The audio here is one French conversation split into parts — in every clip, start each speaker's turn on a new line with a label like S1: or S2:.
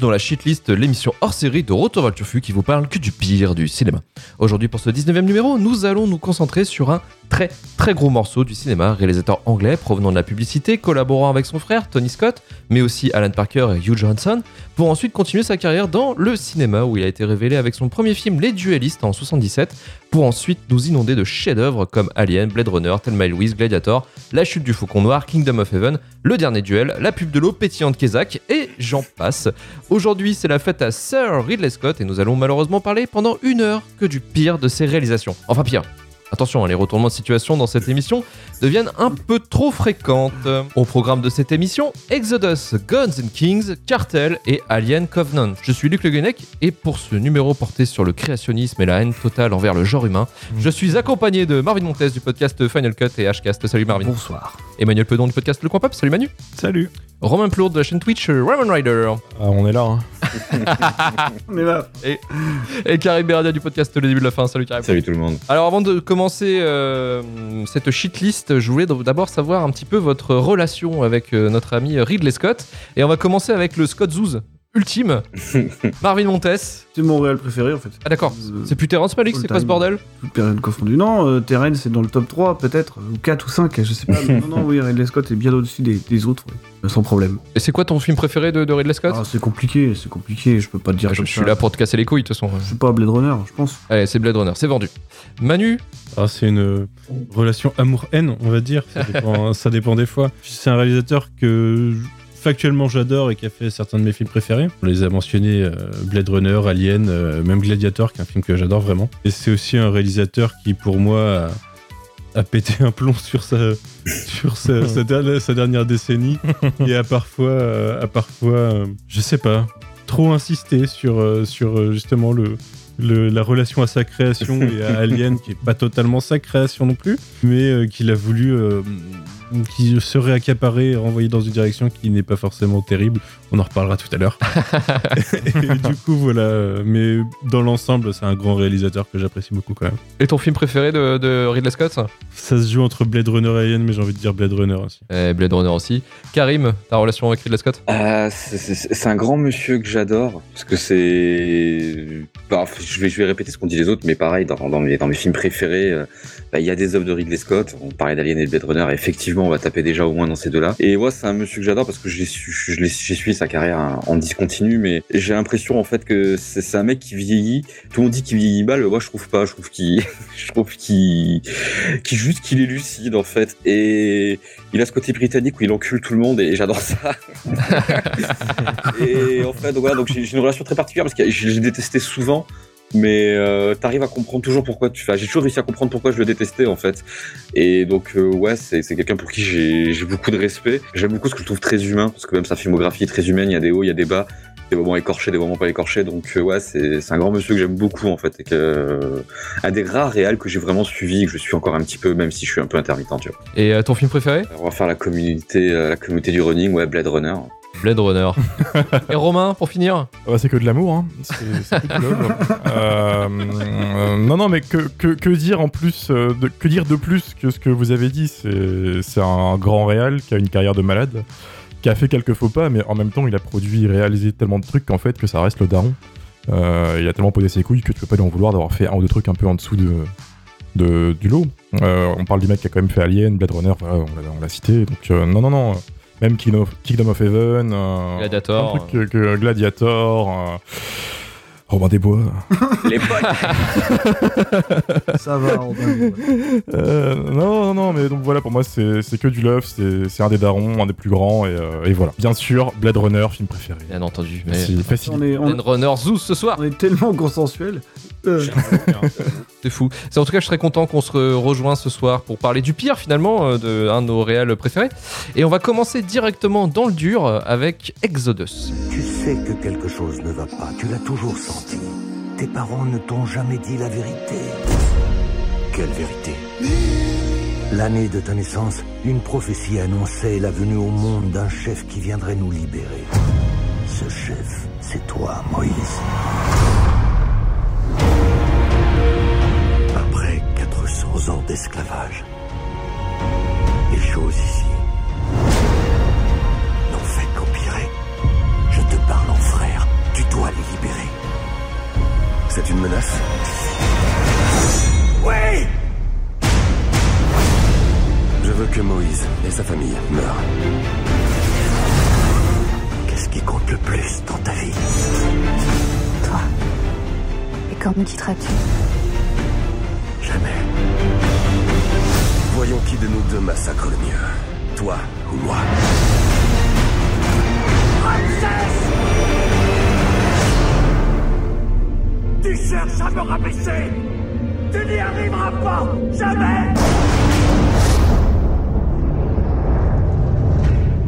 S1: Dans la shitlist, l'émission hors série de Retour vers le qui vous parle que du pire du cinéma. Aujourd'hui, pour ce 19e numéro, nous allons nous concentrer sur un très très gros morceau du cinéma, réalisateur anglais provenant de la publicité, collaborant avec son frère Tony Scott, mais aussi Alan Parker et Hugh Johnson, pour ensuite continuer sa carrière dans le cinéma où il a été révélé avec son premier film Les Duellistes en 77, pour ensuite nous inonder de chefs-d'œuvre comme Alien, Blade Runner, Thelma Louise, Gladiator, La Chute du Faucon Noir, Kingdom of Heaven, Le Dernier Duel, La Pub de l'eau pétillante Kezak et j'en passe. Aujourd'hui, c'est la fête à Sir Ridley Scott et nous allons malheureusement parler pendant une heure que du pire de ses réalisations. Enfin pire, Attention, hein, les retournements de situation dans cette émission deviennent un peu trop fréquentes. Au programme de cette émission, Exodus, Guns and Kings, Cartel et Alien Covenant. Je suis Luc Le Guenec et pour ce numéro porté sur le créationnisme et la haine totale envers le genre humain, je suis accompagné de Marvin Montes du podcast Final Cut et Hcast. Salut Marvin.
S2: Bonsoir.
S1: Emmanuel Pedon du podcast Le Coin Pop. Salut Manu.
S3: Salut.
S1: Romain Plourde de la chaîne Twitch Roman Rider.
S3: Ah, on est là. Hein.
S2: On est là.
S1: Et Karim Beradia du podcast Le Début de la Fin. Salut Karim.
S4: Salut tout le monde.
S1: Alors avant de commencer euh, cette shitlist, je voulais d'abord savoir un petit peu votre relation avec euh, notre ami Ridley Scott. Et on va commencer avec le Scott Zouz ultime, Marvin Montes.
S2: C'est mon réel préféré en fait.
S1: Ah d'accord,
S2: Euh,
S1: c'est plus Terrence Malick, c'est quoi ce bordel
S2: Toute période confondue. Non, euh, Terren c'est dans le top 3 peut-être, ou 4 ou 5, je sais pas. non, non, oui, Ridley Scott est bien au-dessus des, des autres, oui. Sans problème.
S1: Et c'est quoi ton film préféré de, de Ridley Scott
S2: Ah, c'est compliqué, c'est compliqué, je peux pas te dire
S1: Je
S2: comme
S1: suis
S2: ça.
S1: là pour te casser les couilles de toute façon.
S2: Je sais pas, Blade Runner, je pense.
S1: Allez, c'est Blade Runner, c'est vendu. Manu,
S3: Ah, c'est une euh, relation amour-haine, on va dire. Ça dépend, ça dépend des fois. C'est un réalisateur que factuellement j'adore et qui a fait certains de mes films préférés. On les a mentionnés euh, Blade Runner, Alien, euh, même Gladiator, qui est un film que j'adore vraiment. Et c'est aussi un réalisateur qui, pour moi, a, a pété un plomb sur sa, sur sa, sa dernière, sa dernière décennie et a parfois, a parfois euh, je sais pas, trop insisté sur, sur justement le, le- la relation à sa création et à Alien, qui est pas totalement sa création non plus, mais euh, qu'il a voulu, euh, qui serait accaparé et renvoyé dans une direction qui n'est pas forcément terrible. On en reparlera tout à l'heure. et du coup, voilà. euh, Mais dans l'ensemble, c'est un grand réalisateur que j'apprécie beaucoup quand même.
S1: et ton film préféré de, de Ridley Scott?
S3: Ça se joue entre Blade Runner et Alien, mais j'ai envie de dire Blade Runner aussi.
S1: Blade Runner aussi. Karim, ta relation avec Ridley Scott?
S4: Euh, c'est- un grand monsieur que j'adore parce que c'est. bah, je, vais, je vais répéter ce qu'ont dit les autres, mais pareil, dans, dans mes, dans mes films préférés, euh, bah, il y a des œuvres de Ridley Scott. On parlait d'Alien et de Blade Runner, effectivement, on va taper déjà au moins dans ces deux-là. Et moi, c'est un monsieur que j'adore parce que j'ai suivi sa carrière en, en discontinu, mais j'ai l'impression en fait que c'est un mec qui vieillit. Tout le monde dit qu'il vieillit mal, moi je trouve pas. Je trouve qu'il, je trouve qu'il, qu'il juste qu'il est lucide en fait. Et il a ce côté britannique où il encule tout le monde et j'adore ça. et en fait, donc voilà, donc j'ai j'ai une relation très particulière parce que je l'ai détesté souvent, mais euh, t'arrives à comprendre toujours pourquoi tu fais. J'ai toujours réussi à comprendre pourquoi je le détestais en fait. Et donc euh, ouais, c'est c'est quelqu'un pour qui j'ai j'ai beaucoup de respect. J'aime beaucoup ce que je trouve très humain parce que même sa filmographie est très humaine. Il y a des hauts, il y a des bas. Des moments écorchés, des moments pas écorchés, donc euh, ouais, c'est c'est un grand monsieur que j'aime beaucoup en fait, et que euh, un des rares réals que j'ai vraiment suivi, que je suis encore un petit peu, même si je suis un peu intermittent, tu vois.
S1: Et euh, ton film préféré?
S4: On va faire la communauté, euh, la communauté du running, ouais, Blade Runner.
S1: Blade Runner. et Romain, pour finir
S5: bah, c'est que de l'amour, hein. c'est c'est que de love. Euh, euh, non, non, mais que, que, que dire en plus, euh, de, que dire de plus que ce que vous avez dit? C'est c'est un grand réal qui a une carrière de malade, qui a fait quelques faux pas, mais en même temps, il a produit et réalisé tellement de trucs qu'en fait, que ça reste le daron. Euh, il a tellement posé ses couilles que tu peux pas lui en vouloir d'avoir fait un ou deux trucs un peu en dessous de, de, du lot. Euh, on parle du mec qui a quand même fait Alien, Blade Runner, voilà, on l'a- cité. Donc, euh, non, non, non. Même Kingdom of, Kingdom of Heaven, euh,
S1: Gladiator.
S5: un truc que, que Gladiator, euh, Robin des Bois.
S4: Les potes
S2: Ça va, Robin.
S5: Euh, non, non, non, mais donc voilà, pour moi, c'est c'est que du love, c'est c'est un des darons, un des plus grands, et, euh, et voilà. Bien sûr, Blade Runner, film préféré.
S1: Bien entendu. Mais
S5: Facile, facile.
S2: On est, on,
S1: Blade Runner Zeus ce soir.
S2: on est tellement consensuel. Euh,
S1: C'est fou. C'est en tout cas, je serais content qu'on se re- rejoigne ce soir pour parler du pire finalement euh, de un de nos réels préférés. Et on va commencer directement dans le dur avec Exodus.
S6: Tu sais que quelque chose ne va pas, tu l'as toujours senti. Tes parents ne t'ont jamais dit la vérité. Quelle vérité? L'année de ta naissance, une prophétie annonçait la venue au monde d'un chef qui viendrait nous libérer. Ce chef, c'est toi, Moïse. Après 400 ans d'esclavage, les choses ici C'est une menace Oui Je veux que Moïse et sa famille meurent. Qu'est-ce qui compte le plus dans ta vie?
S7: Toi. Et quand me quitteras-tu
S6: Jamais. Voyons qui de nous deux massacre le mieux. Toi ou moi Tu cherches à me rabaisser. Tu n'y arriveras pas. Jamais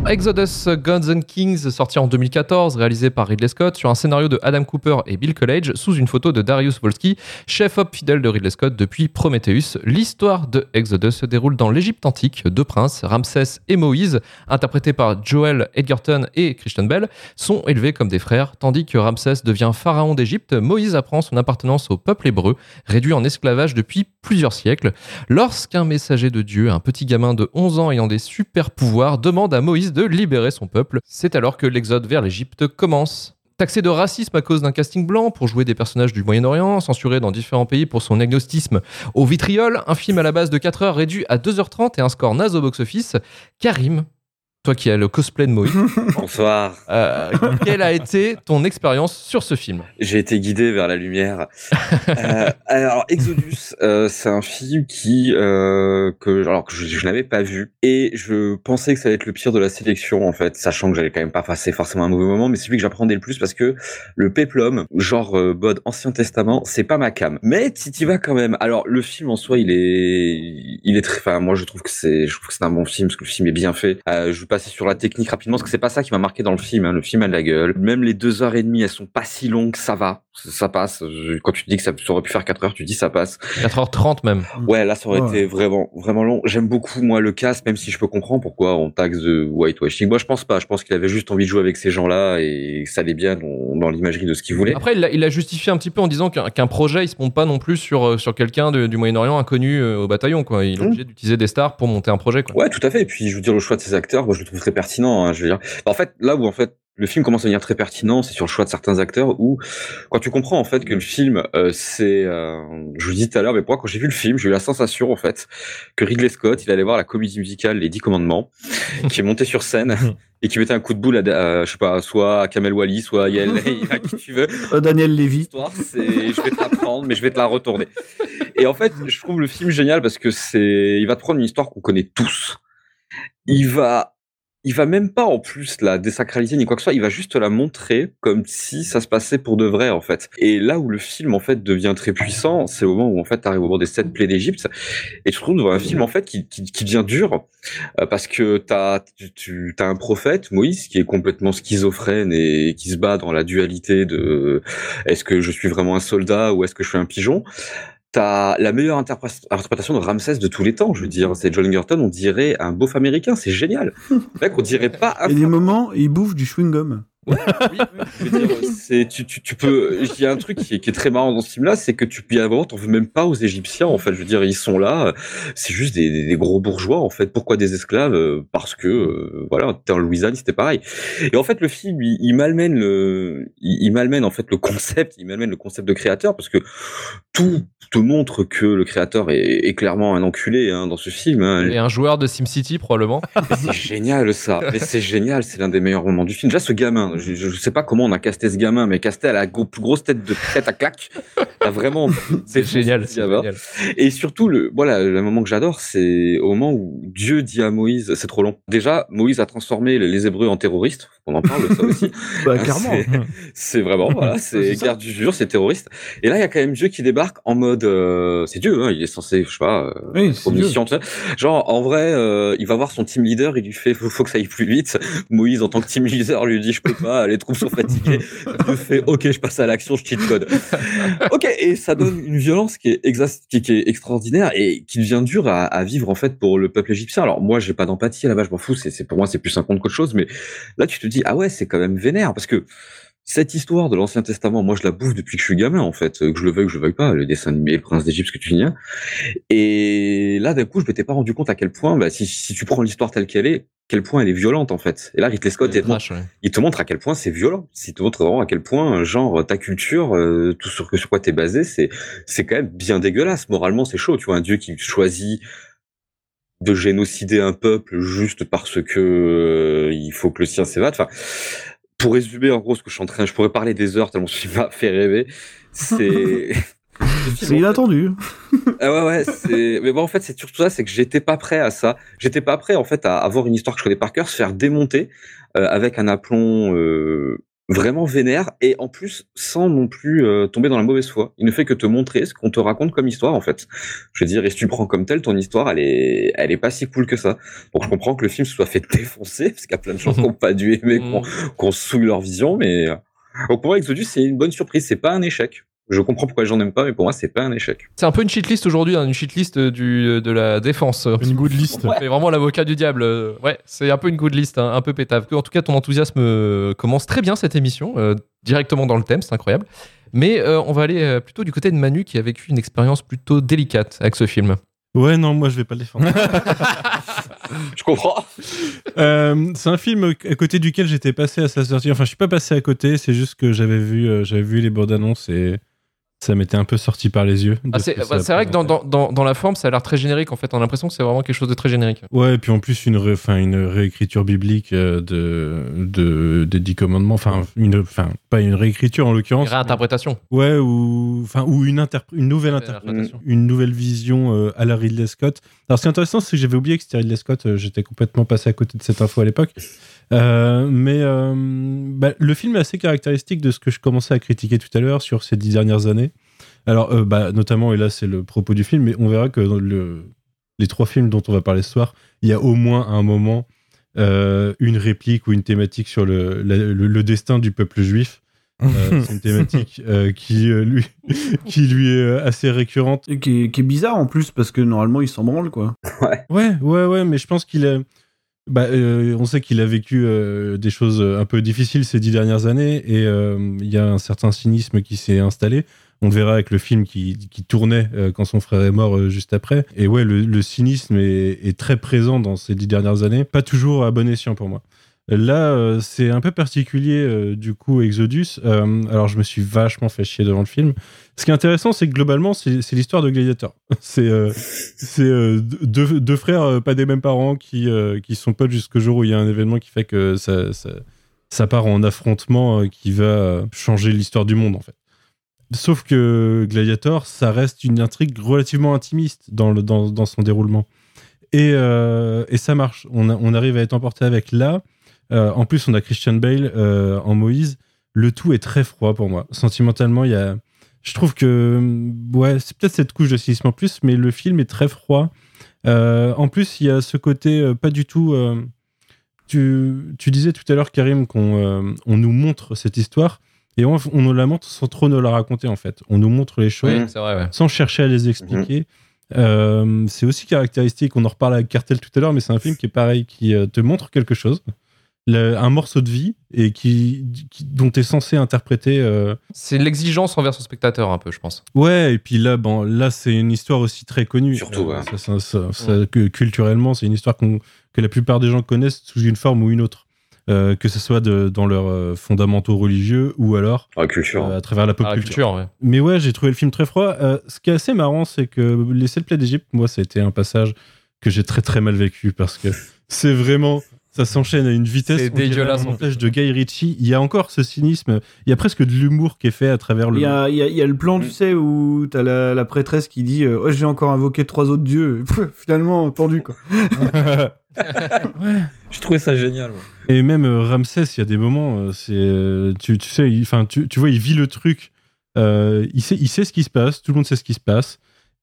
S1: Exodus Guns and Kings, sorti en 2014, réalisé par Ridley Scott sur un scénario de Adam Cooper et Bill College, sous une photo de Darius Wolski, chef-op fidèle de Ridley Scott depuis Prometheus. L'histoire de Exodus se déroule dans l'Égypte antique. Deux princes, Ramsès et Moïse, interprétés par Joel Edgerton et Christian Bell, sont élevés comme des frères, tandis que Ramsès devient pharaon d'Égypte. Moïse apprend son appartenance au peuple hébreu, réduit en esclavage depuis plusieurs siècles. Lorsqu'un messager de Dieu, un petit gamin de 11 ans ayant des super pouvoirs, demande à Moïse de libérer son peuple. C'est alors que l'exode vers l'Égypte commence. Taxé de racisme à cause d'un casting blanc pour jouer des personnages du Moyen-Orient, censuré dans différents pays pour son agnostisme au vitriol, un film à la base de 4 heures réduit à 2h30 et un score naze au box-office, Karim, toi qui as le cosplay de Moïse,
S4: Bonsoir.
S1: euh, quelle a été ton expérience sur ce film?
S4: J'ai été guidé vers la lumière. Euh, alors Exodus, euh, c'est un film qui euh, que alors que je, je n'avais pas vu et je pensais que ça allait être le pire de la sélection en fait, sachant que j'allais quand même pas passer forcément un mauvais moment, mais c'est celui que j'appréhendais le plus parce que le péplum, genre euh, bod Ancien Testament, c'est pas ma cam. Mais tu y vas quand même. Alors le film en soi, il est, il est très. Enfin, moi je trouve que c'est, je trouve que c'est un bon film parce que le film est bien fait. Euh, je passer sur la technique rapidement parce que c'est pas ça qui m'a marqué dans le film. hein. Le film a de la gueule. Même les deux heures et demie, elles sont pas si longues, ça va, ça passe. Je- Quand tu te dis que ça aurait pu faire 4 heures, tu dis ça passe.
S1: 4h30 même.
S4: Ouais, là, ça aurait
S2: Ouais.
S4: été vraiment, vraiment long. J'aime beaucoup, moi, le cast, même si je peux comprendre pourquoi on taxe de whitewashing. Moi, je pense pas. Je pense qu'il avait juste envie de jouer avec ces gens-là et que ça allait bien dans, dans l'imagerie de ce qu'il voulait.
S1: Après, il l'a justifié un petit peu en disant qu'un qu'un projet, il se monte pas non plus sur, euh, sur quelqu'un du Moyen-Orient inconnu euh, au bataillon. Quoi. Il est
S4: Mm.
S1: obligé d'utiliser des stars pour monter un projet. Quoi.
S4: Ouais, tout à fait. Et puis, je veux dire, le choix de ces acteurs, moi, je le trouve très pertinent. hein, je veux dire, Bah, en fait, là où en fait le film commence à devenir très pertinent, c'est sur le choix de certains acteurs. Où quand tu comprends en fait que le film, euh, c'est, euh, je vous dis tout à l'heure, mais moi, quand j'ai vu le film, j'ai eu la sensation en fait que Ridley Scott, il allait voir la comédie musicale Les Dix Commandements, qui est monté sur scène. Et qui mettait un coup de boule à, je sais pas, soit à Kamel Wally, soit à Yael à qui tu veux.
S2: Euh, Daniel Lévy.
S4: C'est, je vais te la prendre, mais je vais te la retourner. Et en fait, je trouve le film génial parce que c'est, il va te prendre une histoire qu'on connaît tous. Il va, il va même pas en plus la désacraliser ni quoi que ce soit. Il va juste la montrer comme si ça se passait pour de vrai en fait. Et là où le film en fait devient très puissant, c'est au moment où en fait t'arrives au moment des sept plaies d'Égypte. Et je trouve devant un film en fait qui, qui, qui devient dur euh, parce que t'as, tu, tu as un prophète Moïse qui est complètement schizophrène et qui se bat dans la dualité de est-ce que je suis vraiment un soldat ou est-ce que je suis un pigeon? T'as la meilleure interpré- interprétation de Ramsès de tous les temps. Je veux dire, c'est John Gerton, on dirait un beauf américain, c'est génial. Mec, on dirait pas un
S2: Il y a des moments, il bouffe du chewing-gum.
S4: Oui, je veux dire, c'est, tu, tu, tu peux. Il y a un truc qui est, qui est très marrant dans ce film-là, c'est que tu peux y avoir, t'en veux même pas aux Égyptiens, en fait. Je veux dire, ils sont là, c'est juste des, des- des gros bourgeois, en fait. Pourquoi des esclaves Euh, Parce que, euh, voilà, t'es en Louisiane, c'était pareil. Et en fait, le film, il, il malmène le, il, il malmène en fait le concept, il malmène le concept de créateur, parce que tout te montre que le créateur est, est clairement un enculé hein, dans ce film. hein.
S1: Et un joueur de SimCity, probablement.
S4: C'est génial ça. Mais c'est génial, c'est l'un des meilleurs moments du film. Déjà ce gamin, je, je sais pas comment on a casté ce gamin, mais casté à la gros- plus grosse tête de tête à claque. Vraiment.
S1: C'est génial.
S4: ce
S1: génial.
S4: Et surtout le voilà le moment que j'adore, c'est au moment où Dieu dit à Moïse, c'est trop long. Déjà Moïse a transformé les- Hébreux en terroristes. On en parle ça aussi.
S2: Bah,
S4: Ah,
S2: clairement.
S4: c'est- vraiment, voilà, c'est
S2: ça.
S4: guerre d'usure, c'est terroriste. Et là, il y a quand même Dieu qui débarque en mode, euh, c'est Dieu, hein, il est censé, je sais pas, euh,
S2: Oui,
S4: omniscient. Genre, en vrai, euh, il va voir son team leader, il lui fait, faut, faut que ça aille plus vite. Moïse, en tant que team leader, lui dit, je peux les troupes sont fatiguées. Dieu fait, ok, je passe à l'action, je cheat code. ok, et ça donne une violence qui est, extraordinaire et qui devient dure à, vivre, en fait, pour le peuple égyptien. Alors, moi, j'ai pas d'empathie base, je m'en fous, c'est, pour moi, c'est plus un conte qu'autre chose, mais là, tu te dis, ah ouais, c'est quand même vénère, parce que, cette histoire de l'Ancien Testament, moi je la bouffe depuis que je suis gamin en fait, que je le veuille ou que je le veuille pas, le dessin animé, le Prince d'Égypte, ce que tu viens. Et là d'un coup, je m'étais pas rendu compte à quel point, bah, si tu prends l'histoire telle qu'elle est, quel point elle est violente en fait. Et là, Ridley Scott, il, te montre,
S1: ouais.
S4: il te montre à quel point c'est violent. Il te montre vraiment à quel point, genre, ta culture, euh, tout sur, sur quoi t'es basé, c'est c'est quand même bien dégueulasse. Moralement, c'est chaud. Tu vois, un dieu qui choisit de génocider un peuple juste parce que euh, il faut que le sien s'évade. Enfin, pour résumer en gros ce que je suis en train, je pourrais parler des heures tellement ce film m'a fait rêver. C'est
S2: C'est inattendu.
S4: ah ouais ouais, c'est mais bon en fait c'est surtout ça, c'est que j'étais pas prêt à ça. J'étais pas prêt en fait à avoir une histoire que je connais par cœur, se faire démonter euh, avec un aplomb euh, vraiment vénère et en plus sans non plus euh, tomber dans la mauvaise foi. Il ne fait que te montrer ce qu'on te raconte comme histoire en fait. Je veux dire, et si tu prends comme tel ton histoire, elle est, elle est pas si cool que ça. Donc je comprends que le film se soit fait défoncer parce qu'il y a plein de gens qui n'ont pas dû aimer, qu'on qu'on souille leur vision, mais euh, donc pour moi Exodus c'est une bonne surprise, c'est pas un échec. Je comprends pourquoi les gens n'aiment pas, mais pour moi c'est pas un échec.
S1: C'est un peu une cheatlist aujourd'hui, hein, une cheatlist du, de la défense.
S5: Une good list.
S1: C'est vraiment l'avocat du diable. euh, Ouais, c'est un peu une good list, hein, un peu pétave. En tout cas, ton enthousiasme euh, commence très bien cette émission, euh, directement dans le thème, c'est incroyable. Mais euh, on va aller plutôt du côté de Manu qui a vécu une expérience plutôt délicate avec ce film.
S3: Ouais, non, moi je vais pas le défendre.
S4: Je comprends?
S3: Euh, c'est un film à côté duquel j'étais passé à sa sortie. Enfin, je suis pas passé à côté, c'est juste que j'avais vu, euh, j'avais vu les bandes annonces et ça m'était un peu sorti par les yeux.
S1: Ah, c'est bah, c'est vrai que dans, la forme, ça a l'air très générique en fait. On a l'impression que c'est vraiment quelque chose de très générique.
S3: Ouais, et puis en plus une, ré- une réécriture biblique euh, de, de, des dix commandements. Enfin, une, pas une réécriture en
S1: Une
S3: l'occurrence.
S1: réinterprétation.
S3: Ouais, ou, une, une Nouvelle interprétation, une nouvelle vision euh, à la Ridley Scott. Alors, ce qui est intéressant, c'est que j'avais oublié que c'était Ridley Scott. euh, J'étais complètement passé à côté de cette info à l'époque. Euh, mais euh, bah, le film est assez caractéristique de ce que je commençais à critiquer tout à l'heure sur ces dix dernières années. Alors, euh, bah, notamment, et là, c'est le propos du film, mais on verra que dans le, les trois films dont on va parler ce soir, il y a au moins un moment euh, une réplique ou une thématique sur le, la- le, le destin du peuple juif. Euh, c'est une thématique euh, qui, euh, lui, qui lui est euh, assez récurrente.
S2: Et qui, est, qui est bizarre en plus, parce que normalement, il s'en branle, quoi.
S3: Ouais, ouais, ouais, mais je pense qu'il a. Bah, euh, on sait qu'il a vécu euh, des choses un peu difficiles ces dix dernières années et euh, il y a un certain cynisme qui s'est installé. On le verra avec le film qui, tournait euh, quand son frère est mort euh, juste après. Et ouais, le, le cynisme est, est très présent dans ces dix dernières années. Pas toujours à bon escient pour moi. Là, euh, c'est un peu particulier, euh, du coup, Exodus. Euh, alors, je me suis vachement fait chier devant le film. Ce qui est intéressant, c'est que globalement, c'est l'histoire de Gladiator. C'est deux, frères, pas des mêmes parents, qui, qui sont potes jusqu'au jour où il y a un événement qui fait que ça, ça, part en affrontement qui va changer l'histoire du monde, en fait. Sauf que Gladiator, ça reste une intrigue relativement intimiste dans, le, dans, dans son déroulement. Et, et ça marche. On, on arrive à être emporté avec là. Euh, en plus, on a Christian Bale euh, en Moïse. Le tout est très froid pour moi. Sentimentalement, il y a. Je trouve que. Ouais, c'est peut-être cette couche de cynisme en plus, mais le film est très froid. Euh, en plus, il y a ce côté pas du tout. tu, tu disais tout à l'heure, Karim, qu'on on nous montre cette histoire et on, on nous la montre sans trop nous la raconter en fait. On nous montre les choses
S1: Oui, c'est vrai, ouais.
S3: sans chercher à les expliquer. Euh, c'est aussi caractéristique, on en reparle avec Cartel tout à l'heure, mais c'est un film qui est pareil, qui te montre quelque chose, le- un morceau de vie, et qui, qui- dont tu es censé interpréter. euh,
S1: C'est l'exigence envers son spectateur, un peu, je pense.
S3: Ouais, et puis là, bon, là c'est une histoire aussi très connue.
S4: Surtout,
S3: Euh,
S4: ouais.
S3: ça, ça- ça- ça- que, culturellement, c'est une histoire que la plupart des gens connaissent sous une forme ou une autre. Euh, que ce soit de- dans leurs euh, fondamentaux religieux ou alors
S4: La culture.
S3: euh, à travers la pop
S1: Ah, la
S3: culture.
S1: culture, ouais.
S3: Mais ouais, j'ai trouvé le film très froid. Euh, ce qui est assez marrant, c'est que les sept plaies d'Égypte, moi, ça a été un passage que j'ai très très mal vécu parce que c'est vraiment. Ça s'enchaîne à une vitesse.
S1: C'est dégueulasse, en
S3: de Guy Ritchie. Il y a encore ce cynisme. Il y a presque de l'humour qui est fait à travers le.
S2: Il y a, il y a- il y a le plan, tu
S4: Mm.
S2: sais, où t'as la, la prêtresse qui dit euh, Oh, J'ai encore invoqué trois autres dieux. Finalement, pendu, quoi.
S8: Je trouvais ça génial. moi.
S3: Et même euh, Ramsès, il y a des moments, euh, c'est, euh, tu, tu sais, il- enfin, tu, tu vois, il vit le truc. Euh, il sait, il sait ce qui se passe. Tout le monde sait ce qui se passe.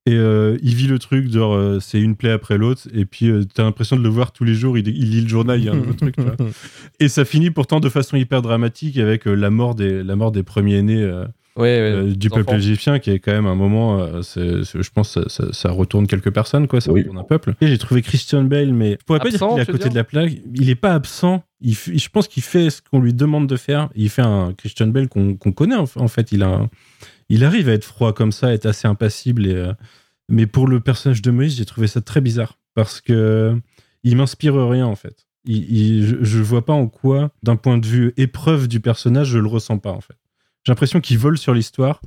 S3: Et euh, il vit le truc, genre, euh, c'est une plaie après l'autre. Et puis, euh, t'as l'impression de le voir tous les jours. Il, il lit le journal, il y a un nouveau truc. tu vois. Et ça finit pourtant de façon hyper dramatique avec euh, la mort des, la mort des premiers-nés. euh,
S1: Ouais, ouais,
S3: euh, du peuple
S1: enfants.
S3: égyptien qui est quand même un moment euh, c'est- c'est- je pense que ça, ça- ça retourne quelques personnes quoi ça
S4: Oui.
S3: retourne un peuple et j'ai trouvé Christian Bale mais je pourrais pas
S1: Absent,
S3: dire qu'il est à côté de la plaque il est pas absent il f- je pense qu'il fait ce qu'on lui demande de faire il fait un Christian Bale qu'on qu'on connaît en, en fait il a un- il arrive à être froid comme ça à être assez impassible euh, mais pour le personnage de Moïse j'ai trouvé ça très bizarre parce que il m'inspire rien en fait je, je vois pas en quoi d'un point de vue épreuve du personnage je le ressens pas en fait j'ai l'impression qu'il vole sur l'histoire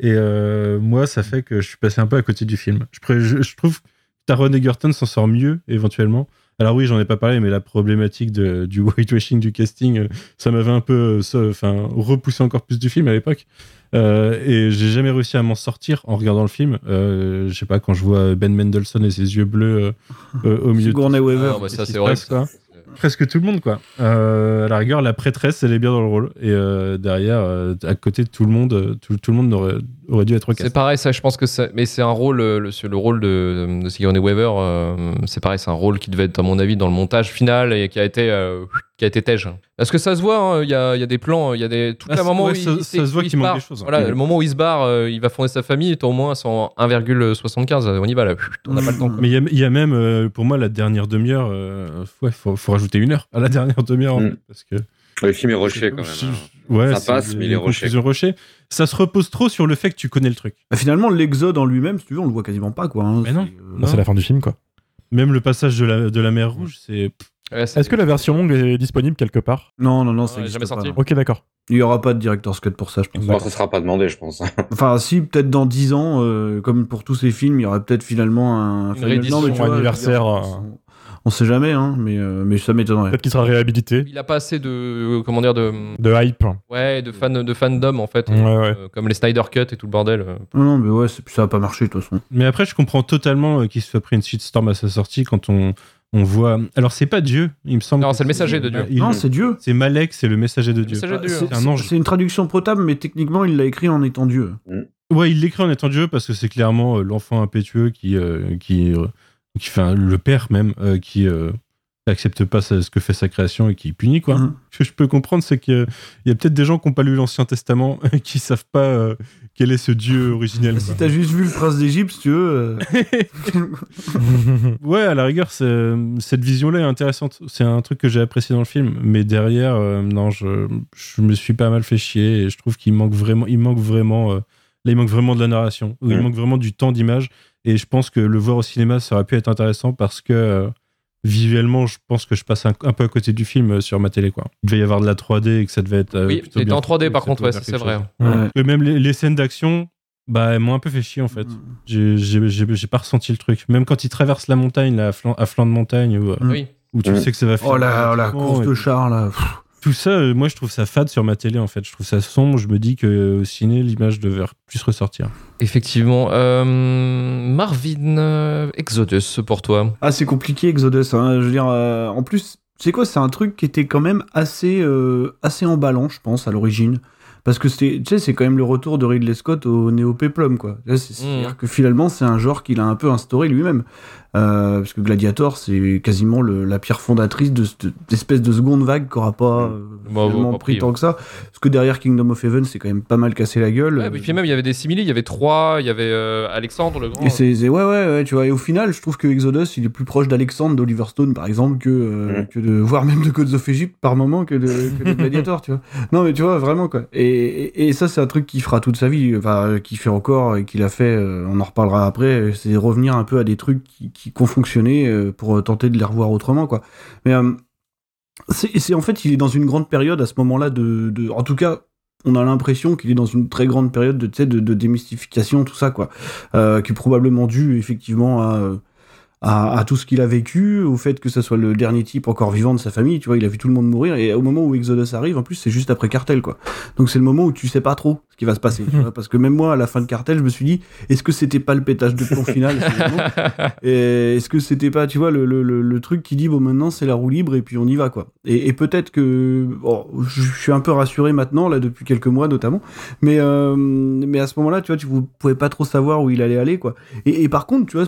S3: et euh, moi, ça fait que je suis passé un peu à côté du film. Je, trouve que Taron Egerton s'en sort mieux, éventuellement. Alors oui, j'en ai pas parlé, mais la problématique du whitewashing du casting, euh, ça m'avait un peu enfin, repoussé encore plus du film à l'époque. Euh, et j'ai jamais réussi à m'en sortir en regardant le film. Euh, je sais pas, quand je vois Ben Mendelsohn et ses yeux bleus euh, au milieu de
S2: Sigourney
S1: Ah,
S2: Weaver.
S1: non, bah, ça, c'est
S3: passe, quoi
S1: ça.
S3: presque tout le monde quoi. Euh, à la rigueur, la prêtresse, elle est bien dans le rôle et euh, derrière, euh, à côté de tout le monde, tout, tout le monde aurait, dû être
S1: C'est pareil, ça, je pense que c'est. Mais c'est un rôle, euh, le, le rôle de, de Sigourney Weaver, euh, c'est pareil, c'est un rôle qui devait être, à mon avis, dans le montage final et qui a été, euh, qui a été tège. Parce que ça se voit, hein, il y, a, il y a des plans, il y a des. Tout
S3: Ah,
S1: le moment où
S3: ça-
S1: il,
S3: se voit
S1: où il
S3: qu'il manque
S1: barre.
S3: des choses, hein.
S1: Voilà, le moment où il se barre, euh, il va fonder sa famille, et au moins son 1,75. On y va là, on n'a pas le temps. quoi.
S3: Mais il y a- il y, a même, euh, pour moi, la dernière demi-heure, euh, ouais, faut, faut rajouter une heure à la dernière demi-heure en
S4: Mm.
S3: fait, parce que
S4: Le film est rushé quand même.
S3: Ouais,
S4: Ça
S3: c'est
S4: passe, mais il est rushé.
S3: Ça se repose trop sur le fait que tu connais le truc.
S2: Bah, finalement, l'exode en lui-même, si tu veux, on le voit quasiment pas, quoi. hein.
S3: Mais non.
S2: C'est, euh,
S5: Non, c'est la fin du film, quoi.
S3: Même le passage de la, de la mer Rouge, c'est.
S1: Ouais, c'est-
S5: Est-ce que la version longue est disponible quelque part?
S2: Non, non, non, existe
S1: jamais
S2: pas,
S1: sorti.
S2: non.
S5: Ok, d'accord.
S2: Il y aura pas de director's cut pour ça, je pense.
S4: Bon, ça sera pas demandé, je pense.
S2: Enfin, si, peut-être dans 10 ans, euh, comme pour tous ces films, il y aura peut-être finalement un...
S1: Une
S2: final-
S1: réédition
S2: tu vois,
S5: anniversaire,
S2: on, sait jamais, hein, mais, euh, mais ça m'étonnerait.
S5: Peut-être qu'il sera réhabilité.
S1: Il a pas assez de. euh, Comment dire de.
S5: De hype.
S1: Ouais, de, fan, de fandom en fait.
S5: Ouais, ouais.
S1: Euh, comme les Snyder Cut et tout le bordel.
S2: Non, non, mais ouais, c'est- ça va pas marcher, de toute façon.
S3: Mais après, je comprends totalement qu'il se soit pris une shitstorm à sa sortie quand on, on voit. Alors, c'est pas Dieu, il me semble.
S1: Non, c'est le messager de Dieu.
S3: il-
S2: Non, c'est Dieu.
S3: C'est Malek, c'est le messager de Dieu.
S2: C'est
S3: C'est un ange.
S2: c'est une traduction potable, mais techniquement, il l'a écrit en étant Dieu.
S3: Ouais, il l'écrit en étant Dieu parce que c'est clairement euh, l'enfant impétueux qui, euh, qui, euh, qui fait un- le père même, euh, qui euh, accepte pas ce que fait sa création et qui punit quoi.
S2: Mhm.
S3: Ce que je peux comprendre, c'est qu'il y a peut-être des gens qui n'ont pas lu l'Ancien Testament et qui savent pas euh, quel est ce Dieu originel.
S2: Si
S3: quoi.
S2: t'as juste vu le prince d'Égypte, si tu veux.
S3: Ouais, à la rigueur, cette vision-là est intéressante. C'est un truc que j'ai apprécié dans le film, mais derrière, euh, non, je, je me suis pas mal fait chier et je trouve qu'il manque vraiment, il manque vraiment, euh, là, il manque vraiment de la narration, il
S4: Mm.
S3: manque vraiment du temps d'image. Et je pense que le voir au cinéma, ça aurait pu être intéressant parce que euh, visuellement, je pense que je passe un, un peu à côté du film euh, sur ma télé, quoi. Il devait y avoir de la 3D et que ça devait être. euh,
S1: oui,
S3: plutôt
S1: il était
S3: bien
S1: en 3D
S3: foutu,
S1: par contre, ouais,
S3: faire
S1: c'est vrai.
S2: Ouais.
S3: Même les, les scènes d'action, bah, elles m'ont un peu fait chier en fait. J'ai- J'ai pas ressenti le truc. Même quand il traverse la montagne, là, à, flanc, à flanc de montagne, où,
S2: Mm.
S1: Oui.
S3: où tu
S4: Mm.
S3: sais que ça va finir.
S2: Oh la, la course de char, là. pff.
S3: Tout ça, euh, moi je trouve ça fade sur ma télé en fait. Je trouve ça sombre. Je me dis que euh, au ciné, l'image devait plus ressortir.
S1: Effectivement. Euh, Marvin euh, Exodus pour toi.
S2: Ah, c'est compliqué, Exodus. hein. Je veux dire, euh, en plus, c'est quoi? C'est un truc qui était quand même assez, euh, assez emballant, je pense, à l'origine. Parce que c'était, tu sais, c'est quand même le retour de Ridley Scott au néo-péplum, quoi. C'est- C'est-à-dire
S1: Mhm.
S2: que finalement, c'est un genre qu'il a un peu instauré lui-même. Euh, parce que Gladiator, c'est quasiment le- la pierre fondatrice de cette espèce de seconde vague qui n'aura pas euh, finalement
S1: pas
S2: pris
S1: pris,
S2: tant que ça. Parce que derrière Kingdom of Heaven, c'est quand même pas mal cassé la gueule.
S1: Ouais, et puis même, il y avait des simili, il y avait trois, il y avait euh, Alexandre le grand.
S2: Et c'est c'est- ouais, ouais, ouais, tu vois. Et au final, je trouve que Exodus, il est plus proche d'Alexandre d'Oliver Stone, par exemple, que, euh,
S4: Mhm.
S2: que de voire même de Gods of Egypt par moment que de, que de Gladiator, tu vois. Non, mais tu vois, vraiment quoi. Et, et, et ça, c'est un truc qu'il fera toute sa vie, enfin, qu'il fait encore et qu'il a fait. euh, on en reparlera après. C'est revenir un peu à des trucs qui, qui, ont fonctionné euh, pour tenter de les revoir autrement, quoi. Mais euh, c'est en fait, il est dans une grande période à ce moment-là de, de, en tout cas. On a l'impression qu'il est dans une très grande période de, de, de démystification, tout ça, quoi euh, qui est probablement dû effectivement à, euh, à, à tout ce qu'il a vécu, au fait que ça soit le dernier type encore vivant de sa famille, tu vois, il a vu tout le monde mourir, et au moment où Exodus arrive, en plus, c'est juste après Cartel, quoi. Donc c'est le moment où tu sais pas trop ce qui va se passer, tu vois, parce que même moi, à la fin de Cartel, je me suis dit, est-ce que c'était pas le pétage de plomb final Est-ce que c'était pas, tu vois, le, le, le, le truc qui dit, bon, maintenant, c'est la roue libre, et puis on y va, quoi. Et, et peut-être que, bon, je suis un peu rassuré maintenant, là, depuis quelques mois notamment, mais, euh, mais à ce moment-là, tu vois, tu pouvais pas trop savoir où il allait aller, quoi. Et, et par contre, tu vois,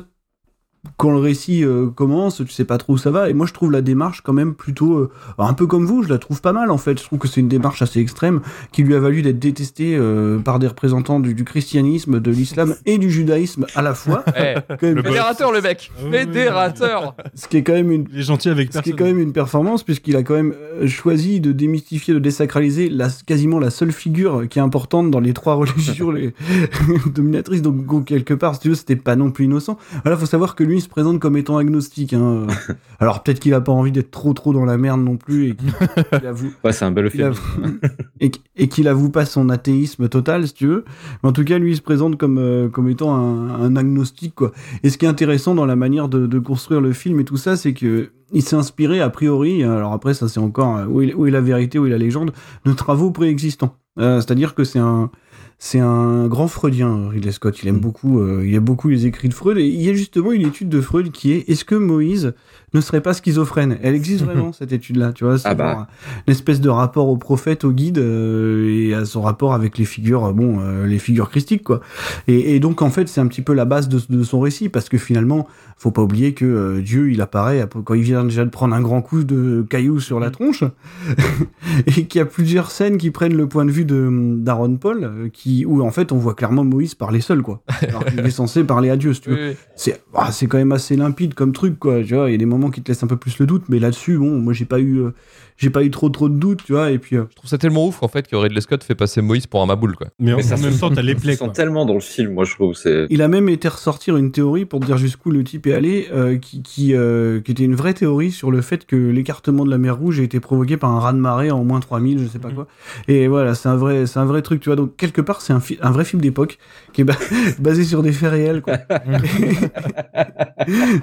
S2: quand le récit euh, commence, tu sais pas trop où ça va. Et moi, je trouve la démarche quand même plutôt, euh, un peu comme vous, je la trouve pas mal en fait. Je trouve que c'est une démarche assez extrême qui lui a valu d'être détestée euh, par des représentants du, du christianisme, de l'islam et du judaïsme à la fois.
S1: Eh,
S2: Quand même-
S1: fédérateur, le mec
S3: Ah.
S1: Fédérateur
S2: ce qui est quand même une
S3: Il est gentil avec
S2: ce qui est quand même une performance puisqu'il a quand même choisi de démystifier, de désacraliser la, quasiment la seule figure qui est importante dans les trois religions les dominatrices. Donc, donc, quelque part, si tu veux, c'était pas non plus innocent. Voilà, faut savoir que lui il se présente comme étant agnostique. Hein. Alors peut-être qu'il a pas envie d'être trop trop dans la merde non plus et qu'il avoue,
S4: Ouais, c'est un bel euphémisme.
S2: avoue- et, qu- et qu'il avoue pas son athéisme total, si tu veux. Mais en tout cas, lui, il se présente comme, euh, comme étant un, un agnostique, quoi. Et ce qui est intéressant dans la manière de, de construire le film et tout ça, c'est que il s'est inspiré, a priori, alors après, ça c'est encore euh, où est, où est la vérité, où est la légende, de travaux préexistants. Euh, C'est-à-dire que c'est un, c'est un grand freudien, Ridley Scott. Il aime beaucoup, euh, il aime beaucoup les écrits de Freud. Et il y a justement une étude de Freud qui est est-ce que Moïse ne serait pas schizophrène Elle existe vraiment cette étude-là, tu vois. C'est
S4: Ah bah.
S2: genre une espèce de rapport au prophète, au guide euh, et à son rapport avec les figures, euh, bon, euh, les figures christiques, quoi. Et, et donc en fait, c'est un petit peu la base de, de son récit parce que finalement, faut pas oublier que euh, Dieu, il apparaît quand il vient déjà de prendre un grand coup de caillou sur la tronche et qu'il y a plusieurs scènes qui prennent le point de vue de d'Aaron Paul, euh, qui où en fait on voit clairement Moïse parler seul, quoi. Alors qu'il est censé parler à Dieu, si tu veux
S1: Oui, oui.
S2: c'est ah, c'est quand même assez limpide comme truc quoi tu vois il y a des moments qui te laissent un peu plus le doute mais là-dessus bon moi j'ai pas eu euh, j'ai pas eu trop trop de doutes tu vois et puis euh,
S1: Je trouve ça tellement ouf en fait que Ridley Scott fait passer Moïse pour un maboule quoi.
S3: Mais en,
S4: Mais ça
S3: en même
S4: sent-
S3: temps, t'as les plaies,
S4: tellement dans le film, moi je trouve. C'est
S2: il a même été ressortir une théorie pour dire jusqu'où le type est allé euh, qui qui, euh, qui était une vraie théorie sur le fait que l'écartement de la mer Rouge a été provoqué par un raz de marée en moins 3000 je sais pas
S3: Mhm.
S2: quoi et voilà c'est un vrai c'est un vrai truc tu vois donc quelque part c'est un, fi- un vrai film d'époque qui est ba- basé sur des faits réels quoi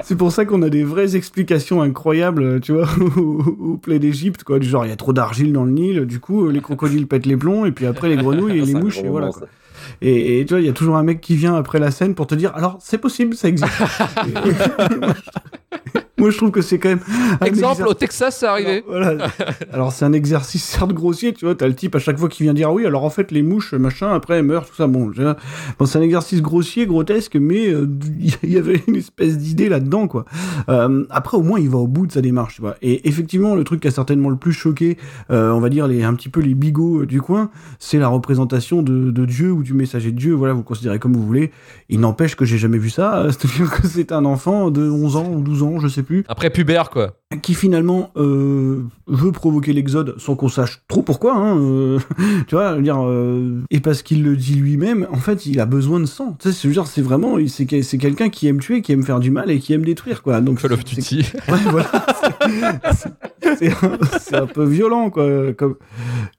S2: c'est pour ça qu'on a des vraies explications incroyables, tu vois, au, au plaie d'Égypte, quoi. Du genre, il y a trop d'argile dans le Nil, du coup, les crocodiles pètent les plombs, et puis après, les grenouilles et les mouches, et voilà, quoi. Et, et tu vois, il y a toujours un mec qui vient après la scène pour te dire, alors, c'est possible, ça existe. Moi, je trouve que c'est quand même.
S1: Exemple,
S2: exercice-
S1: au Texas, c'est arrivé.
S2: alors, voilà. Alors, c'est un exercice certes grossier, tu vois. T'as le type à chaque fois qui vient dire oui, alors en fait, les mouches, machin, après, elles meurent, tout ça. Bon, c'est un exercice grossier, grotesque, mais euh, il y avait une espèce d'idée là-dedans, quoi. Euh, après, au moins, il va au bout de sa démarche, tu vois. Et effectivement, le truc qui a certainement le plus choqué, euh, on va dire, les, un petit peu les bigots du coin, c'est la représentation de, de Dieu ou du messager de Dieu. Voilà, vous le considérez comme vous voulez. Il n'empêche que j'ai jamais vu ça. euh, C'est-à-dire que c'est un enfant de 11 ans ou 12 ans, je sais plus
S1: Après pubère quoi.
S2: qui finalement euh, veut provoquer l'exode sans qu'on sache trop pourquoi, hein, euh, tu vois, je veux dire, euh, et parce qu'il le dit lui-même, en fait, il a besoin de sang. Tu sais, dire, c'est vraiment, c'est que- c'est quelqu'un qui aime tuer, qui aime faire du mal et qui aime détruire, quoi. Donc,
S1: Call of Duty.
S2: Ouais, voilà. C'est- un, peu violent, quoi, comme,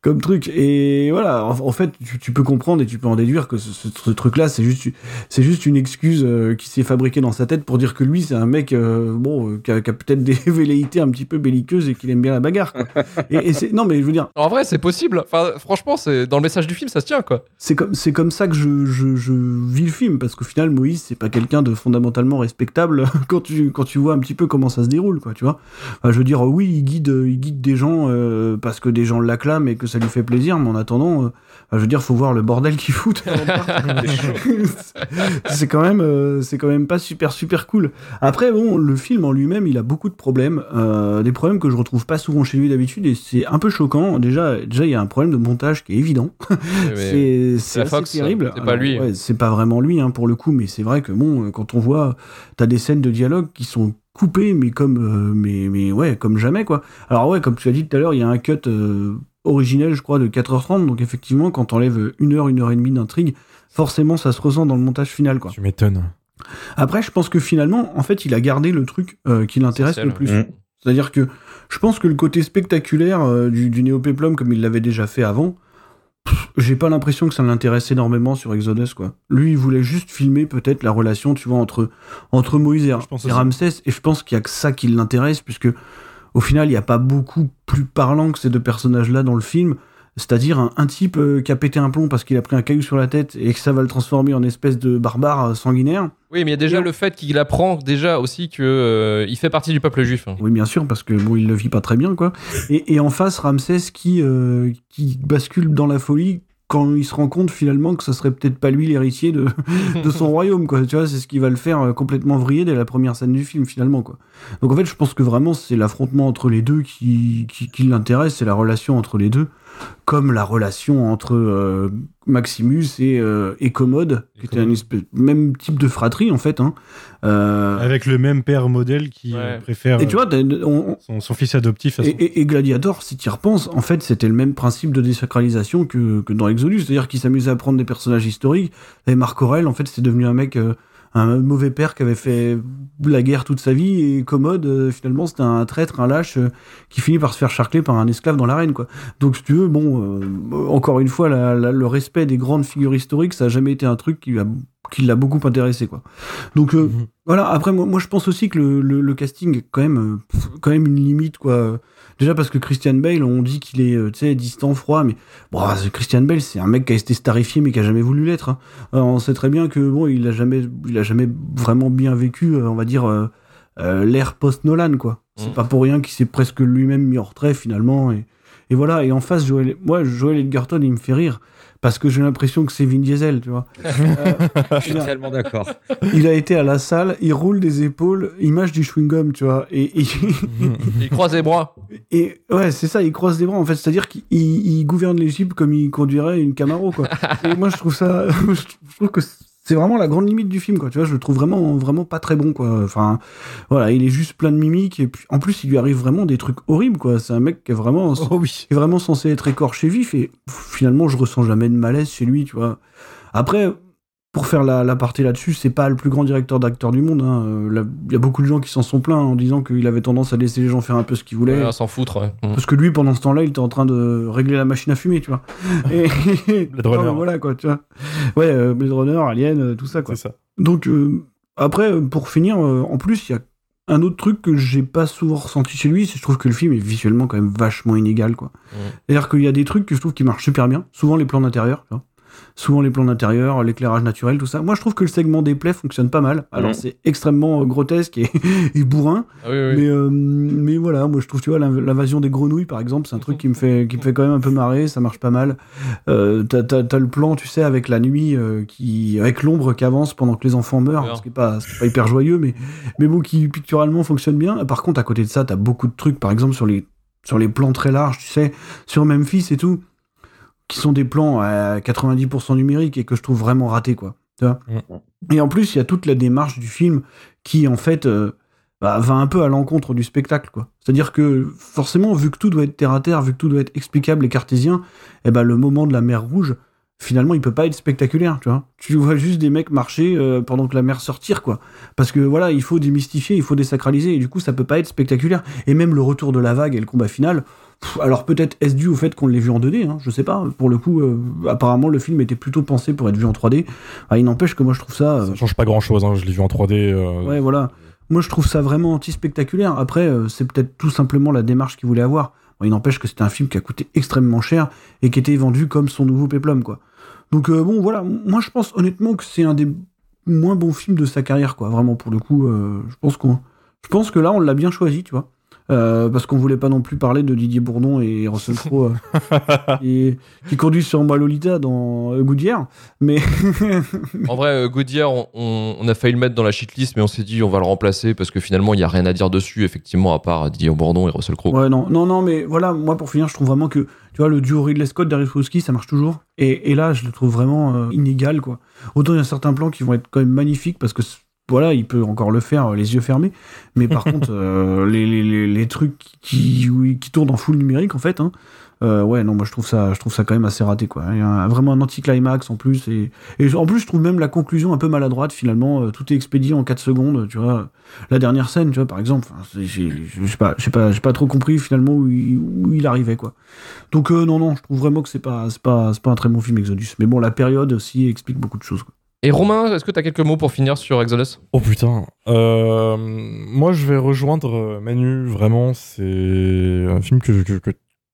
S2: comme truc. Et voilà, en, en fait, tu, tu peux comprendre et tu peux en déduire que ce, ce- ce truc-là, c'est juste, c'est juste une excuse euh, qui s'est fabriquée dans sa tête pour dire que lui, c'est un mec, euh, bon, euh, qui a, peut-être des velléités un petit peu belliqueuses et qu'il aime bien la bagarre. quoi. Et, et c'est, non, mais je veux dire,
S1: En vrai, c'est possible. Enfin, franchement, c'est dans le message du film, ça se tient quoi.
S2: c'est comme, c'est comme ça que je, je, je vis le film, parce qu'au final, Moïse, c'est pas quelqu'un de fondamentalement respectable quand tu, quand tu vois un petit peu comment ça se déroule, quoi, tu vois. Enfin, je veux dire, oui, il guide, il guide des gens euh, parce que des gens l'acclament et que ça lui fait plaisir, mais en attendant, enfin, je veux dire, faut voir le bordel qu'il fout. c'est quand même, euh, c'est quand même pas super, super cool. Après, bon, le film en lui-même, il a beaucoup de problèmes, euh, des problèmes que je retrouve pas souvent chez lui d'habitude, et c'est un peu choquant. Déjà, déjà, il y a un problème de montage qui est évident. C'est c'est
S1: la
S2: assez
S1: Fox,
S2: terrible.
S1: c'est pas lui.
S2: ouais, c'est pas vraiment lui hein, pour le coup, mais c'est vrai que bon, quand on voit, t'as des scènes de dialogue qui sont coupées, mais comme, euh, mais, mais ouais, comme jamais quoi. Alors ouais, comme tu as dit tout à l'heure, il y a un cut euh, originel, je crois, de 4h30, donc effectivement, quand t'enlèves une heure, une heure et demie d'intrigue, forcément, ça se ressent dans le montage final quoi.
S5: Tu m'étonnes.
S2: Après, je pense que finalement, en fait, il a gardé le truc euh, qui l'intéresse le plus.
S4: Mm.
S2: C'est-à-dire que je pense que le côté spectaculaire euh, du, du néopéplum, comme il l'avait déjà fait avant, j'ai pas l'impression que ça l'intéresse énormément sur Exodus, quoi. Lui, il voulait juste filmer peut-être la relation, tu vois, entre, entre Moïse et, et. Ramsès, et je pense qu'il y a que ça qui l'intéresse, puisque au final, il n'y a pas beaucoup plus parlant que ces deux personnages-là dans le film. C'est-à-dire un, un type euh, qui a pété un plomb parce qu'il a pris un caillou sur la tête et que ça va le transformer en espèce de barbare euh, sanguinaire.
S1: Oui, mais il y a déjà
S2: Et-
S1: le fait qu'il apprend déjà aussi que euh, il fait partie du peuple juif. hein.
S2: Oui, bien sûr, parce que bon, il le vit pas très bien, quoi. Et, et en face, Ramsès qui, euh, qui bascule dans la folie quand il se rend compte finalement que ça serait peut-être pas lui l'héritier de, de son royaume, quoi. Tu vois, c'est ce qui va le faire euh, complètement vriller dès la première scène du film, finalement, quoi. Donc en fait, je pense que vraiment, c'est l'affrontement entre les deux qui, qui, qui l'intéresse, c'est la relation entre les deux, comme la relation entre euh, Maximus et, euh, et Commode, qui était un espèce, même type de fratrie, en fait. Hein. Euh,
S3: Avec le même père modèle qui
S1: Ouais.
S3: euh, préfère
S2: et tu vois, on-
S3: son, son fils adoptif à son...
S2: Et, et- et Gladiator, si tu y repenses, en fait, c'était le même principe de désacralisation que, que dans Exodus. C'est-à-dire qu'il s'amusait à prendre des personnages historiques. Et Marc Aurel, en fait, c'est devenu un mec, euh, un mauvais père qui avait fait la guerre toute sa vie. Et Commode, euh, finalement, c'était un traître, un lâche, euh, qui finit par se faire charcler par un esclave dans l'arène, quoi. Donc, si tu veux, bon, euh, encore une fois, la- la- le respect des grandes figures historiques, ça a jamais été un truc qui, a- qui l'a beaucoup intéressé, quoi. Donc, euh,
S3: Mhm.
S2: voilà, après, moi, moi, je pense aussi que le, le- le casting est quand même, quand même une limite, quoi. Déjà parce que Christian Bale, on dit qu'il est, euh, tu sais, distant, froid, mais bon, c'est- Christian Bale, c'est un mec qui a été starifié, mais qui a jamais voulu l'être. hein. Euh, on sait très bien que bon, il a jamais, il a jamais vraiment bien vécu, euh, on va dire, euh, euh, l'ère post-Nolan, quoi. C'est
S1: Mhm.
S2: pas pour rien qu'il s'est presque lui-même mis en retrait finalement, et, et voilà. Et en face, Joel, moi, Joel Edgerton, il me fait rire parce que j'ai l'impression que c'est Vin Diesel, tu vois. Euh,
S4: Je suis tellement d'accord.
S2: il a été à la salle, il roule des épaules, image du chewing-gum, tu vois. Et, et,
S1: Il croise les bras.
S2: et ouais, c'est ça, il croise les bras en fait. C'est-à-dire qu'il il gouverne l'Égypte comme il conduirait une Camaro, quoi. et moi, je trouve ça, je trouve que c'est vraiment la grande limite du film, quoi. Tu vois, je le trouve vraiment, vraiment pas très bon, quoi. Enfin, voilà, il est juste plein de mimiques et puis en plus, il lui arrive vraiment des trucs horribles, quoi. C'est un mec qui est vraiment,
S3: Oh oui
S2: qui est vraiment censé être écorché vif et finalement je ressens jamais de malaise chez lui, tu vois. Après, pour faire la, la partie là-dessus, c'est pas le plus grand directeur d'acteurs du monde. hein. Euh, Il y a beaucoup de gens qui s'en sont plaints en disant qu'il avait tendance à laisser les gens faire un peu ce qu'ils voulaient.
S1: Ouais, s'en foutre, ouais. Mm.
S2: Parce que lui, pendant ce temps-là, il était en train de régler la machine à fumer, tu vois. Et...
S5: Blade Runner.
S2: Non, voilà, quoi, tu vois. Ouais, euh, Blade Runner, Alien, euh, tout ça, quoi.
S5: C'est ça.
S2: Donc, euh, après, pour finir, euh, en plus, il y a un autre truc que j'ai pas souvent ressenti chez lui, c'est que je trouve que le film est visuellement quand même vachement inégal, quoi.
S1: Mhm.
S2: C'est-à-dire qu'il y a des trucs que je trouve qui marchent super bien, souvent les plans d'intérieur, tu vois. Souvent les plans d'intérieur, l'éclairage naturel, tout ça. Moi, je trouve que le segment des plaies fonctionne pas mal. Alors,
S4: Mhm.
S2: c'est extrêmement euh, grotesque et, et bourrin,
S1: Ah oui, oui.
S2: mais, euh, mais voilà, moi je trouve, tu vois, l'inv- l'invasion des grenouilles, par exemple, c'est un truc qui me fait, qui me fait quand même un peu marrer, ça marche pas mal. Euh, t'as, le plan, tu sais, avec la nuit, euh, qui, avec l'ombre qui avance pendant que les enfants meurent, ce qui est pas, pas hyper joyeux, mais, mais bon, qui picturalement fonctionne bien. Par contre, à côté de ça, t'as beaucoup de trucs, par exemple, sur les, sur les plans très larges, tu sais, sur Memphis et tout, qui sont des plans à 90% numériques et que je trouve vraiment ratés, quoi. Tu vois et en plus, il y a toute la démarche du film qui, en fait, euh, bah, va un peu à l'encontre du spectacle, quoi. C'est-à-dire que, forcément, vu que tout doit être terre à terre, vu que tout doit être explicable et cartésien, eh ben, le moment de la mer rouge, finalement, il peut pas être spectaculaire, tu vois. Tu vois juste des mecs marcher euh, pendant que la mer se retire, quoi. Parce que, voilà, il faut démystifier, il faut désacraliser, et du coup, ça peut pas être spectaculaire. Et même le retour de la vague et le combat final, pff, alors peut-être est-ce dû au fait qu'on l'ait vu en 2D, hein, je sais pas. Pour le coup, euh, apparemment, le film était plutôt pensé pour être vu en 3D. Ah, il n'empêche que moi, je trouve ça... euh,
S5: Ça change pas grand chose, je l'ai vu en 3D. euh,
S2: Ouais, voilà. Moi, je trouve ça vraiment anti-spectaculaire. Après, euh, c'est peut-être tout simplement la démarche qu'il voulait avoir. Bon, il n'empêche que c'était un film qui a coûté extrêmement cher et qui était vendu comme son nouveau péplum, quoi. Donc, bon, voilà. Moi, je pense honnêtement que c'est un des moins bons films de sa carrière, quoi. Vraiment, pour le coup, je pense qu'on, je pense que là, on l'a bien choisi, tu vois. Euh, parce qu'on voulait pas non plus parler de Didier Bourdon et Russell Crowe euh, qui, conduisent sur Lolita dans euh, Goodyear. Mais
S1: En vrai, euh, Goodyear, on, a failli le mettre dans la shitlist, mais on s'est dit on va le remplacer parce que finalement, il n'y a rien à dire dessus, effectivement, à part Didier Bourdon et Russell Crowe.
S2: Ouais, non, non, non, mais voilà, moi pour finir, je trouve vraiment que, tu vois, le duo Ridley Scott, Darius Ruski, ça marche toujours. Et, et là, je le trouve vraiment euh, inégal, quoi. Autant il y a certains plans qui vont être quand même magnifiques parce que, voilà, il peut encore le faire euh, les yeux fermés. Mais par contre, euh, les, les, les, les trucs qui, qui tournent en full numérique, en fait, hein, euh, ouais, non, moi je trouve ça, je trouve ça quand même assez raté, quoi. Il y a un- vraiment un anti-climax en plus. Et, et en plus, je trouve même la conclusion un peu maladroite, finalement. Euh, tout est expédié en 4 secondes, tu vois la dernière scène, tu vois, par exemple, j'ai pas, j'ai pas, pas trop compris finalement où il, où il arrivait, quoi. Donc euh, non, non, je trouve vraiment que c'est pas, c'est pas, c'est pas un très bon film Exodus. Mais bon, la période aussi explique beaucoup de choses. Quoi.
S1: Et Romain, est-ce que tu quelques mots pour finir sur Exodus?
S5: Oh putain. Euh, moi, je vais rejoindre euh, Manu. Vraiment, c'est un film que, que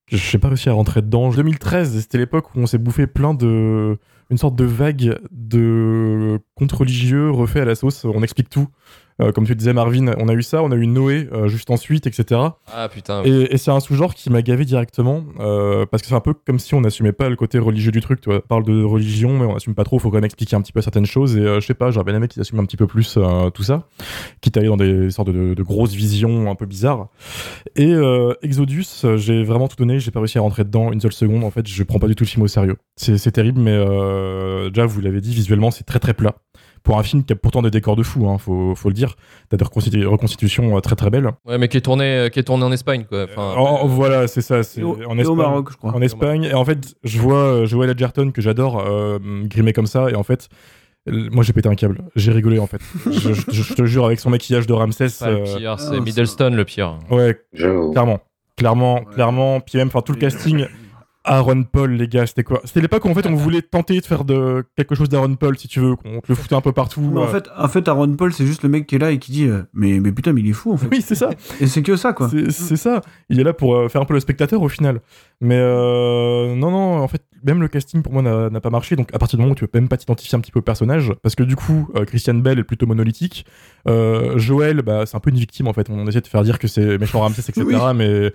S5: j'ai pas réussi à rentrer dedans. 2013, c'était l'époque où on s'est bouffé plein de. Une sorte de vague de contes religieux refait à la sauce. On explique tout. Euh, comme tu disais, Marvin, on a eu ça, on a eu Noé euh, juste ensuite, etc.
S1: Ah putain. oui.
S5: Et, et c'est un sous-genre qui m'a gavé directement, euh, parce que c'est un peu comme si on n'assumait pas le côté religieux du truc. Tu vois, on parle de religion, mais on n'assume pas trop. Faut quand même expliquer un petit peu certaines choses. Et je sais pas, j'aurais bien aimé qu'ils assument un petit peu plus tout ça, quitte à aller dans des sortes de, de grosses visions un peu bizarres. Et Exodus, j'ai vraiment tout donné. J'ai pas réussi à rentrer dedans une seule seconde. En fait, je prends pas du tout le film au sérieux. C'est terrible, mais déjà vous l'avez dit, visuellement c'est très très plat. Pour un film qui a pourtant des décors de fou, hein, faut, faut le dire. T'as des reconstitu- reconstitutions euh, très très belles.
S1: Ouais, mais qui est tourné, qui est tourné en Espagne, quoi. Enfin,
S5: En- en- voilà, c'est ça. C'est en
S2: et au
S5: Espagne.
S2: Maroc, je crois.
S5: En Espagne. Et en fait, je vois euh, Joel Edgerton, que j'adore, euh, grimé comme ça. Et en fait, euh, moi, j'ai pété un câble. J'ai rigolé, en fait. je, je- je te jure, avec son maquillage de Ramsès.
S1: le
S5: euh,
S1: pire, c'est
S2: ah,
S1: Middleston le pire.
S5: ouais, clairement. Clairement,
S2: Ouais.
S5: clairement. Puis même, enfin, tout le casting. Aaron Paul, les gars, c'était quoi? C'était l'époque où en fait on voulait tenter de faire de quelque chose d'Aaron Paul, si tu veux, qu'on te le foutait un peu partout.
S2: Mais en
S5: euh.
S2: fait, en fait, Aaron Paul, c'est juste le mec qui est là et qui dit euh, mais, mais putain, mais il est fou en fait.
S5: oui, c'est ça.
S2: Et c'est que ça quoi.
S5: C'est ça. Il est là pour euh, faire un peu le spectateur au final. Mais non, non, en fait, même le casting pour moi n'a pas marché. Donc à partir du moment où tu peux même pas t'identifier un petit peu au personnage, parce que du coup, Christian Bell est plutôt monolithique. Joël, bah, c'est un peu une victime en fait. On essaie de faire dire que c'est méchant Ramsès, etc.
S2: Oui.
S5: Mais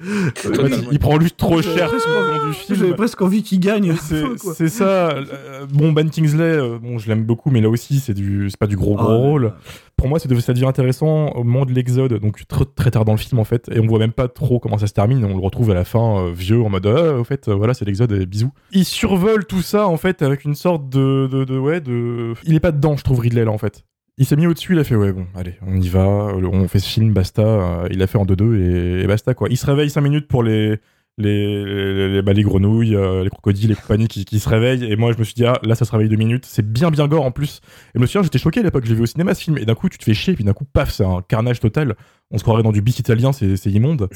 S5: en fait, il, il prend lui trop cher du
S2: J'avais presque envie qu'il gagne.
S5: C'est ça. Euh, bon, Ben Kingsley, euh, bon, je l'aime beaucoup, mais là aussi, c'est du, c'est pas du gros gros
S2: Ah,
S5: rôle pour moi, c'est ça devient intéressant au moment de l'exode, donc très, très tard dans le film en fait, et on voit même pas trop comment ça se termine. On le retrouve à la fin euh, vieux en mode ah, au fait, voilà, c'est l'exode et bisous. Il survole tout ça en fait avec une sorte de, de, de- ouais, de. Il est pas dedans, je trouve Ridley là en fait. Il s'est mis au-dessus, il a fait ouais bon, allez, on y va, on fait ce film, basta. il a fait en 2-2 et, et basta quoi. Il se réveille 5 minutes pour les les, les, bah, les grenouilles, euh, les crocodiles, les compagnies qui, se réveillent. Et moi, je me suis dit, ah, là, ça se réveille deux minutes. C'est bien, bien gore en plus. Et je me souviens, j'étais choqué à l'époque. J'ai vu au cinéma ce film. Et d'un coup, tu te fais chier. Puis d'un coup, paf, c'est un carnage total. On se croirait dans du bis italien, c'est immonde.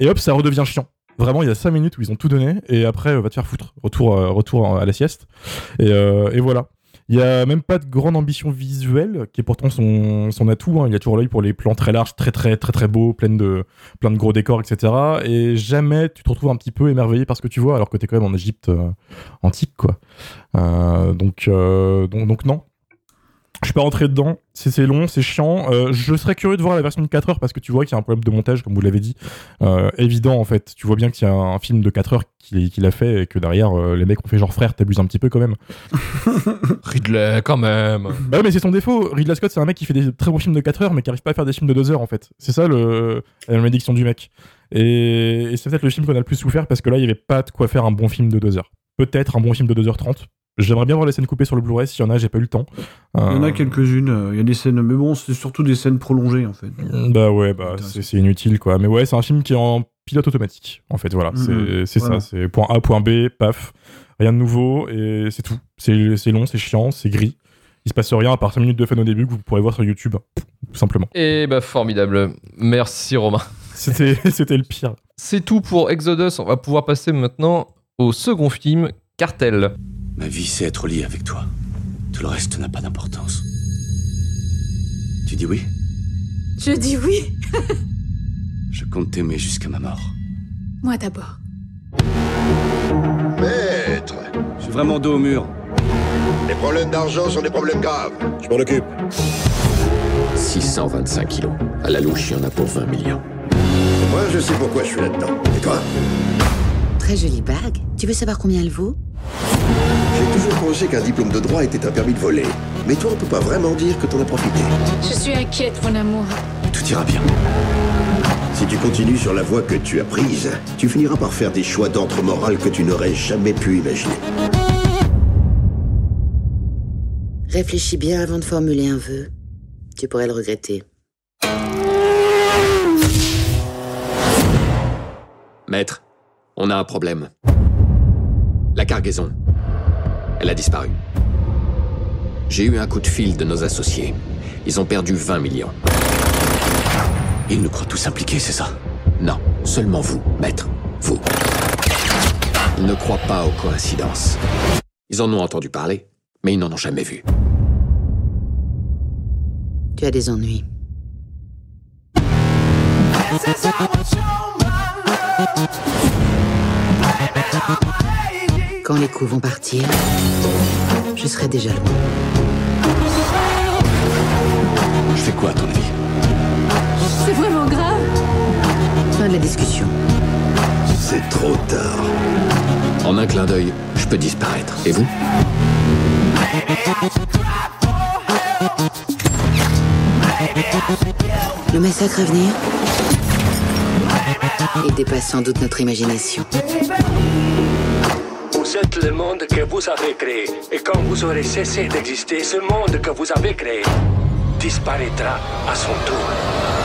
S5: Et hop, ça redevient chiant. Vraiment, il y a 5 minutes où ils ont tout donné. Et après, euh, va te faire foutre. Retour, euh, retour à la sieste. Et, et voilà. Il y a même pas de grande ambition visuelle, qui est pourtant son, atout. hein. Il a toujours l'œil pour les plans très larges, très très très très beaux, plein de, de gros décors, etc. Et jamais tu te retrouves un petit peu émerveillé par ce que tu vois, alors que t'es quand même en Égypte euh, antique, quoi. Euh, euh, donc non. Je suis pas rentré dedans. C'est long, c'est chiant. Euh, je serais curieux de voir la version de 4 heures parce que tu vois qu'il y a un problème de montage, comme vous l'avez dit. Euh, évident, en fait. Tu vois bien qu'il y a un film de 4 heures qu'il a fait et que derrière, euh, les mecs ont fait genre frère, t'abuses un petit peu quand même.
S1: Ridley, quand même.
S5: Bah ouais, mais c'est son défaut. Ridley Scott, c'est un mec qui fait des très bons films de 4 heures, mais qui arrive pas à faire des films de 2 heures, en fait. C'est ça le, la malédiction du mec. Et, et c'est peut-être le film qu'on a le plus souffert parce que là, il y avait pas de quoi faire un bon film de 2 heures. Peut-être un bon film de 2h30. J'aimerais bien voir les scènes coupées sur le Blu-ray. S'il y en a, j'ai pas eu le temps.
S2: Il y en
S5: Euh,
S2: a quelques-unes. euh, Il y a des scènes, mais bon, c'est surtout des scènes prolongées en fait.
S5: Bah ouais, bah c'est c'est inutile quoi. Mais ouais, c'est un film qui est en pilote automatique. En fait, voilà.
S2: Mhm,
S5: C'est c'est
S2: voilà.
S5: ça. C'est point A, point B, paf. Rien de nouveau et c'est tout. C'est c'est long, c'est chiant, c'est gris. Il se passe rien à part 5 minutes de fun au début que vous pourrez voir sur YouTube. Tout simplement.
S1: Et bah, formidable. Merci, Romain.
S5: C'était c'était le pire.
S1: C'est tout pour Exodus. On va pouvoir passer maintenant au second film, Cartel.
S8: Ma vie, c'est être lié avec toi. Tout le reste n'a pas d'importance. Tu dis oui?
S7: Je dis oui.
S8: Je compte t'aimer jusqu'à ma mort.
S7: Moi d'abord.
S9: Maître,
S8: Je suis vraiment dos au mur.
S9: les problèmes d'argent sont des problèmes graves. Je m'en occupe.
S8: 625 kilos. À la louche, il y en a pour 20 millions.
S9: Moi, je sais pourquoi je suis là-dedans. Et toi?
S10: Très jolie bague. Tu veux savoir combien elle vaut?
S9: J'ai toujours pensé qu'un diplôme de droit était un permis de voler. Mais toi, on peut pas vraiment dire que t'en as profité.
S7: Je suis inquiète, mon amour.
S8: Tout ira bien.
S9: Si tu continues sur la voie que tu as prise, tu finiras par faire des choix d'ordre moral que tu n'aurais jamais pu imaginer.
S10: Réfléchis bien avant de formuler un vœu. Tu pourrais le regretter.
S8: Maître, on a un problème. La cargaison. Elle a disparu. J'ai eu un coup de fil de nos associés. Ils ont perdu 20 millions. Ils nous croient tous impliqués, c'est ça Non, seulement vous, maître. Vous. Ils ne croient pas aux coïncidences. Ils en ont entendu parler, mais ils n'en ont jamais vu.
S10: Tu as des ennuis. Quand les coups vont partir, je serai déjà loin.
S8: Je fais quoi, à ton avis
S7: C'est vraiment grave.
S10: Fin de la discussion.
S9: C'est trop tard.
S8: En un clin d'œil, je peux disparaître. Et vous
S10: Le massacre à venir Il dépasse sans doute notre imagination.
S11: Vous le monde que vous avez créé. Et quand vous aurez cessé d'exister, ce monde que vous avez créé disparaîtra à son tour.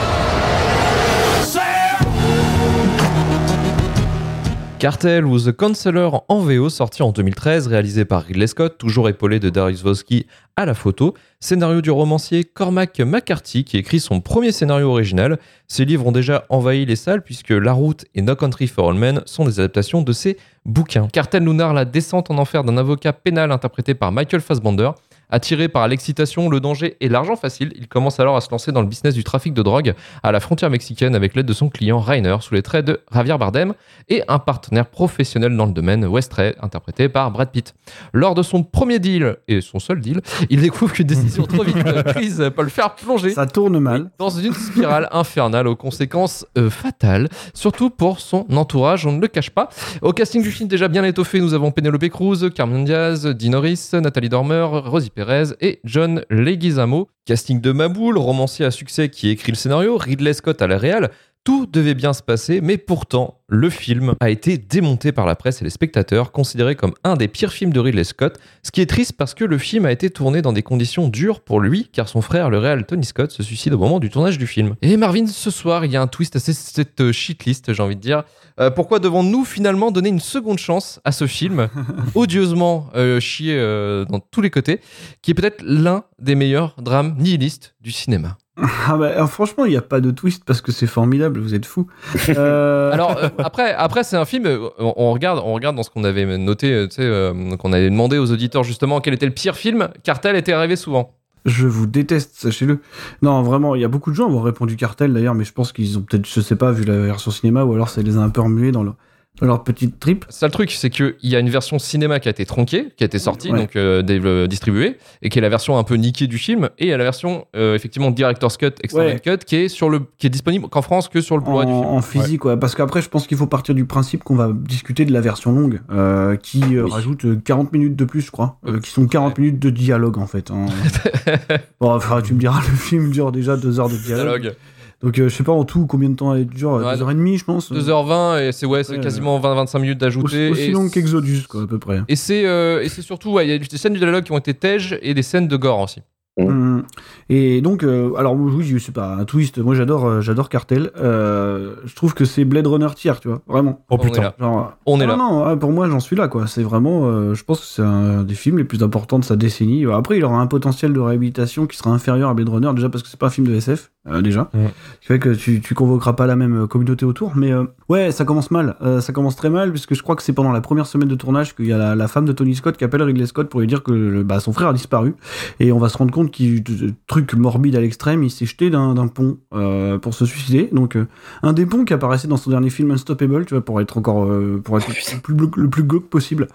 S1: Cartel ou The Counselor en VO, sorti en 2013, réalisé par Ridley Scott, toujours épaulé de Darius Vosky à la photo. Scénario du romancier Cormac McCarthy, qui écrit son premier scénario original. Ses livres ont déjà envahi les salles, puisque La Route et No Country for All Men sont des adaptations de ses bouquins. Cartel nous narre la descente en enfer d'un avocat pénal interprété par Michael Fassbender. Attiré par l'excitation, le danger et l'argent facile, il commence alors à se lancer dans le business du trafic de drogue à la frontière mexicaine avec l'aide de son client Rainer sous les traits de Javier Bardem et un partenaire professionnel dans le domaine, Westray, interprété par Brad Pitt. Lors de son premier deal, et son seul deal, il découvre qu'une décision trop vite prise peut le faire plonger
S2: Ça tourne mal.
S1: dans une spirale infernale aux conséquences euh, fatales, surtout pour son entourage, on ne le cache pas. Au casting du film déjà bien étoffé, nous avons Penelope Cruz, Carmen Diaz, Dean Norris, Nathalie Dormer, Rosie Et John Leguizamo. Casting de Maboul, romancier à succès qui écrit le scénario, Ridley Scott à la réal. Tout devait bien se passer, mais pourtant, le film a été démonté par la presse et les spectateurs, considéré comme un des pires films de Ridley Scott, ce qui est triste parce que le film a été tourné dans des conditions dures pour lui, car son frère, le réal Tony Scott, se suicide au moment du tournage du film. Et Marvin, ce soir, il y a un twist à cette- euh, shitlist, j'ai envie de dire. Euh, pourquoi devons-nous finalement donner une seconde chance à ce film, odieusement euh, chié euh, dans tous les côtés, qui est peut-être l'un des meilleurs drames nihilistes du cinéma?
S2: Ah bah, alors, franchement, il n'y a pas de twist parce que c'est formidable, vous êtes fous. Euh,
S1: Alors euh, après, après c'est un film. euh, On, on regarde, on regarde dans ce qu'on avait noté, euh, tu sais, qu'on avait demandé aux auditeurs justement quel était le pire film. Cartel était arrivé souvent.
S2: Je vous déteste, sachez-le. Non, vraiment, il y a beaucoup de gens qui ont répondu cartel d'ailleurs, mais je pense qu'ils ont peut-être, je sais pas, vu la version cinéma ou alors ça les a un peu remués dans leur, dans leur petite trip.
S1: Ça le truc, c'est qu'il y a une version cinéma qui a été tronquée, qui a été sortie,
S2: Ouais.
S1: donc euh, distribuée, et qui est la version un peu niquée du film, et il y a la version euh, effectivement director's cut, extended
S2: Ouais.
S1: cut, qui est sur le, qui est disponible qu'en France que sur le Blu-ray du film.
S2: en physique, ouais. Parce qu'après, je pense qu'il faut partir du principe qu'on va discuter de la version longue, euh, qui euh,
S4: Oui.
S2: rajoute euh, 40 minutes de plus, je crois, qui sont 40 minutes de dialogue en fait. hein. bon, enfin, tu me diras, le film dure déjà deux heures de dialogue.
S1: Dialogue.
S2: Donc, euh, je sais pas en tout combien de temps elle dure,
S1: Ouais,
S2: deux heures et demie, je pense.
S1: 2h20 et c'est ouais, c'est
S2: Ouais,
S1: quasiment 20-25 minutes d'ajouter.
S2: Aussi, aussi long qu'Exodus, quoi, à peu près.
S1: Et c'est euh, et c'est surtout, ouais, il y a des scènes du dialogue qui ont été tèges et des scènes de gore aussi.
S2: Mm. Et donc, euh, alors oui, je sais pas, un twist. Moi, j'adore, euh, j'adore Cartel. Euh, je trouve que c'est Blade Runner tiers, tu vois, vraiment.
S5: Oh
S1: On est
S5: putain.
S1: là.
S2: Genre,
S1: On est
S2: ah
S1: là.
S2: Non, non, pour moi, j'en suis là, quoi. C'est vraiment, euh, je pense que c'est un des films les plus importants de sa décennie. Après, il aura un potentiel de réhabilitation qui sera inférieur à Blade Runner, déjà parce que c'est pas un film de SF, euh, déjà.
S5: Ouais.
S2: Ce qui fait que tu, tu convoqueras pas la même communauté autour. Mais euh, ouais, ça commence mal. Euh, ça commence très mal, puisque je crois que c'est pendant la première semaine de tournage qu'il y a la, la femme de Tony Scott qui appelle Ridley Scott pour lui dire que bah, son frère a disparu. Et on va se rendre compte de- truc morbide à l'extrême, il s'est jeté d'un, pont euh, pour se suicider. Donc, euh, un des ponts qui apparaissait dans son dernier film Unstoppable, tu vois, pour être encore, euh, pour être le plus, glauque- le plus glauque possible.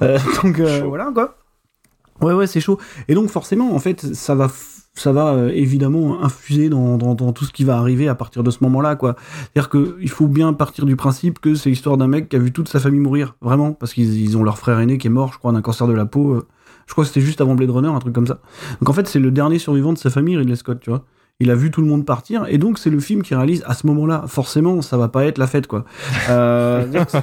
S2: Donc, voilà, quoi. Ouais, ouais, c'est chaud. Et donc, forcément, en fait, ça va, ça va évidemment infuser dans, dans, dans tout ce qui va arriver à partir de ce moment-là, quoi. C'est-à-dire qu'il faut bien partir du principe que c'est l'histoire d'un mec qui a vu toute sa famille mourir, vraiment, parce qu'ils ils ont leur frère aîné qui est mort, je crois, d'un cancer de la peau. Je crois que c'était juste avant Blade Runner, un truc comme ça. Donc en fait, c'est le dernier survivant de sa famille, Ridley Scott, tu vois. Il a vu tout le monde partir, et donc c'est le film qui réalise à ce moment-là. Forcément, ça va pas être la fête, quoi. Euh, c'est-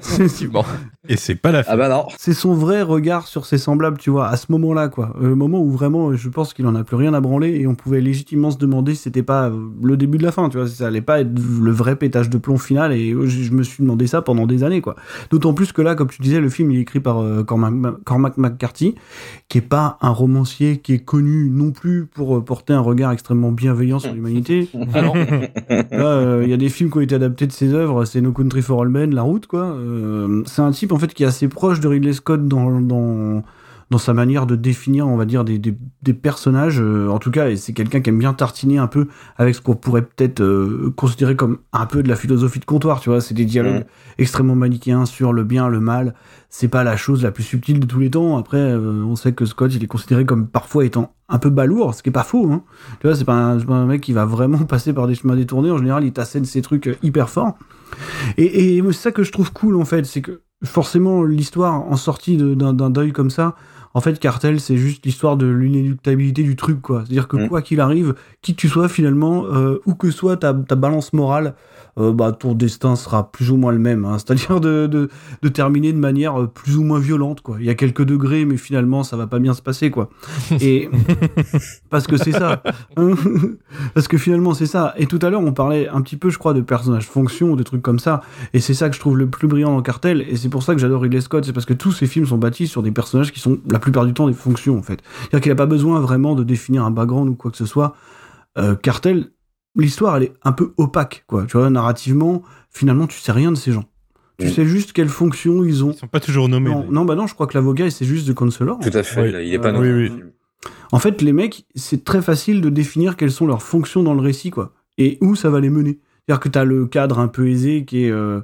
S2: c'est-
S1: Effectivement.
S3: Et c'est pas la.
S4: Ah bah non.
S2: c'est son vrai regard sur ses semblables, tu vois, à ce moment-là, quoi. Euh, Le moment où vraiment, euh, je pense qu'il en a plus rien à branler et on pouvait légitimement se demander si c'était pas euh, le début de la fin, tu vois, si ça allait pas être le vrai pétage de plomb final et euh, je me suis demandé ça pendant des années, quoi. D'autant plus que là, comme tu disais, le film il est écrit par euh, Cormac, Cormac McCarthy, qui est pas un romancier qui est connu non plus pour euh, porter un regard extrêmement bienveillant sur l'humanité. Euh, il y a des films qui ont été adaptés de ses œuvres, c'est No Country for All Men, La Route, quoi. Euh, c'est un type, en fait, qui est assez proche de Ridley Scott dans, dans, dans sa manière de définir, on va dire, des, des, des personnages. euh, en tout cas, c'est quelqu'un qui aime bien tartiner un peu avec ce qu'on pourrait peut-être euh, considérer comme un peu de la philosophie de comptoir, tu vois. C'est des dialogues extrêmement manichéens sur le bien, le mal. C'est pas la chose la plus subtile de tous les temps. Après, euh, on sait que Scott, il est considéré comme parfois étant un peu balourd, ce qui est pas faux. Hein. Tu vois, c'est pas, un- c'est pas un mec qui va vraiment passer par des chemins détournés. En général, il t'assène ses trucs hyper forts. Et, c'est ça que je trouve cool, en fait, c'est que forcément, l'histoire en sortie d'un deuil comme ça, en fait, Cartel, c'est juste l'histoire de l'inéluctabilité du truc, quoi. C'est-à-dire que
S4: Mm.
S2: quoi qu'il arrive, qui que tu sois finalement, euh, où que soit ta, ta balance morale, euh, bah, ton destin sera plus ou moins le même. hein. C'est-à-dire de, de, de terminer de manière euh, plus ou moins violente, quoi. Il y a quelques degrés, mais finalement, ça va pas bien se passer, quoi. Et parce que c'est ça. Parce que finalement, c'est ça. Et tout à l'heure, on parlait un petit peu, je crois, de personnages fonction ou de trucs comme ça. Et c'est ça que je trouve le plus brillant dans Cartel. Et c'est pour ça que j'adore Ridley Scott. C'est parce que tous ces films sont bâtis sur des personnages qui sont la plupart du temps des fonctions, en fait. C'est-à-dire qu'il n'a pas besoin vraiment de définir un background ou quoi que ce soit. Euh, Cartel, l'histoire, elle est un peu opaque, quoi. Tu vois, narrativement, finalement, tu sais rien de ces gens. Tu
S4: Mm.
S2: sais juste quelles fonctions ils ont.
S3: Ils sont pas toujours nommés.
S2: Non, non, bah non, je crois que l'avocat, c'est juste de Consolor.
S4: Tout à fait,
S3: Oui.
S4: là, il est pas
S2: Euh,
S5: oui,
S4: film.
S2: En fait, les mecs, c'est très facile de définir quelles sont leurs fonctions dans le récit, quoi. Et où ça va les mener. C'est-à-dire que t'as le cadre un peu aisé qui est, euh,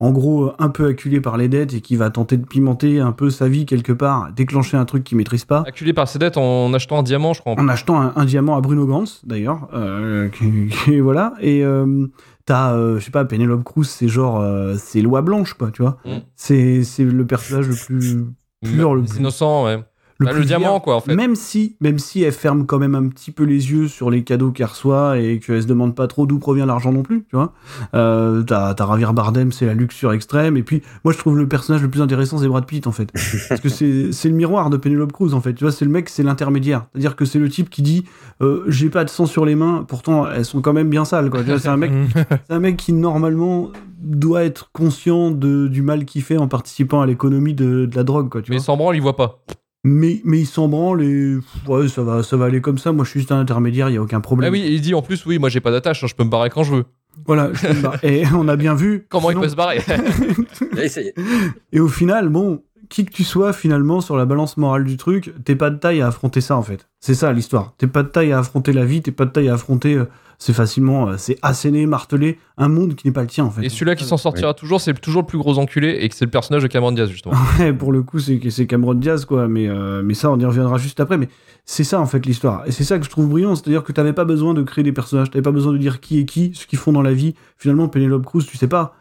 S2: en gros, un peu acculé par les dettes et qui va tenter de pimenter un peu sa vie quelque part, déclencher un truc qu'il maîtrise pas.
S1: Acculé par ses dettes en achetant un diamant, je crois.
S2: En achetant un, un diamant à Bruno Gantz, d'ailleurs. euh, voilà. Et euh, t'as, euh, je sais pas, Penelope Cruz, c'est genre, euh, c'est loi blanche, quoi, tu vois.
S1: Mm.
S2: C'est le personnage le plus pur, le plus
S1: innocents, ouais.
S2: Le,
S1: Bah, le diamant, quoi, en fait.
S2: Même si, même si elle ferme quand même un petit peu les yeux sur les cadeaux qu'elle reçoit et qu'elle se demande pas trop d'où provient l'argent non plus, tu vois. Euh, t'as, t'as Javier Bardem, c'est la luxure extrême. Et puis, moi, je trouve le personnage le plus intéressant, c'est Brad Pitt, en fait. Parce que c'est, c'est le miroir de Penelope Cruz, en fait. Tu vois, c'est le mec, c'est l'intermédiaire. C'est-à-dire que c'est le type qui dit, euh, j'ai pas de sang sur les mains, pourtant, elles sont quand même bien sales, quoi. Tu vois, c'est un mec, c'est un mec qui, normalement, doit être conscient de, du mal qu'il fait en participant à l'économie de, de la drogue, quoi. Tu
S1: Mais
S2: vois.
S1: sans branle, il voit pas.
S2: Mais, mais il s'en branle et ouais, ça va, ça va aller comme ça. Moi, je suis juste un intermédiaire, il n'y a aucun
S1: Ah
S2: problème.
S1: oui, et il dit en plus, oui, moi j'ai pas d'attache, hein, je peux me barrer quand je veux.
S2: Voilà, je peux me barrer. Et on a bien vu.
S1: Comment il peut se barrer?
S2: Et au final, bon, qui que tu sois, finalement, sur la balance morale du truc, t'es pas de taille à affronter ça, en fait. C'est ça l'histoire. T'es pas de taille à affronter la vie, t'es pas de taille à affronter. euh, c'est facilement, euh, c'est asséner, marteler un monde qui n'est pas le tien, en fait.
S1: Et celui-là qui s'en sortira toujours, c'est toujours le plus gros enculé et que c'est le personnage de Cameron Diaz, justement.
S2: Ouais, pour le coup, c'est c'est Cameron Diaz, quoi. Mais, euh, mais ça, on y reviendra juste après. Mais c'est ça, en fait, l'histoire. Et c'est ça que je trouve brillant. C'est-à-dire que t'avais pas besoin de créer des personnages. T'avais pas besoin de dire qui est qui, ce qu'ils font dans la vie. Finalement, Penelope Cruz, tu sais pas.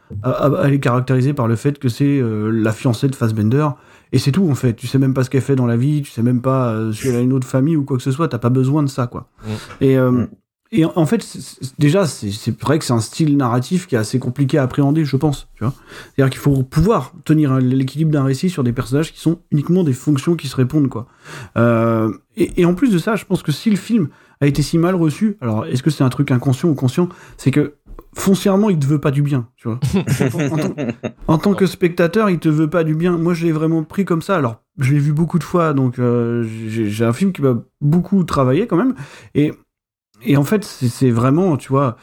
S2: Elle est caractérisée par le fait que c'est euh, la fiancée de Fassbender. Et c'est tout, en fait. Tu sais même pas ce qu'elle fait dans la vie. Tu sais même pas euh, si elle a une autre famille ou quoi que ce soit. T'as pas besoin de ça, quoi.
S1: Mm.
S2: Et. euh,
S4: Mm.
S2: Et en fait, déjà, c'est vrai que c'est un style narratif qui est assez compliqué à appréhender, je pense. Tu vois C'est-à-dire qu'il faut pouvoir tenir l'équilibre d'un récit sur des personnages qui sont uniquement des fonctions qui se répondent, quoi. Euh, et, et en plus de ça, je pense que si le film a été si mal reçu, alors est-ce que c'est un truc inconscient ou conscient? C'est que foncièrement, il te veut pas du bien, tu vois. en, tant, en tant que spectateur, il te veut pas du bien. Moi, je l'ai vraiment pris comme ça. Alors, je l'ai vu beaucoup de fois, donc euh, j'ai j'ai un film qui m'a beaucoup travaillé quand même. Et et en fait, c'est vraiment, tu vois,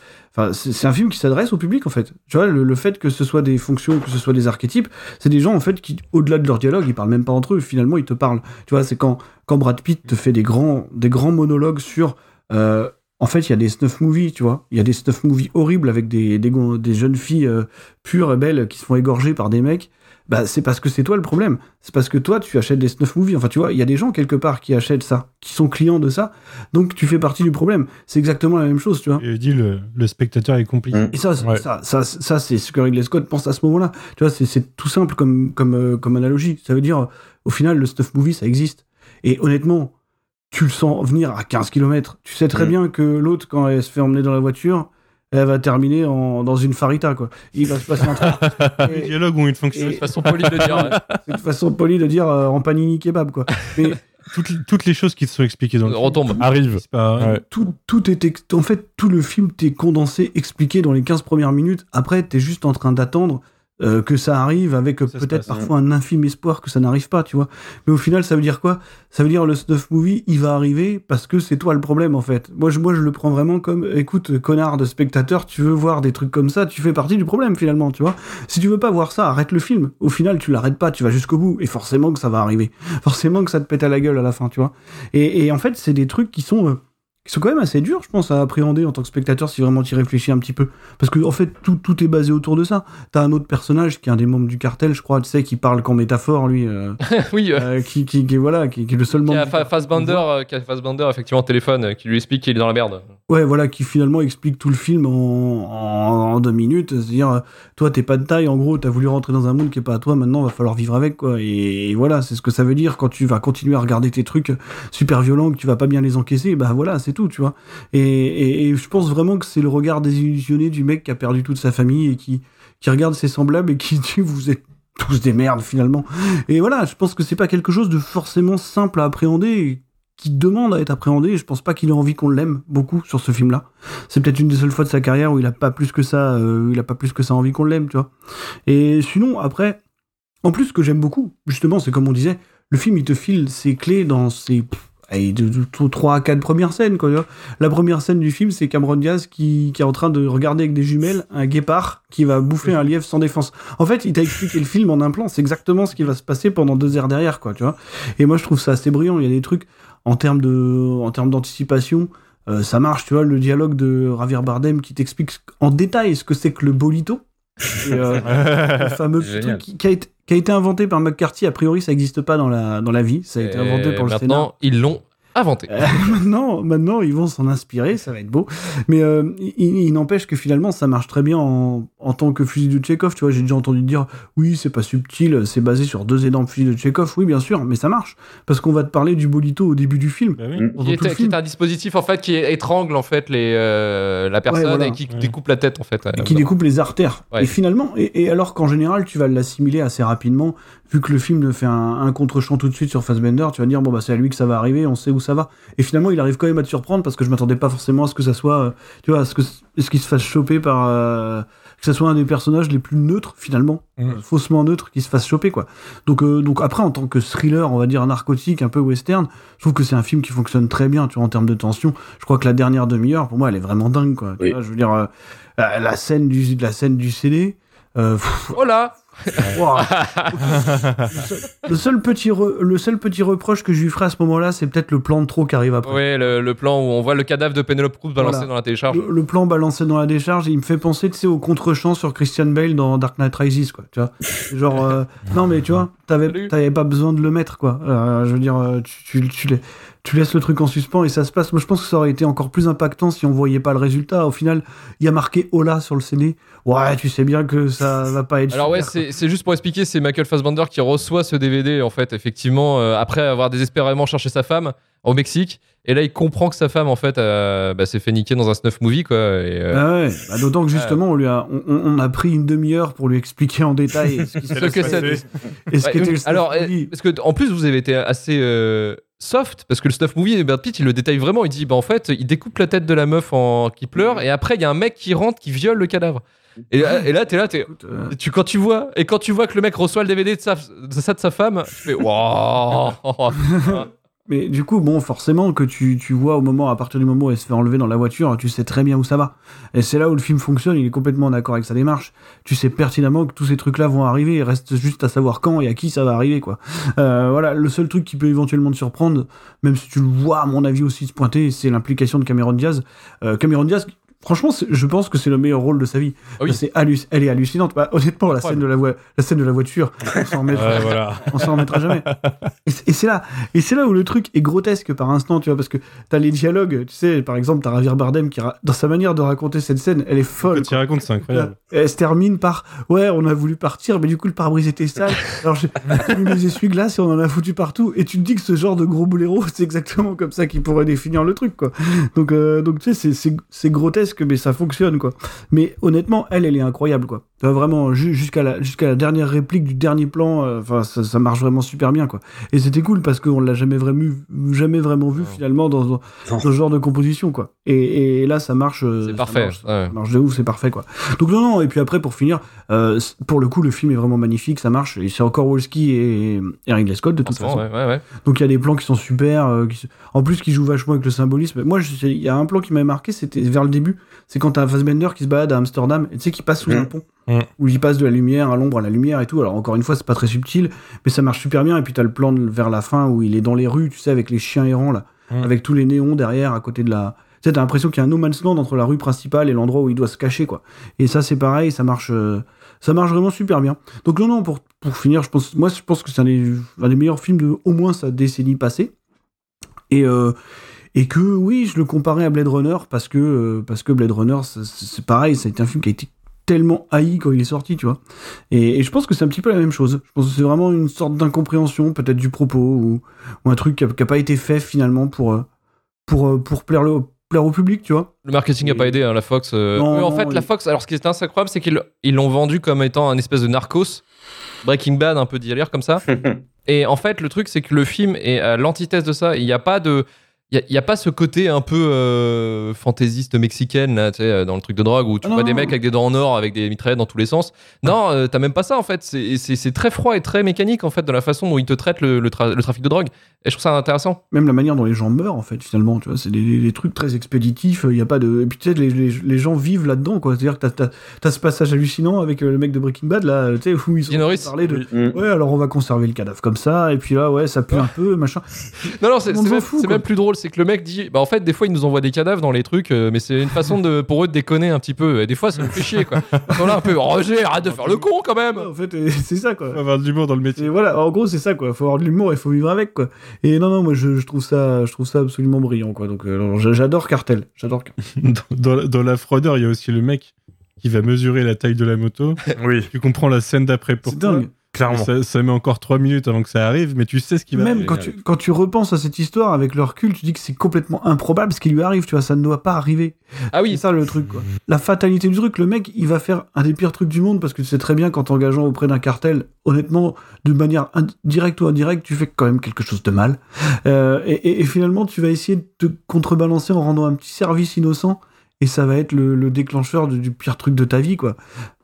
S2: c'est un film qui s'adresse au public, en fait. Tu vois, le, fait que ce soit des fonctions, que ce soit des archétypes, c'est des gens, en fait, qui, au-delà de leur dialogue, ils parlent même pas entre eux. Finalement, ils te parlent. Tu vois, c'est quand, quand Brad Pitt te fait des grands, des grands monologues sur. euh, en fait, il y a des snuff movies, tu vois. Il y a des snuff movies horribles avec des, des jeunes filles euh, pures et belles qui se font égorger par des mecs. Bah, c'est parce que c'est toi le problème. C'est parce que toi, tu achètes des snuff movies. Enfin, tu vois, il y a des gens quelque part qui achètent ça, qui sont clients de ça. Donc, tu fais partie du problème. C'est exactement la même chose, tu vois.
S3: Et dit le, le spectateur est complice.
S4: Mm.
S2: Et ça,
S5: Ouais.
S2: ça, ça, ça c'est ce que Ridley Scott pense à ce moment-là. Tu vois, c'est- c'est tout simple comme, comme, euh, comme analogie. Ça veut dire, au final, le stuff movie, ça existe. Et honnêtement, tu le sens venir à 15 km. Tu sais très
S4: Mm.
S2: bien que l'autre, quand elle se fait emmener dans la voiture, elle va terminer en, dans une farita, quoi. Il va se passer un truc.
S3: Les dialogues ont une fonction.
S2: et-
S1: De façon polie de dire. ouais.
S2: C'est une façon polie de dire euh, en panini kebab, quoi. Mais
S3: Toutes, toutes les choses qui te sont expliquées dans le film.
S1: Retombe.
S5: Arrive.
S3: C'est pas-
S5: Ouais.
S2: tout, tout est en fait tout le film t'est condensé expliqué dans les 15 premières minutes après t'es juste en train d'attendre euh, que ça arrive avec peut-être
S3: passe,
S2: parfois un infime espoir que ça n'arrive pas, tu vois. Mais au final, ça veut dire quoi? Ça veut dire le snuff movie, il va arriver parce que c'est toi le problème en fait. Moi je, moi, je le prends vraiment comme, écoute, connard de spectateur, tu veux voir des trucs comme ça, tu fais partie du problème finalement, tu vois. Si tu veux pas voir ça, arrête le film. Au final, tu l'arrêtes pas, tu vas jusqu'au bout et forcément que ça va arriver. Forcément que ça te pète à la gueule à la fin, tu vois. Et, et en fait, c'est des trucs qui sont euh, qui sont quand même assez durs, je pense, à appréhender en tant que spectateur si vraiment tu y réfléchis un petit peu. Parce que, en fait, tout, tout est basé autour de ça. T'as un autre personnage qui est un des membres du cartel, je crois, tu sais, qui parle qu'en métaphore, lui. euh,
S1: oui, euh,
S2: euh, qui, qui, qui, voilà, qui, qui est le seul
S1: qui
S2: membre.
S1: a
S2: du
S1: Fa- Fassbender, qui a Fassbender effectivement téléphone, qui lui explique qu'il est dans la merde.
S2: Ouais, voilà, qui finalement explique tout le film en, en, en deux minutes. C'est-à-dire, toi, t'es pas de taille, en gros, t'as voulu rentrer dans un monde qui est pas à toi, maintenant, va falloir vivre avec, quoi. Et, et voilà, c'est ce que ça veut dire quand tu vas continuer à regarder tes trucs super violents, que tu vas pas bien les encaisser, bah voilà, c'est tout, tu vois. Et, et, je pense vraiment que c'est le regard désillusionné du mec qui a perdu toute sa famille et qui, qui regarde ses semblables et qui dit, vous êtes tous des merdes, finalement. Et voilà, je pense que c'est pas quelque chose de forcément simple à appréhender. qui demande à être appréhendé. Je pense pas qu'il ait envie qu'on l'aime beaucoup sur ce film-là. C'est peut-être une des seules fois de sa carrière où il a pas plus que ça, euh, il a pas plus que ça envie qu'on l'aime, tu vois. Et sinon, après, en plus, ce que j'aime beaucoup, justement, c'est comme on disait, le film, il te file ses clés dans ses de- trois à quatre premières scènes, quoi. La première scène du film, c'est Cameron Diaz qui, qui est en train de regarder avec des jumelles un guépard qui va bouffer un lièvre sans défense. En fait, il t'a expliqué le film en un plan, c'est exactement ce qui va se passer pendant deux heures derrière, quoi, tu vois. Et moi, je trouve ça assez brillant. Il y a des trucs en termes de, en termes d'anticipation. euh, ça marche, tu vois, le dialogue de Javier Bardem qui t'explique en détail ce que c'est que le bolito. Et, euh, le fameux
S4: Génial.
S2: truc qui, a été, qui a été inventé par McCarthy. A priori, ça n'existe pas dans la, dans la vie. Ça a été inventé pour le scénar.
S1: maintenant, ils l'ont inventé.
S2: Euh, maintenant, maintenant, ils vont s'en inspirer, ça va être beau. Mais euh, il, il n'empêche que finalement, ça marche très bien en, en tant que fusil de Tchekhov. Tu vois, j'ai déjà entendu dire, oui, c'est pas subtil, c'est basé sur deux énormes fusils de Tchekhov. Oui, bien sûr, mais ça marche parce qu'on va te parler du bolito au début du film.
S3: Bah oui.
S1: Qui, est, qui
S2: film.
S1: est un dispositif en fait qui étrangle en fait les, euh, la personne
S2: voilà.
S1: et qui
S3: Ouais.
S1: découpe la tête en fait.
S2: et qui découpe les artères.
S1: Ouais.
S2: Et finalement, et, et alors qu'en général, tu vas l'assimiler assez rapidement, vu que le film fait un, un contre-champ tout de suite sur Fassbender, tu vas dire, bon, bah, c'est à lui que ça va arriver, on sait où ça va. Et finalement, il arrive quand même à te surprendre parce que je m'attendais pas forcément à ce que ça soit, euh, tu vois, à ce que, ce qu'il se fasse choper par, euh, que ça soit un des personnages les plus neutres, finalement,
S5: Mm.
S2: euh, faussement neutre, qui se fasse choper, quoi. Donc, euh, donc après, en tant que thriller, on va dire narcotique, un peu western, je trouve que c'est un film qui fonctionne très bien, tu vois, en termes de tension. Je crois que la dernière demi-heure, pour moi, elle est vraiment dingue, quoi. Tu
S4: Oui.
S2: vois, je veux dire, euh, la, la scène du, la scène du CD, euh, pff,
S1: Oh là
S2: Le, seul, le seul petit re- le seul petit reproche que je lui ferai à ce moment-là, c'est peut-être le plan de trop qui arrive après.
S1: Ouais, le, le plan où on voit le cadavre de Penelope Cruz balancé
S2: Voilà.
S1: dans la télécharge.
S2: Le, le plan balancé dans la décharge, il me fait penser, tu sais, au contre-champ sur Christian Bale dans Dark Knight Rises, quoi. Tu vois, genre, euh, non mais tu vois, t'avais, pas besoin de le mettre, quoi. Euh, je veux dire, euh, tu, tu, tu, la- tu laisses le truc en suspens et ça se passe. Moi, je pense que ça aurait été encore plus impactant si on voyait pas le résultat. Au final, il y a marqué Ola sur le CD. Ouais, tu sais bien que ça va pas être.
S1: Alors ouais,
S2: super,
S1: c'est juste pour expliquer, c'est Michael Fassbender qui reçoit ce DVD en fait, effectivement, euh, après avoir désespérément cherché sa femme au Mexique. Et là, il comprend que sa femme, en fait, euh, bah, s'est fait niquer dans un snuff movie, quoi. Euh,
S2: Ah ouais, bah d'autant que justement, on, lui a, on, on a pris une demi-heure pour lui expliquer en détail ce qui
S1: Ce que
S2: ce
S1: Ouais, alors,
S2: movie.
S1: parce que en plus, vous avez été assez soft, parce que le snuff movie, Brad Pitt, il le détaille vraiment. Il dit, bah en fait, il découpe la tête de la meuf en... qui pleure, et après, il y a un mec qui rentre, qui viole le cadavre. Et, là- et là, t'es là, t'es.
S2: Euh,
S1: Tu, quand tu vois et quand tu vois que le mec reçoit le DVD de, sa, de ça de sa femme, tu fais waouh
S2: Mais du coup, bon, forcément, que tu, tu vois au moment, à partir du moment où elle se fait enlever dans la voiture, tu sais très bien où ça va. Et c'est là où le film fonctionne, il est complètement d'accord avec sa démarche. Tu sais pertinemment que tous ces trucs-là vont arriver, il reste juste à savoir quand et à qui ça va arriver, quoi. Euh, voilà, le seul truc qui peut éventuellement te surprendre, même si tu le vois, à mon avis, aussi se pointer, c'est l'implication de Cameron Diaz. Euh, Cameron Diaz, franchement, je pense que c'est le meilleur rôle de sa vie.
S1: Ah oui.
S2: C'est halluc- elle est hallucinante. Bah, honnêtement, la scène, de la, la scène de la voiture, on s'en remettra
S3: Ouais, voilà.
S2: on s'en remettra jamais. Et c'est- là, et c'est là où le truc est grotesque par instant, tu vois, parce que t'as les dialogues, tu sais, par exemple, t'as Javier Bardem qui, ra- dans sa manière de raconter cette scène, elle est folle.
S3: Quand il raconte, c'est incroyable.
S2: Et Elle se termine par ouais, on a voulu partir, mais du coup le pare-brise était sale. Alors j'ai mis les essuie-glaces et on en a foutu partout. Et tu te dis que ce genre de gros boléro, c'est exactement comme ça qui pourrait définir le truc, quoi. Donc, euh, donc tu sais, c'est- c'est c'est grotesque grotesque, mais ça fonctionne, quoi. Mais honnêtement, elle, elle est incroyable, quoi. Vraiment, ju- jusqu'à la, jusqu'à la dernière réplique du dernier plan, euh, ça, ça marche vraiment super bien, quoi. Et c'était cool parce qu'on l'a jamais vraiment, vu- jamais vraiment vu, finalement, dans, dans, dans ce genre de composition, quoi. Et, et là, ça marche. euh,
S1: C'est parfait.
S2: marche,
S1: ouais.
S2: ça marche de ouf, c'est parfait, quoi. Donc, non, non, et puis après, pour finir, euh, pour le coup, le film est vraiment magnifique, ça marche. Et c'est encore Wolski et, et Ridley Scott, de toute façon.
S1: ouais, ouais, ouais.
S2: Donc il y a des plans qui sont super, euh, qui en plus qui jouent vachement avec le symbolisme. Moi, il y a un plan qui m'avait marqué, c'était vers le début, c'est quand t'as Fassbender qui se balade à Amsterdam, et tu sais, qui passe sous
S4: Mhm.
S2: un pont,
S3: Mhm.
S2: où il passe de la lumière à l'ombre à la lumière et tout. Alors encore une fois, c'est pas très subtil, mais ça marche super bien. Et puis t'as le plan de- vers la fin où il est dans les rues, tu sais, avec les chiens errants là,
S3: Mhm.
S2: avec tous les néons derrière à côté de la. Tu sais, t'as l'impression qu'il y a un no man's land entre la rue principale et l'endroit où il doit se cacher, quoi. Et ça, c'est pareil, ça marche, euh, ça marche vraiment super bien. Donc non, non, pour, pour finir, je pense, moi, je pense que c'est un des, un des meilleurs films de au moins sa décennie passée. Et, euh, et que oui, je le comparais à Blade Runner parce que, euh, parce que Blade Runner, c'est- pareil, ça a été un film qui a été tellement haï quand il est sorti, tu vois. Et, et je pense que c'est un petit peu la même chose. Je pense que c'est vraiment une sorte d'incompréhension, peut-être du propos, ou, ou un truc qui n'a pas été fait finalement pour, euh, pour, euh, pour plaire, le, plaire au public, tu vois.
S1: Le marketing n'a pas aidé, hein, la Fox. euh,
S2: Non,
S1: eux, en
S2: non,
S1: fait, la Fox, alors ce qui est assez incroyable, c'est qu'ils ils l'ont vendu comme étant un espèce de narcos, Breaking Bad, un peu délire comme ça. Et en fait, le truc, c'est que le film est à l'antithèse de ça. Il n'y a pas de. Il y a- pas ce côté un peu euh, fantaisiste mexicaine là, tu sais, euh, dans le truc de drogue où tu
S2: Ah non,
S1: vois des
S2: non.
S1: mecs avec des dents en or avec des mitraillettes dans tous les sens. Non, euh, t'as même pas ça en fait. C'est- très froid et très mécanique en fait dans la façon dont ils te traitent le, le tra- le trafic de drogue. Et je trouve ça intéressant.
S2: Même la manière dont les gens meurent, en fait, finalement, tu vois, c'est des, trucs très expéditifs, il y a pas de... Et puis, tu sais, les, les, les gens vivent là-dedans, quoi. C'est-à-dire que t'as, t'as, t'as ce passage hallucinant avec euh, le mec de Breaking Bad, là, tu sais, où ils sont
S1: Reeves.
S2: de.
S4: Mm.
S2: Ouais, alors on va conserver le cadavre comme ça, et puis là, ouais, ça pue un peu, machin.
S1: Non, non, c'est même plus drôle. C'est que le mec dit, bah en fait, des fois, ils nous envoient des cadavres dans les trucs, euh, mais c'est une façon de, pour eux de déconner un petit peu. Et des fois, ça nous fait chier, quoi. Ils sont là un peu, Roger, arrête de faire le con quand même.
S2: En fait, euh, c'est ça, quoi.
S3: Faut avoir de l'humour dans le métier.
S2: Et voilà, en gros, c'est ça, quoi. Faut avoir de l'humour, il faut vivre avec, quoi. Et non, non, moi, je, je trouve ça, je trouve ça absolument brillant, quoi. Donc, euh, j'adore Cartel. J'adore Cartel.
S3: Dans, dans- dans la fraudeur, il y a aussi le mec qui va mesurer la taille de la moto.
S5: Oui,
S3: Tu comprends la scène d'après
S2: C'est
S3: pourquoi.
S2: dingue.
S5: Clairement.
S3: Ça, ça met encore 3 minutes avant que ça arrive, mais tu sais ce qui va
S2: Même
S3: arriver.
S2: quand tu, quand tu repenses à cette histoire avec le recul, tu dis que c'est complètement improbable ce qui lui arrive, tu vois, ça ne doit pas arriver.
S1: Ah
S2: C'est
S1: oui,
S2: ça le truc, quoi. La fatalité du truc, le mec, il va faire un des pires trucs du monde parce que tu sais très bien qu'en t'engageant auprès d'un cartel, honnêtement, de manière directe ou indirecte, tu fais quand même quelque chose de mal. Euh, et, et- et finalement, tu vas essayer de te contrebalancer en rendant un petit service innocent et ça va être le, le déclencheur de- du pire truc de ta vie, quoi.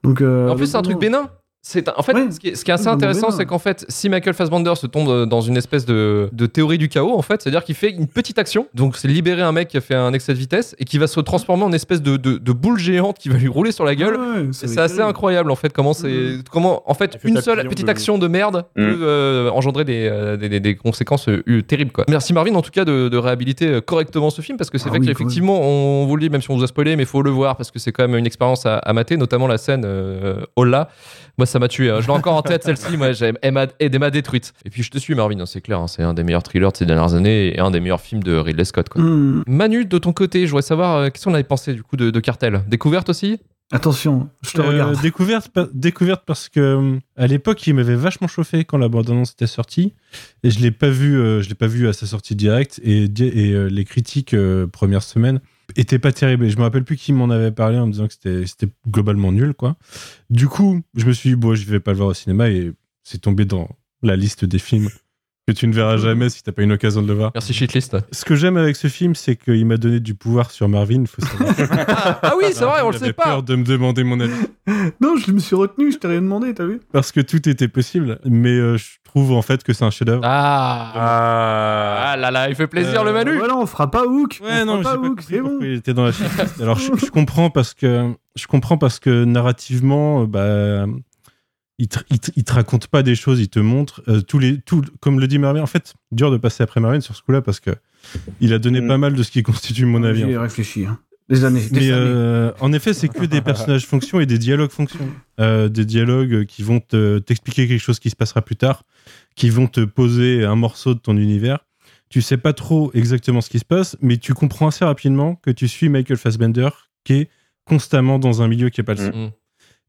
S2: Donc, euh,
S1: en plus, c'est un truc bénin. C'est un- en fait,
S2: Ouais.
S1: ce, qui est, ce qui est assez
S2: vraiment
S1: intéressant, c'est qu'en fait, si Michael Fassbender se tombe dans une espèce de, de théorie du chaos, en fait, c'est-à-dire qu'il fait une petite action, donc c'est libérer un mec qui a fait un excès de vitesse et qui va se transformer en espèce de, de, de boule géante qui va lui rouler sur la gueule.
S2: Ouais,
S1: C'est assez incroyable en fait comment c'est comment en fait
S5: Il fait
S1: une seule petite
S5: de-
S1: action de merde
S4: Mm.
S1: peut euh, engendrer des, euh, des, des- des conséquences euh, euh, terribles quoi. Merci Marvin en tout cas de, de réhabiliter euh, correctement ce film parce que c'est
S2: Ah
S1: vrai
S2: oui,
S1: qu'effectivement on, vous le dit même si on vous a spoilé mais faut le voir parce que c'est quand même une expérience à, à mater notamment la scène euh, Hola moi ça m'a tué hein. je l'ai encore en tête celle-ci moi j'ai- elle m'a détruite et puis je te suis Marvin hein, c'est clair hein, c'est un des meilleurs thrillers de ces dernières années et un des meilleurs films de Ridley Scott quoi.
S2: Hmm.
S1: Manu de ton côté je voudrais savoir euh, qu'est-ce qu'on avait pensé du coup de, de Cartel? Découverte aussi?
S2: Attention, je te
S3: Euh,
S2: regarde.
S3: découverte, pa- découverte parce que euh, à l'époque, il m'avait vachement chauffé quand la bande-annonce était sortie et je l'ai pas vu, euh, je l'ai pas vu à sa sortie directe et, euh, les critiques euh, première semaine étaient pas terribles. Et je me rappelle plus qui m'en avait parlé en me disant que c'était globalement nul, quoi. Du coup, je me suis dit bon, je vais pas le voir au cinéma et c'est tombé dans la liste des films que tu ne verras jamais si t'as pas une occasion de le voir.
S1: merci Shitlist
S3: Ce que j'aime avec ce film, c'est qu'il m'a donné du pouvoir sur Marvin. Faut savoir.
S1: ah oui c'est vrai on le sait pas
S3: peur de me demander mon avis.
S2: Non, je me suis retenu, je t'ai rien demandé, t'as vu?
S3: Parce que tout était possible. Mais euh, je trouve en fait que c'est un chef-d'œuvre.
S1: Ah
S5: Ah.
S1: Ah là là, il fait plaisir
S3: Euh,
S1: le Manu
S2: Voilà, on fera pas Hook.
S3: Ouais,
S2: on
S3: non,
S2: fera
S3: j'ai
S2: pas Hook, c'est bon.
S3: il était dans la. Alors, je, je comprends parce que je comprends parce que narrativement, euh, bah, il te, il te- il te raconte pas des choses, il te montre euh, tous les, tout, comme le dit Marvin. En fait, dur de passer après Marvin sur ce coup-là parce que il a donné
S4: Mm.
S3: pas mal de ce qui constitue mon avis. en
S2: J'y ai
S3: fait.
S2: réfléchi. hein. Des années. Des
S3: Mais
S2: années.
S3: euh, en effet, c'est que des personnages fonctions et des dialogues fonctions. Euh, des dialogues qui vont te- t'expliquer quelque chose qui se passera plus tard, qui vont te poser un morceau de ton univers. Tu sais pas trop exactement ce qui se passe, mais tu comprends assez rapidement que tu suis Michael Fassbender, qui est constamment dans un milieu qui est pas le sien.
S1: Mm.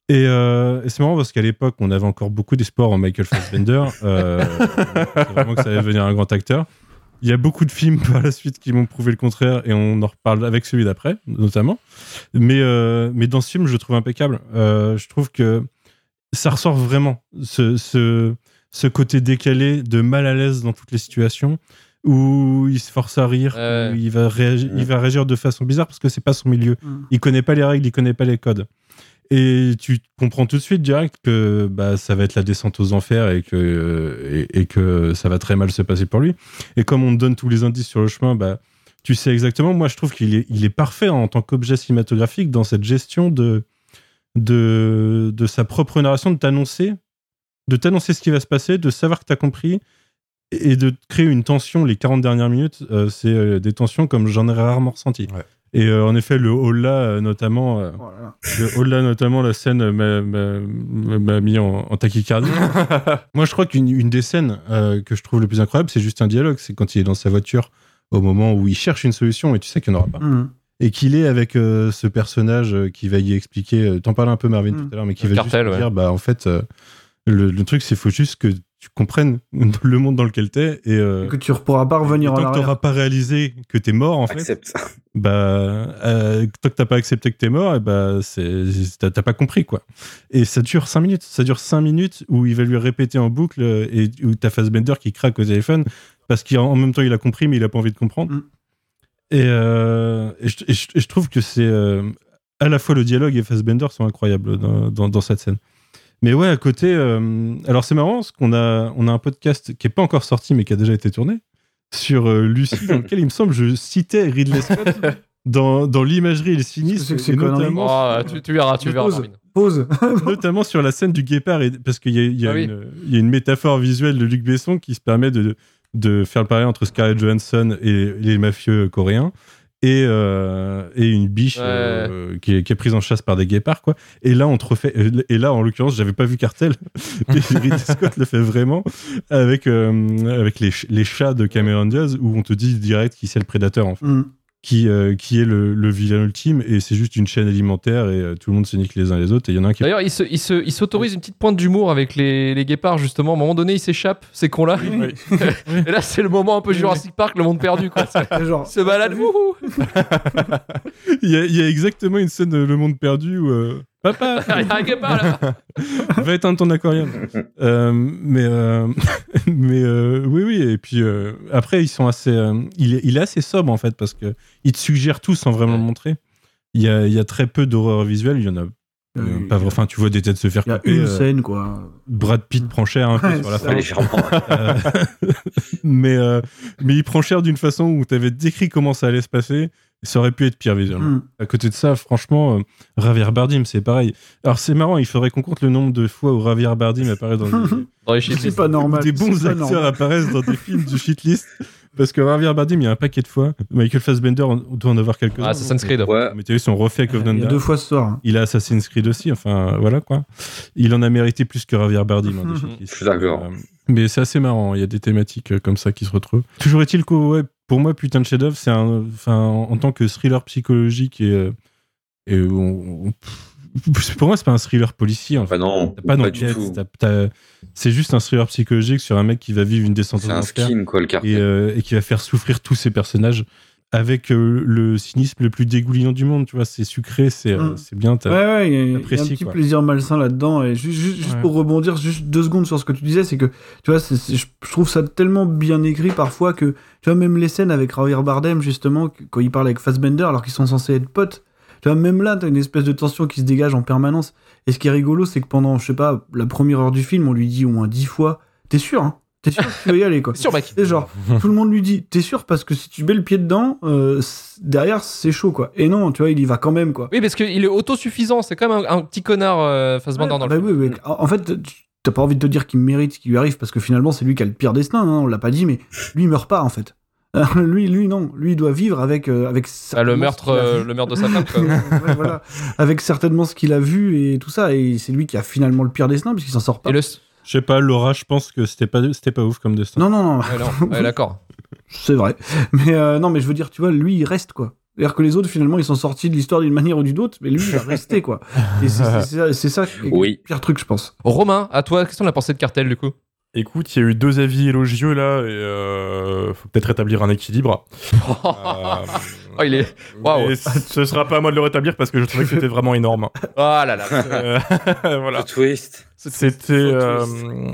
S3: Et, euh, et c'est marrant parce qu'à l'époque, on avait encore beaucoup d'espoir en Michael Fassbender. Euh, on pensait vraiment que ça allait devenir un grand acteur. Il y a beaucoup de films par la suite qui m'ont prouvé le contraire et on en reparle avec celui d'après, notamment. Mais, euh, mais dans ce film, je le trouve impeccable. Euh, je trouve que ça ressort vraiment ce, ce, ce côté décalé de mal à l'aise dans toutes les situations où il se force à rire, où il va, réagir, il va réagir de façon bizarre parce que c'est pas son milieu.
S2: Mm.
S3: Il connaît pas les règles, il connaît pas les codes. Et tu comprends tout de suite direct que bah, ça va être la descente aux enfers et que, et, que ça va très mal se passer pour lui. Et comme on te donne tous les indices sur le chemin, bah, tu sais exactement. Moi, je trouve qu'il est, il est parfait en tant qu'objet cinématographique dans cette gestion de, de, de sa propre narration, de t'annoncer, de t'annoncer ce qui va se passer, de savoir que tu as compris et de créer une tension. Les 40 dernières minutes, euh, c'est euh, des tensions comme j'en ai rarement ressenti. Et euh, en effet, le hall-là, euh, notamment, euh,
S2: Voilà.
S3: le hall-là, notamment, la scène m'a- mis en, en tachycardie. Moi, je crois qu'une une des scènes euh, que je trouve le plus incroyable, c'est juste un dialogue. C'est quand il est dans sa voiture au moment où il cherche une solution et tu sais qu'il n'y en aura pas.
S2: Mm.
S3: Et qu'il est avec euh, ce personnage euh, qui va y expliquer. euh, T'en parlais un peu, Marvin,
S2: Mm.
S3: tout à l'heure, mais qui
S1: Le
S3: va
S1: cartel,
S3: juste
S1: ouais.
S3: dire bah, en fait, euh, le, le truc, c'est faut juste que tu comprennes le monde dans lequel t'es. Et, euh,
S2: Que tu ne pourras pas revenir
S3: et
S2: en
S3: tant que
S2: arrière.
S3: t'auras pas réalisé que t'es mort, en fait,
S4: Accepte.
S3: bah, euh, tant que t'as pas accepté que t'es mort, et bah, c'est, t'as pas compris, quoi. Et ça dure 5 minutes. Ça dure 5 minutes où il va lui répéter en boucle euh, et où t'as Fassbender qui craque au téléphone parce qu'en en même temps il a compris, mais il a pas envie de comprendre.
S2: Mm.
S3: Et, euh, et, je, et je- et je trouve que c'est euh, à la fois le dialogue et Fassbender sont incroyables dans, dans, dans cette scène. Mais ouais, à côté, euh, alors c'est marrant parce qu'on a, on a un podcast qui est pas encore sorti mais qui a déjà été tourné sur euh, Lucie, dans lequel il me semble je citais Ridley Scott dans, dans l'imagerie et le cynisme,
S2: C'est
S3: notamment,
S1: Oh, tu, tu verras, tu verras.
S2: Pause.
S3: Notamment sur la scène du guépard, et, parce qu'il y a, y, a
S1: Ah oui.
S3: une- il y a une métaphore visuelle de Luc Besson qui se permet de, de faire le parallèle entre Scarlett Johansson et les mafieux coréens. Et, euh, et une biche
S1: Ouais.
S3: euh, qui, est, qui est prise en chasse par des guépards quoi et là on te refait et là en l'occurrence j'avais pas vu Cartel mais Ridley Scott le fait vraiment avec euh, avec les, ch- les chats de Cameron Diaz où on te dit direct qui c'est le prédateur en fait
S2: Mm.
S3: Qui, euh, qui est le, le vilain ultime et c'est juste une chaîne alimentaire et euh, tout le monde se nique les uns les autres et il y en a un qui
S1: D'ailleurs, il se- il se- il s'autorise une petite pointe d'humour avec les, les guépards, justement. À un moment donné, il s'échappe, ces cons-là. Et là, c'est le moment un peu Jurassic Park, le monde perdu, quoi.
S2: Genre,
S1: Il se balade, wouhou
S3: il, y a, il y a exactement une scène de Le Monde Perdu où euh, Papa, va éteindre ton aquarium. Euh, mais euh, mais euh, oui, oui. Et puis euh, après, ils sont assez. euh, il, est, il est assez sobre en fait parce que il te suggère tout sans vraiment le montrer. Il y a, il y a très peu d'horreur visuelle. Il y en a euh,
S2: Euh,
S3: pas vrai. Enfin, tu vois des têtes se faire
S2: Il y a
S3: couper.
S2: une
S3: euh,
S2: scène, quoi.
S3: Brad Pitt prend cher un peu
S2: Ouais,
S3: sur la fin. Euh, mais, euh, mais il prend cher d'une façon où tu avais décrit comment ça allait se passer. Ça aurait pu être pire visuellement.
S2: Mm.
S3: À côté de ça, franchement, euh, Javier Bardim, c'est pareil. Alors c'est marrant, il faudrait qu'on compte le nombre de fois où Javier Bardim apparaît dans des,
S1: Dans les
S2: C'est
S1: shitlists.
S2: pas normal.
S3: des bons
S2: c'est
S3: acteurs
S2: normal.
S3: apparaissent dans des films du shitlist. Parce que Javier Bardim, il y a un paquet de fois. Michael Fassbender on doit en avoir quelques-uns.
S1: Ah, Assassin's Creed.
S4: Ouais.
S3: Mais t'as vu, son refait Covenant
S2: Il y a deux fois ce soir. hein.
S3: Il a Assassin's Creed aussi, enfin voilà quoi. Il en a mérité plus que Javier Bardem. hein, shitlists.
S4: Je suis d'accord.
S3: Euh, mais c'est assez marrant, il y a des thématiques euh, comme ça qui se retrouvent. Toujours est-il que, ouais, pour moi, Putain de chef-d'œuvre, c'est un. Enfin, en, en tant que thriller psychologique et. euh, et on- on- pff, pour moi, c'est pas un thriller policier. En fait.
S4: Bah non,
S3: T'as pas
S4: pas,
S3: d'enquête,
S4: du tout.
S3: t'as- t'as- c'est juste un thriller psychologique sur un mec qui va vivre une descente
S4: C'est
S3: aux
S4: un
S3: enfers
S4: skin, quoi, le
S3: et, euh, et qui va faire souffrir tous ses personnages avec euh, le cynisme le plus dégoulinant du monde. Tu vois, c'est sucré, c'est euh,
S2: Mm.
S3: c'est bien. t'as-
S2: Ouais, ouais, il y a- un petit
S3: quoi.
S2: plaisir malsain là-dedans. Et juste, juste, juste
S3: Ouais.
S2: pour rebondir, juste deux secondes sur ce que tu disais, c'est que, tu vois, c'est- c'est- je je trouve ça tellement bien écrit parfois que, tu vois, même les scènes avec Javier Bardem, justement, quand il parle avec Fassbender, alors qu'ils sont censés être potes, tu vois, même là, t'as une espèce de tension qui se dégage en permanence. Et ce qui est rigolo, c'est que pendant, je sais pas, la première heure du film, on lui dit au moins dix fois, t'es sûr, hein? T'es sûr que tu veux y aller, quoi
S1: Sûr, mec.
S2: Et genre, tout le monde lui dit, t'es sûr? Parce que si tu mets le pied dedans, euh, derrière c'est chaud quoi. Et non, tu vois, il y va quand même quoi.
S1: Oui, parce qu'il est autosuffisant. C'est quand même un, un petit connard euh,
S2: Ouais,
S1: dans
S2: bah
S1: le film.
S2: oui, oui. En fait, t'as pas envie de te dire qu'il mérite ce qui lui arrive parce que finalement c'est lui qui a le pire destin. hein, on l'a pas dit, mais lui il meurt pas en fait. Lui, lui non, lui il doit vivre avec euh, avec
S1: Ah, le meurtre,
S2: a
S1: euh, le meurtre de sa femme. Quoi.
S2: Ouais, voilà. avec certainement ce qu'il a vu et tout ça. Et c'est lui qui a finalement le pire destin puisqu'il s'en sort pas.
S1: Et le.
S3: Je sais pas, Laura, je pense que c'était pas, c'était pas ouf comme destin.
S2: Non, non, non,
S1: Ouais, non. Ouais, d'accord.
S2: c'est vrai. Mais euh, non, mais je veux dire, tu vois, lui il reste quoi. C'est-à-dire que les autres, finalement, ils sont sortis de l'histoire d'une manière ou d'une autre, mais lui, il va rester, quoi. Et c'est- c'est c'est ça, c'est ça qui est
S4: Oui.
S2: le pire truc, je pense.
S1: Romain, à toi, qu'est-ce qu'on a pensé de cartel du coup?
S5: Écoute, il y a eu deux avis élogieux là, et euh, faut peut-être rétablir un équilibre. Euh,
S1: Oh, il est. Waouh.
S5: et ce sera pas à moi de le rétablir parce que je trouvais que c'était vraiment énorme.
S1: Oh là là.
S5: Euh, voilà.
S4: Le twist.
S5: C'était. euh,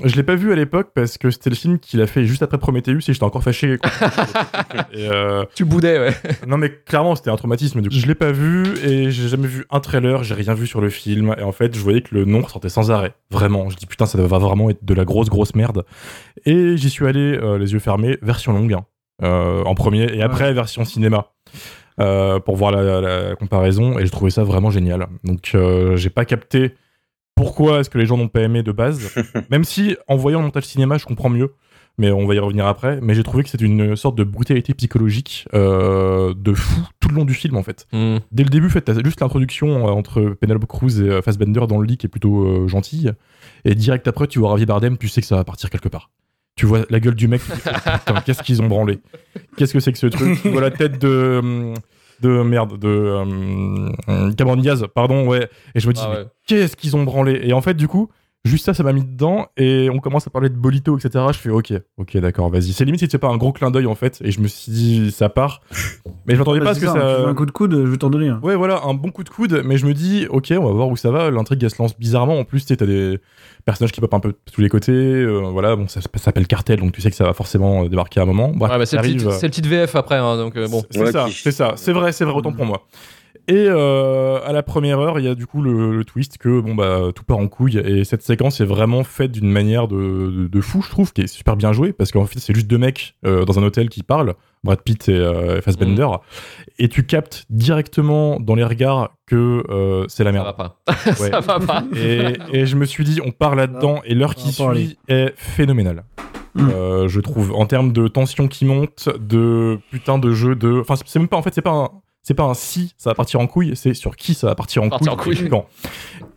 S5: je l'ai pas vu à l'époque parce que c'était le film qu'il a fait juste après Prometheus et j'étais encore fâché. quoi. et, euh,
S1: Tu boudais, ouais.
S5: non mais clairement c'était un traumatisme. Du coup. Je l'ai pas vu et j'ai jamais vu un trailer, j'ai rien vu sur le film et en fait je voyais que le nom ressortait sans arrêt. Vraiment, je dis putain ça va vraiment être de la grosse grosse merde. Et j'y suis allé euh, les yeux fermés, version longue hein, euh, en premier et après version cinéma. Euh, pour voir la, la comparaison et j'ai trouvé ça vraiment génial. Donc euh, j'ai pas capté pourquoi est-ce que les gens n'ont pas aimé de base, même si en voyant le montage cinéma je comprends mieux, mais on va y revenir après. Mais j'ai trouvé que c'était une sorte de brutalité psychologique euh, de fou tout le long du film en fait.
S1: Hmm.
S5: Dès le début, en fait, t'as juste l'introduction euh, entre Penelope Cruz et euh, Fassbender dans le lit qui est plutôt euh, gentille, et direct après tu vois Javier Bardem, tu sais que ça va partir quelque part. Tu vois la gueule du mec, putain, qu'est-ce qu'ils ont branlé Qu'est-ce que c'est que ce truc? Tu vois la tête de de merde de euh, Cameron Diaz, pardon, ouais. Et je me dis
S1: Ah ouais.
S5: qu'est-ce qu'ils ont branlé? Et en fait, du coup, juste ça, ça m'a mis dedans. Et on commence à parler de Bolito, etc. Je fais ok, ok, d'accord, vas-y. C'est limite si c'est pas un gros clin d'œil en fait. Et je me suis dit ça part. Mais je m'attendais
S2: Bah,
S5: pas à ce que
S2: ça,
S5: ça.
S2: tu veux un coup de coude, je vais t'en donner.
S5: Ouais, voilà, un bon coup de coude, mais je me dis, ok, on va voir où ça va. L'intrigue, elle se lance bizarrement. En plus, tu sais, t'as des personnages qui popent un peu de tous les côtés. euh, voilà, bon, ça, ça s'appelle Cartel, donc tu sais que ça va forcément euh, débarquer à un moment. Bref,
S1: Ouais, bah, c'est le, petit-
S5: euh,
S1: c'est le petit VF après, hein, donc euh, bon.
S5: c'est
S4: Ouais,
S5: ça,
S4: qui-
S5: c'est ça, c'est vrai, c'est vrai, autant pour moi. Et euh, à la première heure, il y a du coup le, le twist que bon bah tout part en couille et cette séquence est vraiment faite d'une manière de, de, de fou, je trouve, qui est super bien jouée parce qu'en fait c'est juste deux mecs euh, dans un hôtel qui parlent, Brad Pitt et euh, Fassbender, et tu captes directement dans les regards que euh, c'est la
S1: Ça
S5: merde.
S1: va pas.
S5: Ouais.
S1: ça va pas.
S5: Et, et je me suis dit, on part là-dedans, et l'heure qui
S2: parler.
S5: suit est phénoménale.
S2: Mm.
S5: Euh, je trouve, en termes de tension qui monte, de putain de jeu, de. Enfin, c'est même pas, en fait, c'est pas un. C'est pas un si ça va partir en couille, c'est sur qui ça va partir en
S1: Partir
S5: couille.
S1: en couille.
S5: et quand.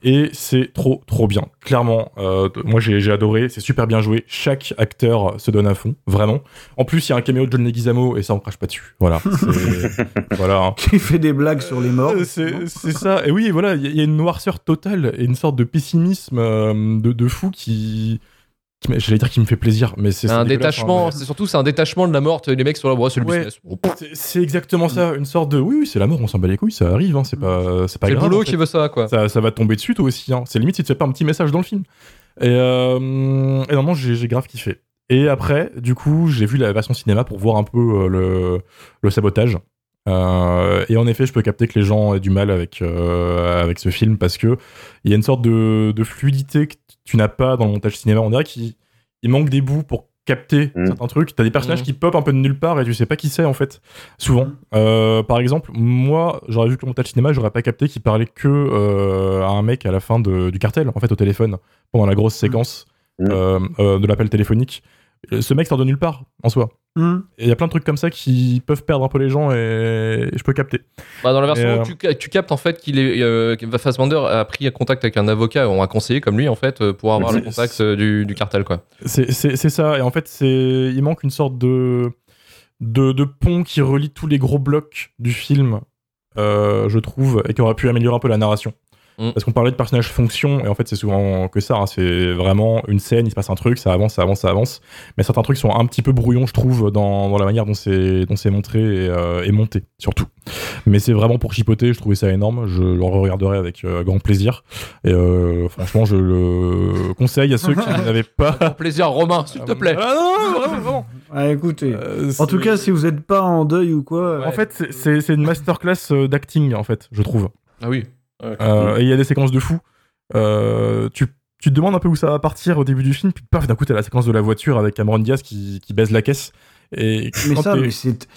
S5: Et c'est trop, trop bien. Clairement, euh, moi j'ai adoré, c'est super bien joué. Chaque acteur se donne à fond, vraiment. En plus, il y a un caméo de John Leguizamo et ça, on crache pas dessus. Voilà. voilà. hein.
S2: Qui fait des blagues sur les morts.
S5: C'est ça. Et oui, voilà, il y, a- il y a une noirceur totale et une sorte de pessimisme euh, de, de fou qui. J'allais dire qui me fait plaisir, mais c'est.
S1: Un détachement,
S5: hein,
S1: c'est surtout c'est un détachement de la mort. Les mecs sur la voie, c'est le
S5: Ouais.
S1: business.
S5: C'est- exactement ça, une sorte de. Oui, oui, c'est la mort, on s'en bat les couilles, ça arrive, hein, c'est pas, c'est pas
S1: C'est le boulot
S5: en fait.
S1: qui veut ça, quoi.
S5: Ça, ça va tomber dessus, toi aussi. Hein. C'est limite si tu fais pas un petit message dans le film. Et, euh, et non, j'ai grave kiffé. Et après, du coup, j'ai vu la version cinéma pour voir un peu euh, le, le sabotage. Euh, et en effet, je peux capter que les gens aient du mal avec, euh, avec ce film parce que il y a une sorte de, de fluidité que tu n'as pas dans le montage cinéma. On dirait qu'il il manque des bouts pour capter
S4: Mm.
S5: certains trucs. T'as des personnages
S1: Mm.
S5: qui popent un peu de nulle part et tu sais pas qui c'est en fait. Souvent. Euh, par exemple, moi, j'aurais vu que le montage cinéma, j'aurais pas capté qu'il parlait que euh, à un mec à la fin de- du cartel, en fait, au téléphone, pendant la grosse séquence
S4: Mm.
S5: euh, euh, de l'appel téléphonique. Ce mec sort de nulle part, en soi.
S2: Hum.
S5: Et il y a plein de trucs comme ça qui peuvent perdre un peu les gens et, et je peux capter.
S1: Bah, dans la version
S5: Et,
S1: où
S5: euh,
S1: tu, ca- tu captes en fait qu'il est euh, que Fassbender a pris contact avec un avocat ou un conseiller comme lui en fait euh, pour avoir le contact euh, du, du cartel quoi.
S5: C'est ça. Et en fait, c'est il manque une sorte de, de, de pont qui relie tous les gros blocs du film, euh, je trouve, et qui aurait pu améliorer un peu la narration.
S1: Mm.
S5: Parce qu'on parlait de personnages fonction, et en fait, c'est souvent que ça. hein. C'est vraiment une scène, il se passe un truc, ça avance, ça avance, ça avance. Mais certains trucs sont un petit peu brouillons, je trouve, dans, dans la manière dont c'est dont c'est montré et, euh, et monté, surtout. Mais c'est vraiment pour chipoter, je trouvais ça énorme. Je le regarderai avec euh, grand plaisir. Et euh, franchement, je le conseille à ceux qui n'avaient pas.
S1: Pour plaisir Romain s'il te plaît.
S5: Ah non, non, vraiment, vraiment.
S2: Ah, écoutez.
S5: Euh,
S2: En tout cas, si vous n'êtes pas en deuil ou quoi,
S5: en fait, c'est- c'est une masterclass d'acting, en fait, je trouve.
S1: Ah oui.
S5: Euh, et il y a des séquences de fou. Euh, tu, tu te demandes un peu où ça va partir au début du film, puis paf, d'un coup, t'as la séquence de la voiture avec Cameron Diaz qui, qui baise la caisse. Et quand
S2: ça,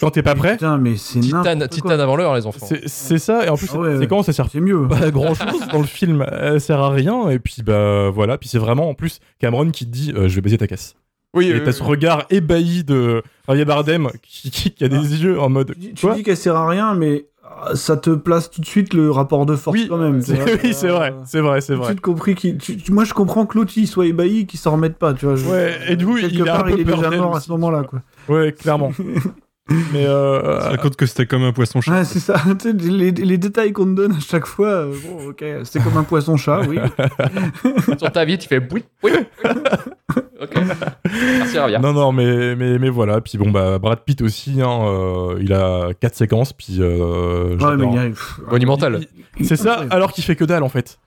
S5: t'es- pas prêt,
S2: Putain, mais c'est
S1: Titane, avant l'heure les enfants.
S5: c'est ça. Et en plus,
S2: Ah ouais,
S5: cette
S2: ouais.
S5: séquence, elle sert
S2: C'est mieux.
S5: pas à grand chose dans le film. Elle sert à rien. Et puis, bah voilà. Puis c'est vraiment, en plus, Cameron qui te dit euh, Je vais baiser ta caisse.
S1: Oui.
S5: Et t'as ce regard ébahi de Javier Bardem qui, qui- qui a des
S2: Ah.
S5: yeux en mode.
S2: Tu, tu dis qu'elle sert à rien, mais ça te place tout de suite le rapport de force
S5: Oui,
S2: quand même.
S5: c'est- oui, c'est vrai, c'est vrai, c'est vrai.
S2: compris tu- tu- moi, je comprends que l'autre il soit ébahi, qu'il s'en remette pas, tu vois. je-
S5: Ouais, et du coup, il
S2: part,
S5: peu
S2: il est déjà mort à ce moment-là, quoi.
S5: Ouais, clairement. Mais euh,
S3: Ça raconte que c'était comme un poisson chat.
S2: Ouais, c'est ça. Tu sais, les, les détails qu'on te donne à chaque fois, euh, bon, ok, c'est comme un poisson-chat, oui.
S1: Sur ta vie tu fais oui oui. Ok. Merci Ravia.
S5: Non, non, mais, mais, mais voilà. Puis bon, bah, Brad Pitt aussi, hein, euh, il a quatre séquences, puis. Euh,
S2: Ouais, mais il y a- pff,
S1: Monumental.
S5: C'est ça, alors qu'il fait que dalle en fait.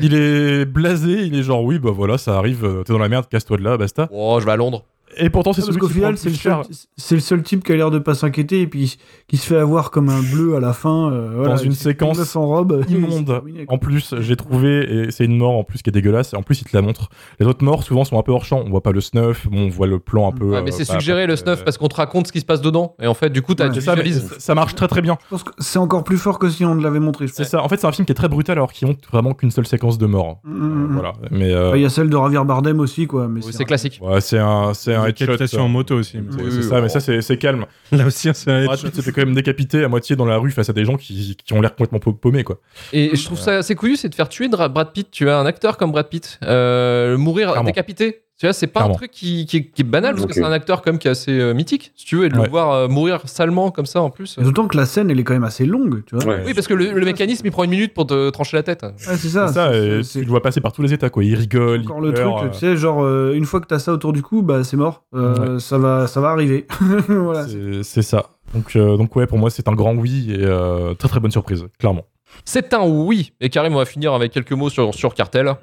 S5: Il est blasé, il est genre oui, bah voilà, ça arrive, euh, t'es dans la merde, casse-toi de là, basta.
S1: Oh, je vais à Londres.
S5: Et pourtant, c'est
S2: Parce
S5: celui
S2: qu'au
S5: qui
S2: final, c'est
S5: le
S2: seul,
S5: cher
S2: c'est le seul type qui a l'air de pas s'inquiéter et puis qui se fait avoir comme un bleu à la fin. euh, voilà,
S5: dans une séquence
S2: sans robe.
S5: immonde. En plus, j'ai trouvé, et c'est une mort en plus qui est dégueulasse, et en plus, il te la montre. Les autres morts, souvent, sont un peu hors champ. On voit pas le snuff, bon, on voit le plan un peu.
S1: Ouais,
S5: euh,
S1: mais c'est
S5: bah,
S1: suggéré le
S5: euh,
S1: snuff parce qu'on te raconte ce qui se passe dedans. Et en fait, du coup, t'as
S2: Ouais,
S1: tu
S5: C'est ça, ça- marche très très bien.
S2: Je pense que c'est encore plus fort que si on ne l'avait montré.
S5: C'est ça. En fait, c'est un film qui est très brutal alors qu'il montre vraiment qu'une seule séquence de mort.
S2: Mm, mm, mm.
S5: Voilà. Mais euh,
S2: Bah, Il y a celle de Javier Bardem aussi, quoi. Mais
S1: Oui, c'est classique.
S5: ouais, c'est un, c'est un headshot.
S3: capitation en moto aussi.
S5: C'est
S1: Oui,
S5: c'est
S1: oui,
S5: ça, mais ça, c'est c'est calme.
S3: Là aussi, c'est un
S5: Brad
S3: headshot.
S5: Fait quand même décapiter à moitié dans la rue face à des gens qui, qui ont l'air complètement pau- paumés, quoi.
S1: Et je trouve ça assez couillu, c'est de faire tuer Brad Pitt. Tu as un acteur comme Brad Pitt, euh, mourir
S5: Clairement.
S1: décapité. Tu vois, c'est pas
S5: Clairement.
S1: un truc qui, qui est, qui est banal parce que c'est un acteur comme qui est assez euh, mythique, si tu veux, et de
S5: Ouais.
S1: le voir euh, mourir salement comme ça en plus.
S2: Et D'autant que la scène, elle est quand même assez longue, tu vois.
S4: Ouais.
S1: Oui, parce que le, le mécanisme il prend une minute pour te trancher la tête.
S2: Ouais, c'est ça.
S5: C'est ça,
S2: c'est-
S5: et
S2: c'est-
S5: tu le vois passer par tous les états, quoi. Il rigole,
S2: encore
S5: il
S2: le
S5: pleure,
S2: truc,
S5: euh,
S2: tu sais, genre euh, une fois que t'as ça autour du cou, bah c'est mort. Euh, Ça va, ça va arriver. voilà.
S5: c'est- C'est ça. Donc, euh, donc ouais, pour moi, c'est un grand oui et euh, très très bonne surprise, clairement.
S1: C'est un oui. Et Karim, on va finir avec quelques mots sur, sur Cartel.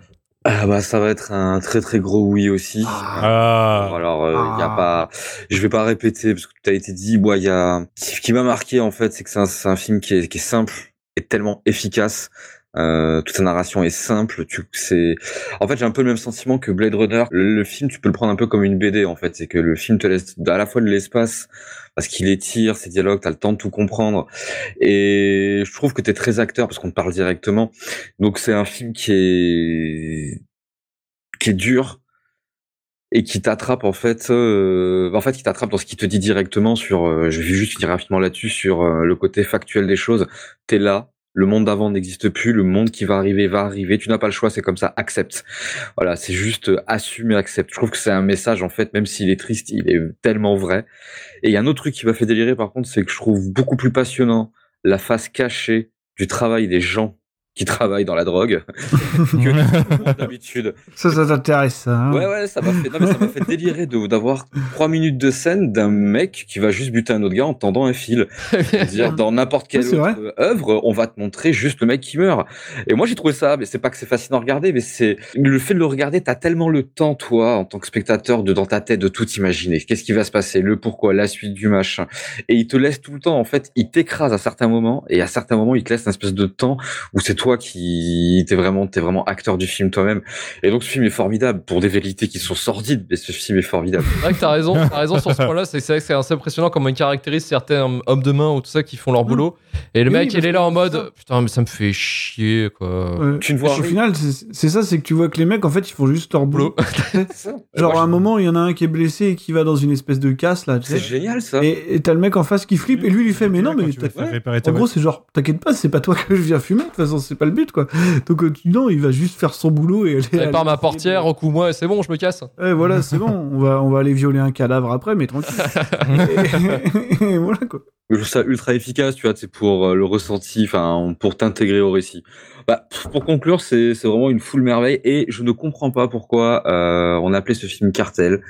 S4: Ah bah ça va être un très très gros oui aussi.
S5: Ah,
S4: Alors il y a
S2: Ah.
S4: pas, je vais pas répéter parce que tout a été dit. Moi il y a, ce qui m'a marqué en fait, c'est que c'est un, film qui est, qui est simple et tellement efficace. Euh, toute sa narration est simple. Tu, c'est, en fait j'ai un peu le même sentiment que Blade Runner. Le, film tu peux le prendre un peu comme une BD en fait. C'est que le film te laisse à la fois de l'espace parce qu'il étire ses dialogues, t'as le temps de tout comprendre. Et je trouve que t'es très acteur parce qu'on te parle directement. Donc c'est un film qui est qui est dur et qui t'attrape en fait euh, en fait qui t'attrape dans ce qu'il te dit directement sur euh, je vais juste finir rapidement là-dessus sur euh, le côté factuel des choses t'es là le monde d'avant n'existe plus le monde qui va arriver va arriver tu n'as pas le choix c'est comme ça accepte. Voilà c'est juste euh, assume et accepte. Je trouve que c'est un message en fait même s'il est triste il est tellement vrai. Et il y a un autre truc qui m'a fait délirer par contre c'est que je trouve beaucoup plus passionnant la face cachée du travail des gens qui travaillent dans la drogue que d'habitude
S2: Ça, ça t'intéresse, ça. hein.
S4: Ouais, ouais, ça m'a fait, non, mais ça m'a fait délirer d'avoir trois minutes de scène d'un mec qui va juste buter un autre gars en tendant un fil. C'est-à-dire, dans n'importe quelle
S2: Ouais, c'est
S4: autre œuvre, on va te montrer juste le mec qui meurt. Et moi, j'ai trouvé ça, mais c'est pas que c'est fascinant à regarder, mais c'est, le fait de le regarder, t'as tellement le temps, toi, en tant que spectateur, de, dans ta tête, de tout imaginer. Qu'est-ce qui va se passer? Le pourquoi, la suite du machin. Et il te laisse tout le temps, en fait, il t'écrase à certains moments, et à certains moments, il te laisse une espèce de temps où c'est toi qui, t'es vraiment, t'es vraiment acteur du film toi-même. Et donc ce film est formidable pour des vérités qui sont sordides, mais ce film est formidable.
S1: C'est vrai que t'as raison, t'as raison sur ce point-là. C'est c'est vrai que c'est assez impressionnant comment il caractérise certains hommes de main ou tout ça qui font leur boulot. Et le
S2: Oui,
S1: mec, il est là en mode
S2: ça.
S1: putain, mais ça me fait chier quoi.
S4: Tu ne vois
S2: Au final, c'est ça, c'est que tu vois que les mecs, en fait, ils font juste leur boulot. Genre, à un moment, il y en a un qui est blessé et qui va dans une espèce de casse, là,
S4: C'est génial ça.
S2: Et t'as le mec en face qui flippe, et lui, il lui fait, mais non, mais En gros, c'est genre, t'inquiète pas, c'est pas toi que je viens fumer, de toute façon, c'est pas le but, quoi. Donc, euh, non, il va juste faire son boulot et aller.
S1: Répare ma portière, recoue-moi et c'est bon, je me casse.
S2: Ouais, voilà, c'est bon, on va, on va aller violer un cadavre après, mais tranquille. et, et voilà, quoi.
S4: Je trouve ça ultra efficace, tu vois, c'est pour euh, le ressenti, enfin pour t'intégrer au récit. Bah, pour conclure, c'est c'est vraiment une full merveille et je ne comprends pas pourquoi euh, on appelait ce film Cartel.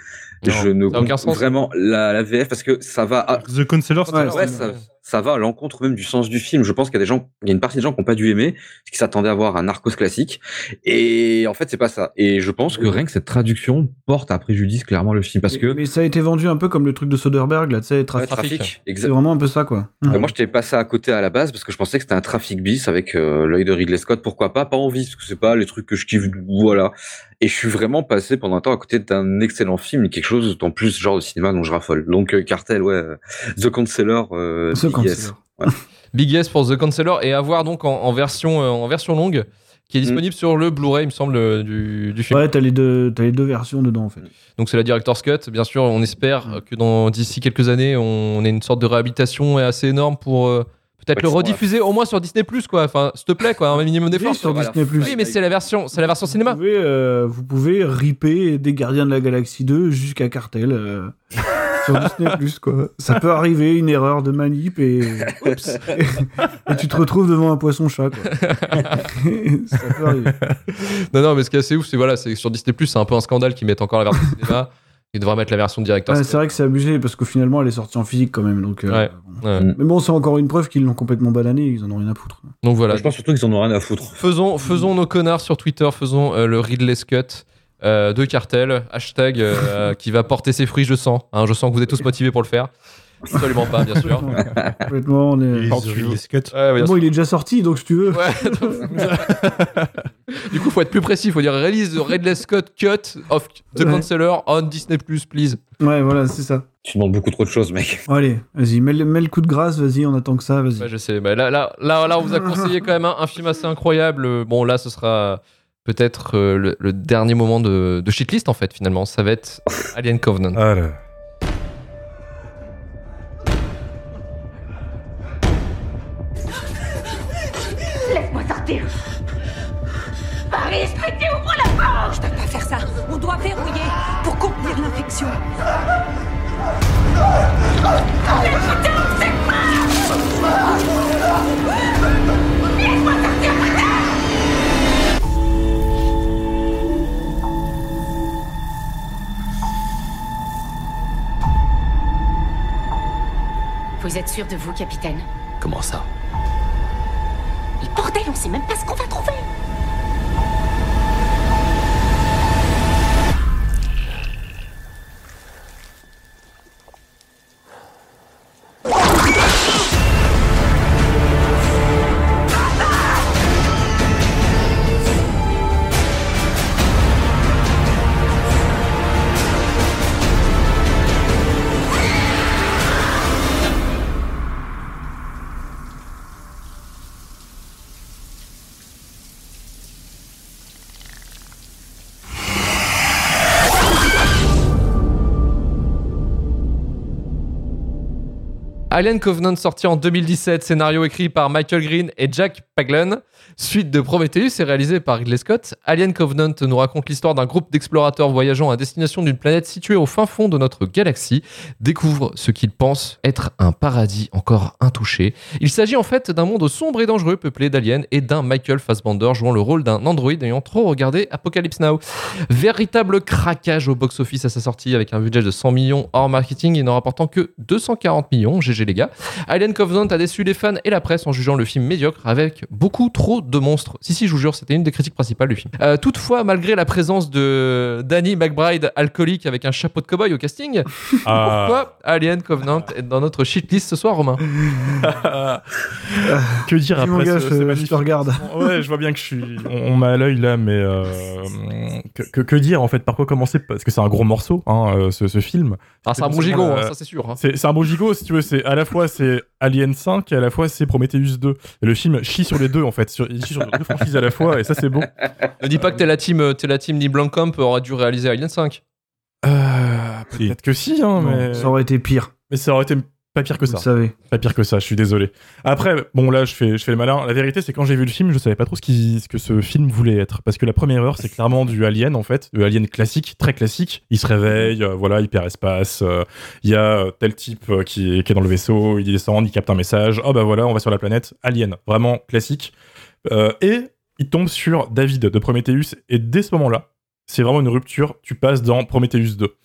S1: Non,
S4: je ne comprends vraiment la, la VF parce que ça va à,
S3: The Counselor,
S2: Ouais,
S4: ça, ça va à l'encontre même du sens du film. Je pense qu'il y a des gens, il y a une partie des gens qui n'ont pas dû aimer, qu'ils s'attendaient à voir un Narcos classique. Et en fait, c'est pas ça. Et je pense que rien que cette traduction porte à préjudice clairement le film, parce
S2: mais,
S4: que
S2: mais ça a été vendu un peu comme le truc de Soderbergh, là, tu sais,
S4: Ouais,
S2: trafic.
S1: trafic.
S2: C'est vraiment un peu ça, quoi.
S4: Euh, moi, je t'ai passé à côté à la base parce que je pensais que c'était un trafic bis avec euh, l'œil de Ridley Scott. Pourquoi pas? Pas envie, parce que c'est pas les trucs que je kiffe. Voilà. Et je suis vraiment passé pendant un temps à côté d'un excellent film, quelque chose en plus genre de cinéma dont je raffole. Donc euh, Cartel, ouais, euh, The Counselor, euh,
S2: The Counselor.
S4: Yes.
S1: Big yes pour The Counselor et à voir donc en, en version, euh, en version longue qui est disponible sur le Blu-ray, il me semble, euh, du, du film.
S2: Ouais, t'as les, deux, t'as les deux versions dedans, en fait.
S1: Donc c'est la Director's Cut. Bien sûr, on espère que dans d'ici quelques années, on ait une sorte de réhabilitation assez énorme pour euh, peut-être
S4: Ouais,
S1: le rediffuser au moins sur Disney quoi. Enfin, s'il te plaît, quoi, un minimum d'effort.
S2: Oui, sur
S4: voilà.
S2: Disney+.
S1: Oui, mais c'est la version, c'est la version cinéma.
S2: Vous pouvez, euh, vous pouvez ripper des Gardiens de la Galaxie 2 jusqu'à Cartel. euh. sur Disney Plus quoi. Ça peut arriver, une erreur de manip et, Oups. et, tu te retrouves devant un poisson chat quoi. ça peut arriver.
S1: Non, non, mais ce qui est assez ouf, c'est voilà, c'est que sur Disney Plus, c'est un peu un scandale qu'ils mettent encore la version cinéma. Ils devraient mettre la version directeur.
S2: Ouais, c'est vrai que c'est abusé parce qu'au finalement, elle est sortie en physique quand même. Donc, euh,
S1: Ouais,
S2: bon.
S1: ouais.
S2: Mais bon, c'est encore une preuve qu'ils l'ont complètement banané. Ils en ont rien à foutre.
S1: Donc voilà.
S4: Je pense surtout qu'ils en ont rien à foutre.
S1: Faisons, faisons nos connards sur Twitter, faisons euh, le Ridley Scott euh, de cartel, hashtag euh, qui va porter ses fruits, je sens. Hein, je sens que vous êtes tous motivés pour le faire. Absolument pas, bien sûr.
S2: Complètement, on est.
S1: Ouais, ouais,
S2: Bon, il est déjà sorti, donc si tu veux.
S1: Ouais, du coup, faut être plus précis. Faut dire release the Ridley Scott cut of The
S2: Ouais.
S1: Counselor on Disney Plus, please.
S2: Ouais, voilà, c'est ça.
S4: Tu demandes beaucoup trop de choses, mec.
S2: Bon, allez, vas-y, mets, le- mets le coup de grâce, vas-y, on attend que ça, vas-y.
S1: Ouais, je sais. Bah, là, là, là, là, on vous a conseillé quand même un, un film assez incroyable. Bon, là, ce sera peut-être euh, le, le dernier moment de, de shitlist en fait. Finalement, ça va être Alien Covenant.
S5: Ah là.
S12: Laisse-moi sortir Paris, Stricty, ouvre la porte Je peux pas faire ça. On doit verrouiller pour contenir l'infection. Mais putain, c'est quoi
S13: Vous êtes sûr de vous, capitaine?
S8: Comment ça?
S13: Mais bordel, on sait même pas ce qu'on va trouver
S1: Alien Covenant sorti en 2017, scénario écrit par Michael Green et Jack Paglen. Suite de Prometheus et réalisé par Ridley Scott, Alien Covenant nous raconte l'histoire d'un groupe d'explorateurs voyageant à destination d'une planète située au fin fond de notre galaxie, découvre ce qu'ils pensent être un paradis encore intouché. Il s'agit en fait d'un monde sombre et dangereux peuplé d'aliens et d'un Michael Fassbender jouant le rôle d'un androïde ayant trop regardé Apocalypse Now. Véritable craquage au box-office à sa sortie avec un budget de 100 millions hors marketing et n'en rapportant que 240 millions, GG les gars. Alien Covenant a déçu les fans et la presse en jugeant le film médiocre avec beaucoup trop de monstres. Si, si, je vous jure, c'était une des critiques principales du film. Euh, toutefois, malgré la présence de Danny McBride, alcoolique avec un chapeau de cowboy au casting,
S5: Ah.
S1: pourquoi Alien Covenant est dans notre shitlist ce soir, Romain
S5: que dire après
S2: gars,
S5: ce-
S2: je- je te regarde.
S5: Ouais, je vois bien que je suis. On, on m'a à l'œil là, mais euh, que, que- que dire en fait Par quoi commencer? Parce que c'est un gros morceau, hein, euh, ce, ce film.
S1: Ah, c'est un bon gigot, hein, ça c'est sûr. hein.
S5: C'est c'est un bon gigot, si tu veux. C'est à la fois c'est Alien 5 et à la fois c'est Prometheus 2. Et le film chie sur les deux en fait. Sur, chie sur deux franchises à la fois et ça c'est beau.
S1: Ne dis pas que t'es la team, euh, t'es la team Neil Blomkamp aurait dû réaliser Alien 5.
S5: Euh, Peut-être que si, hein,
S2: Non,
S5: mais.
S2: Ça aurait été pire,
S5: Mais ça aurait été pas pire que
S2: vous
S5: ça.
S2: le savez.
S5: Pas pire que ça, je suis désolé. Après, bon là, je fais, je fais le malin. La vérité, c'est quand j'ai vu le film, je savais pas trop ce, qui, ce que ce film voulait être. Parce que la première heure, c'est clairement du Alien, en fait. Du Alien classique, très classique. Il se réveille, euh, voilà, hyperespace. euh, Il y a euh, tel type euh, qui, est, qui est dans le vaisseau, il descend, il capte un message. Oh bah voilà, on va sur la planète. Alien, vraiment classique. Euh, et il tombe sur David de Prometheus. Et dès ce moment-là, c'est vraiment une rupture. Tu passes dans Prometheus 2.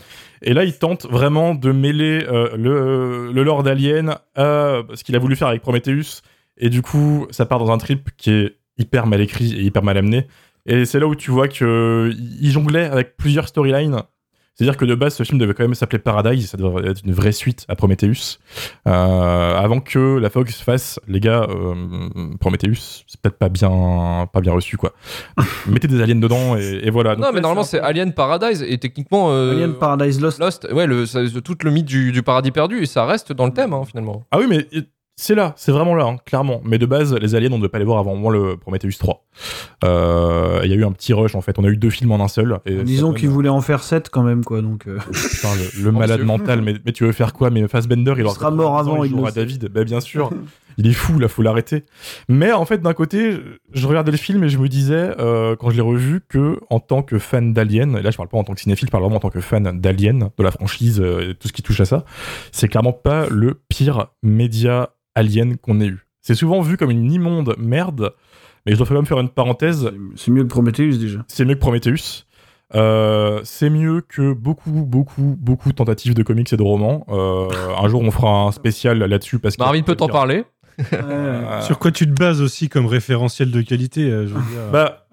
S5: Et là, il tente vraiment de mêler euh, le, le lore d'Alien à ce qu'il a voulu faire avec Prometheus. Et du coup, ça part dans un trip qui est hyper mal écrit et hyper mal amené. Et c'est là où tu vois qu'il jonglait avec plusieurs storylines. C'est-à-dire que de base, ce film devait quand même s'appeler Paradise, ça devrait être une vraie suite à Prometheus. Euh, avant que la Fox fasse, les gars, euh, Prometheus, c'est peut-être pas bien, pas bien reçu, quoi. Mettez des aliens dedans et, et voilà. Donc
S1: non, mais
S5: là,
S1: normalement c'est Alien Paradise et techniquement. euh,
S2: Alien Paradise Lost.
S1: Lost, ouais, le, ça- tout le mythe du, du paradis perdu et ça reste dans le thème hein, finalement.
S5: Ah oui, mais c'est là, c'est vraiment là, hein, clairement. Mais de base, les aliens, on ne devait pas les voir avant moi le Prometheus 3. Euh, Il y a eu un petit rush en fait. On a eu deux films en un seul. Et
S2: Disons qu'ils voulaient en faire 7 quand même, quoi. Donc, euh,
S5: Putain, le, le malade mental. Mais, mais tu veux faire quoi? Mais Fassbender, il,
S2: Il
S5: aura
S2: sera mort
S5: 90 ans,
S2: avant,
S5: il jouera. David. Bah, bien sûr. il est fou, là, faut l'arrêter. Mais en fait, d'un côté, je regardais le film et je me disais, euh, quand je l'ai revu, que en tant que fan d'Alien, et là je parle pas en tant que cinéphile, je parle vraiment en tant que fan d'Alien, de la franchise euh, et tout ce qui touche à ça, c'est clairement pas le pire média Alien qu'on ait eu. C'est souvent vu comme une immonde merde, mais je dois quand même faire une parenthèse.
S2: C'est mieux que Prometheus déjà.
S5: C'est mieux que Prometheus. Euh, c'est mieux que beaucoup, beaucoup, beaucoup de tentatives de comics et de romans. Euh, un jour, on fera un spécial là-dessus parce que.
S1: Marvin peut t'en parler.
S3: Sur quoi tu te bases aussi comme référentiel de qualité euh, je veux dire.
S5: Bah,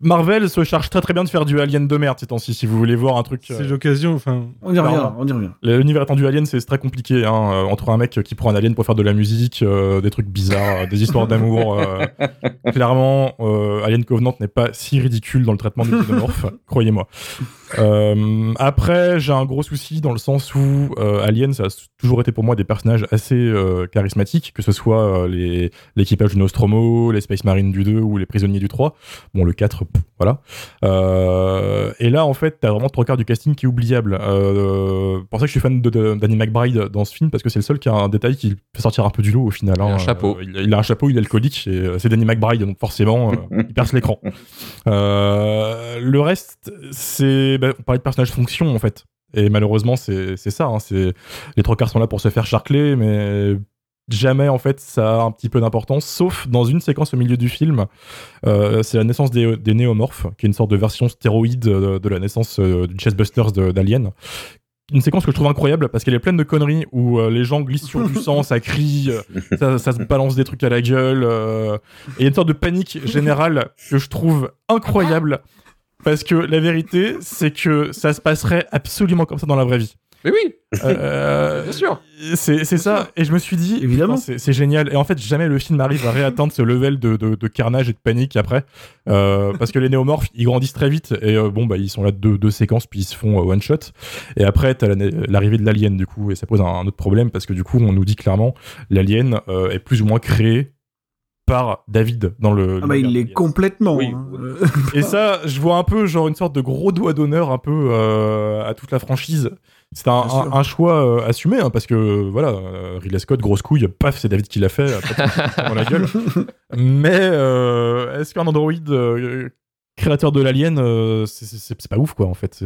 S5: Marvel se charge très très bien de faire du Alien de merde ces temps-ci. Si vous voulez voir un truc.
S3: C'est l'occasion, enfin.
S2: On y revient, on y revient.
S5: L'univers étendu Alien, c'est très compliqué. Hein, euh, entre un mec qui prend un alien pour faire de la musique, euh, des trucs bizarres, euh, des histoires d'amour. euh, clairement, euh, Alien Covenant n'est pas si ridicule dans le traitement des xénomorphes, croyez-moi. Euh, après, j'ai un gros souci dans le sens où euh, Alien, ça a toujours été pour moi des personnages assez euh, charismatiques, que ce soit euh, l'équipage du Nostromo, les Space Marines du 2 ou les prisonniers du 3. Bon, le 4, pff, voilà. Euh, et là, en fait, t'as vraiment trois quarts du casting qui est oubliable. Euh, pour ça que je suis fan de, de- d'Annie McBride dans ce film, parce que c'est le seul qui a un détail qui fait sortir un peu du lot au final.
S1: Il a un
S5: hein.
S1: chapeau.
S5: Euh, il, a, il a un chapeau, il est alcoolique, et euh, c'est Danny McBride, donc forcément, euh, il perce l'écran. Euh, le reste, c'est. bah, on parlait de personnage fonction, en fait. Et malheureusement, c'est c'est ça. hein, c'est les trois quarts sont là pour se faire charcler, mais jamais en fait ça a un petit peu d'importance, sauf dans une séquence au milieu du film. Euh, c'est la naissance des, des néomorphes, qui est une sorte de version stéroïde de, de la naissance euh, du Chessbusters d'Alien. Une séquence que je trouve incroyable parce qu'elle est pleine de conneries où euh, les gens glissent sur du sang, ça crie, euh, ça, ça se balance des trucs à la gueule. euh, et il y a une sorte de panique générale que je trouve incroyable parce que la vérité, c'est que ça se passerait absolument comme ça dans la vraie vie.
S1: Mais oui,
S5: Euh,
S1: bien sûr.
S5: c'est c'est ça. Et je me suis dit,
S2: Évidemment.
S5: c'est génial. Et en fait, jamais le film arrive à réatteindre ce level de, de- de carnage et de panique après. Euh, parce que les néomorphes, ils grandissent très vite. Et euh, bon, bah, ils sont là deux, deux séquences, puis ils se font euh, one shot. Et après, t'as la- l'arrivée de l'alien, du coup. Et ça pose un, un autre problème parce que du coup, on nous dit clairement, l'alien euh, est plus ou moins créé par David dans le.
S2: Ah bah il l'est complètement.
S4: Oui.
S2: hein. Euh,
S5: Et ça, je vois un peu genre une sorte de gros doigt d'honneur un peu euh, à toute la franchise. C'est un, choix euh, assumé hein, parce que voilà, euh, Ridley Scott, grosse couille, paf, c'est David qui l'a fait, euh, dans la gueule. Mais euh, est-ce qu'un Android euh, créateur de l'Alien, euh, c'est- pas ouf quoi en fait.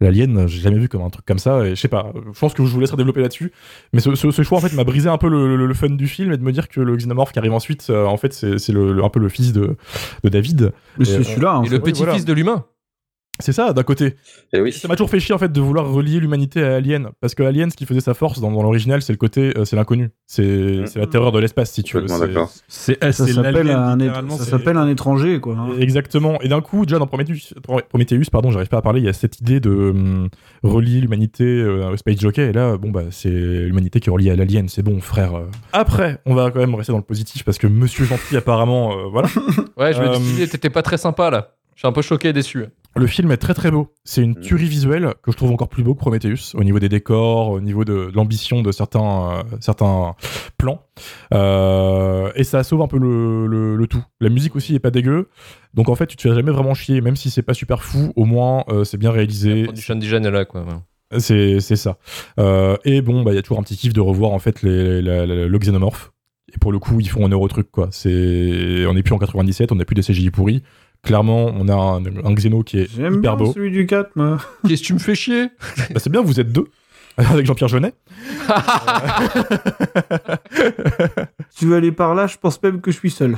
S5: L'Alien, j'ai jamais vu comme un truc comme ça, et je sais pas, je pense que je vous laisserai développer là-dessus. Mais ce, ce- ce choix, en fait, m'a brisé un peu le, le- le fun du film et de me dire que le xénomorphe qui arrive ensuite, euh, en fait, c'est le- un peu le fils de, de David.
S2: C'est
S5: euh,
S2: celui-là.
S1: Et le petit-fils
S5: voilà.
S1: de l'humain.
S5: C'est ça, d'un côté.
S4: Et oui.
S5: Ça m'a toujours fait chier en fait de vouloir relier l'humanité à Alien, parce que Alien, ce qui faisait sa force dans, dans l'original, c'est le côté, euh, c'est l'inconnu, c'est c'est la terreur de l'espace, si tu veux. C'est-.
S3: C'est
S2: Ça s'appelle un, un étranger, quoi. hein.
S5: Exactement. Et d'un coup, déjà dans Prometheus, Prometheus pardon, j'arrive pas à parler, il y a cette idée de hum, relier l'humanité euh, au Space Jockey, et là, bon, bah, c'est l'humanité qui est reliée à l'Alien, c'est bon, frère. euh. Après, on va quand même rester dans le positif, parce que Monsieur Gentil, apparemment, euh, voilà.
S1: Ouais, je me
S5: Euh,
S1: dis, t'étais pas très sympa là. Je suis un peu choqué et déçu.
S5: Le film est très très beau. C'est une tuerie visuelle que je trouve encore plus beau que Prometheus au niveau des décors, au niveau de, de l'ambition de certains, euh, certains plans. Euh, et ça sauve un peu le, le- le tout. La musique aussi est pas dégueu. Donc en fait, tu te fais jamais vraiment chier, même si c'est pas super fou. Au moins, euh, c'est bien réalisé.
S1: Production design est là, quoi. ouais.
S5: C'est c'est ça. Euh, et bon, bah il y a toujours un petit kiff de revoir en fait les, la- la- le xénomorphe. Et pour le coup, ils font un euro truc quoi. C'est, on n'est plus en 97, on n'a plus des CGI pourris. Clairement, on a un, un xéno qui est
S2: J'aime
S5: hyper
S2: bien
S5: beau.
S2: celui du 4, moi.
S1: Qu'est-ce que tu me fais chier?
S5: Bah, c'est bien, vous êtes deux. Avec Jean-Pierre Jeunet.
S2: Si tu veux aller par là, je pense même que je suis seul.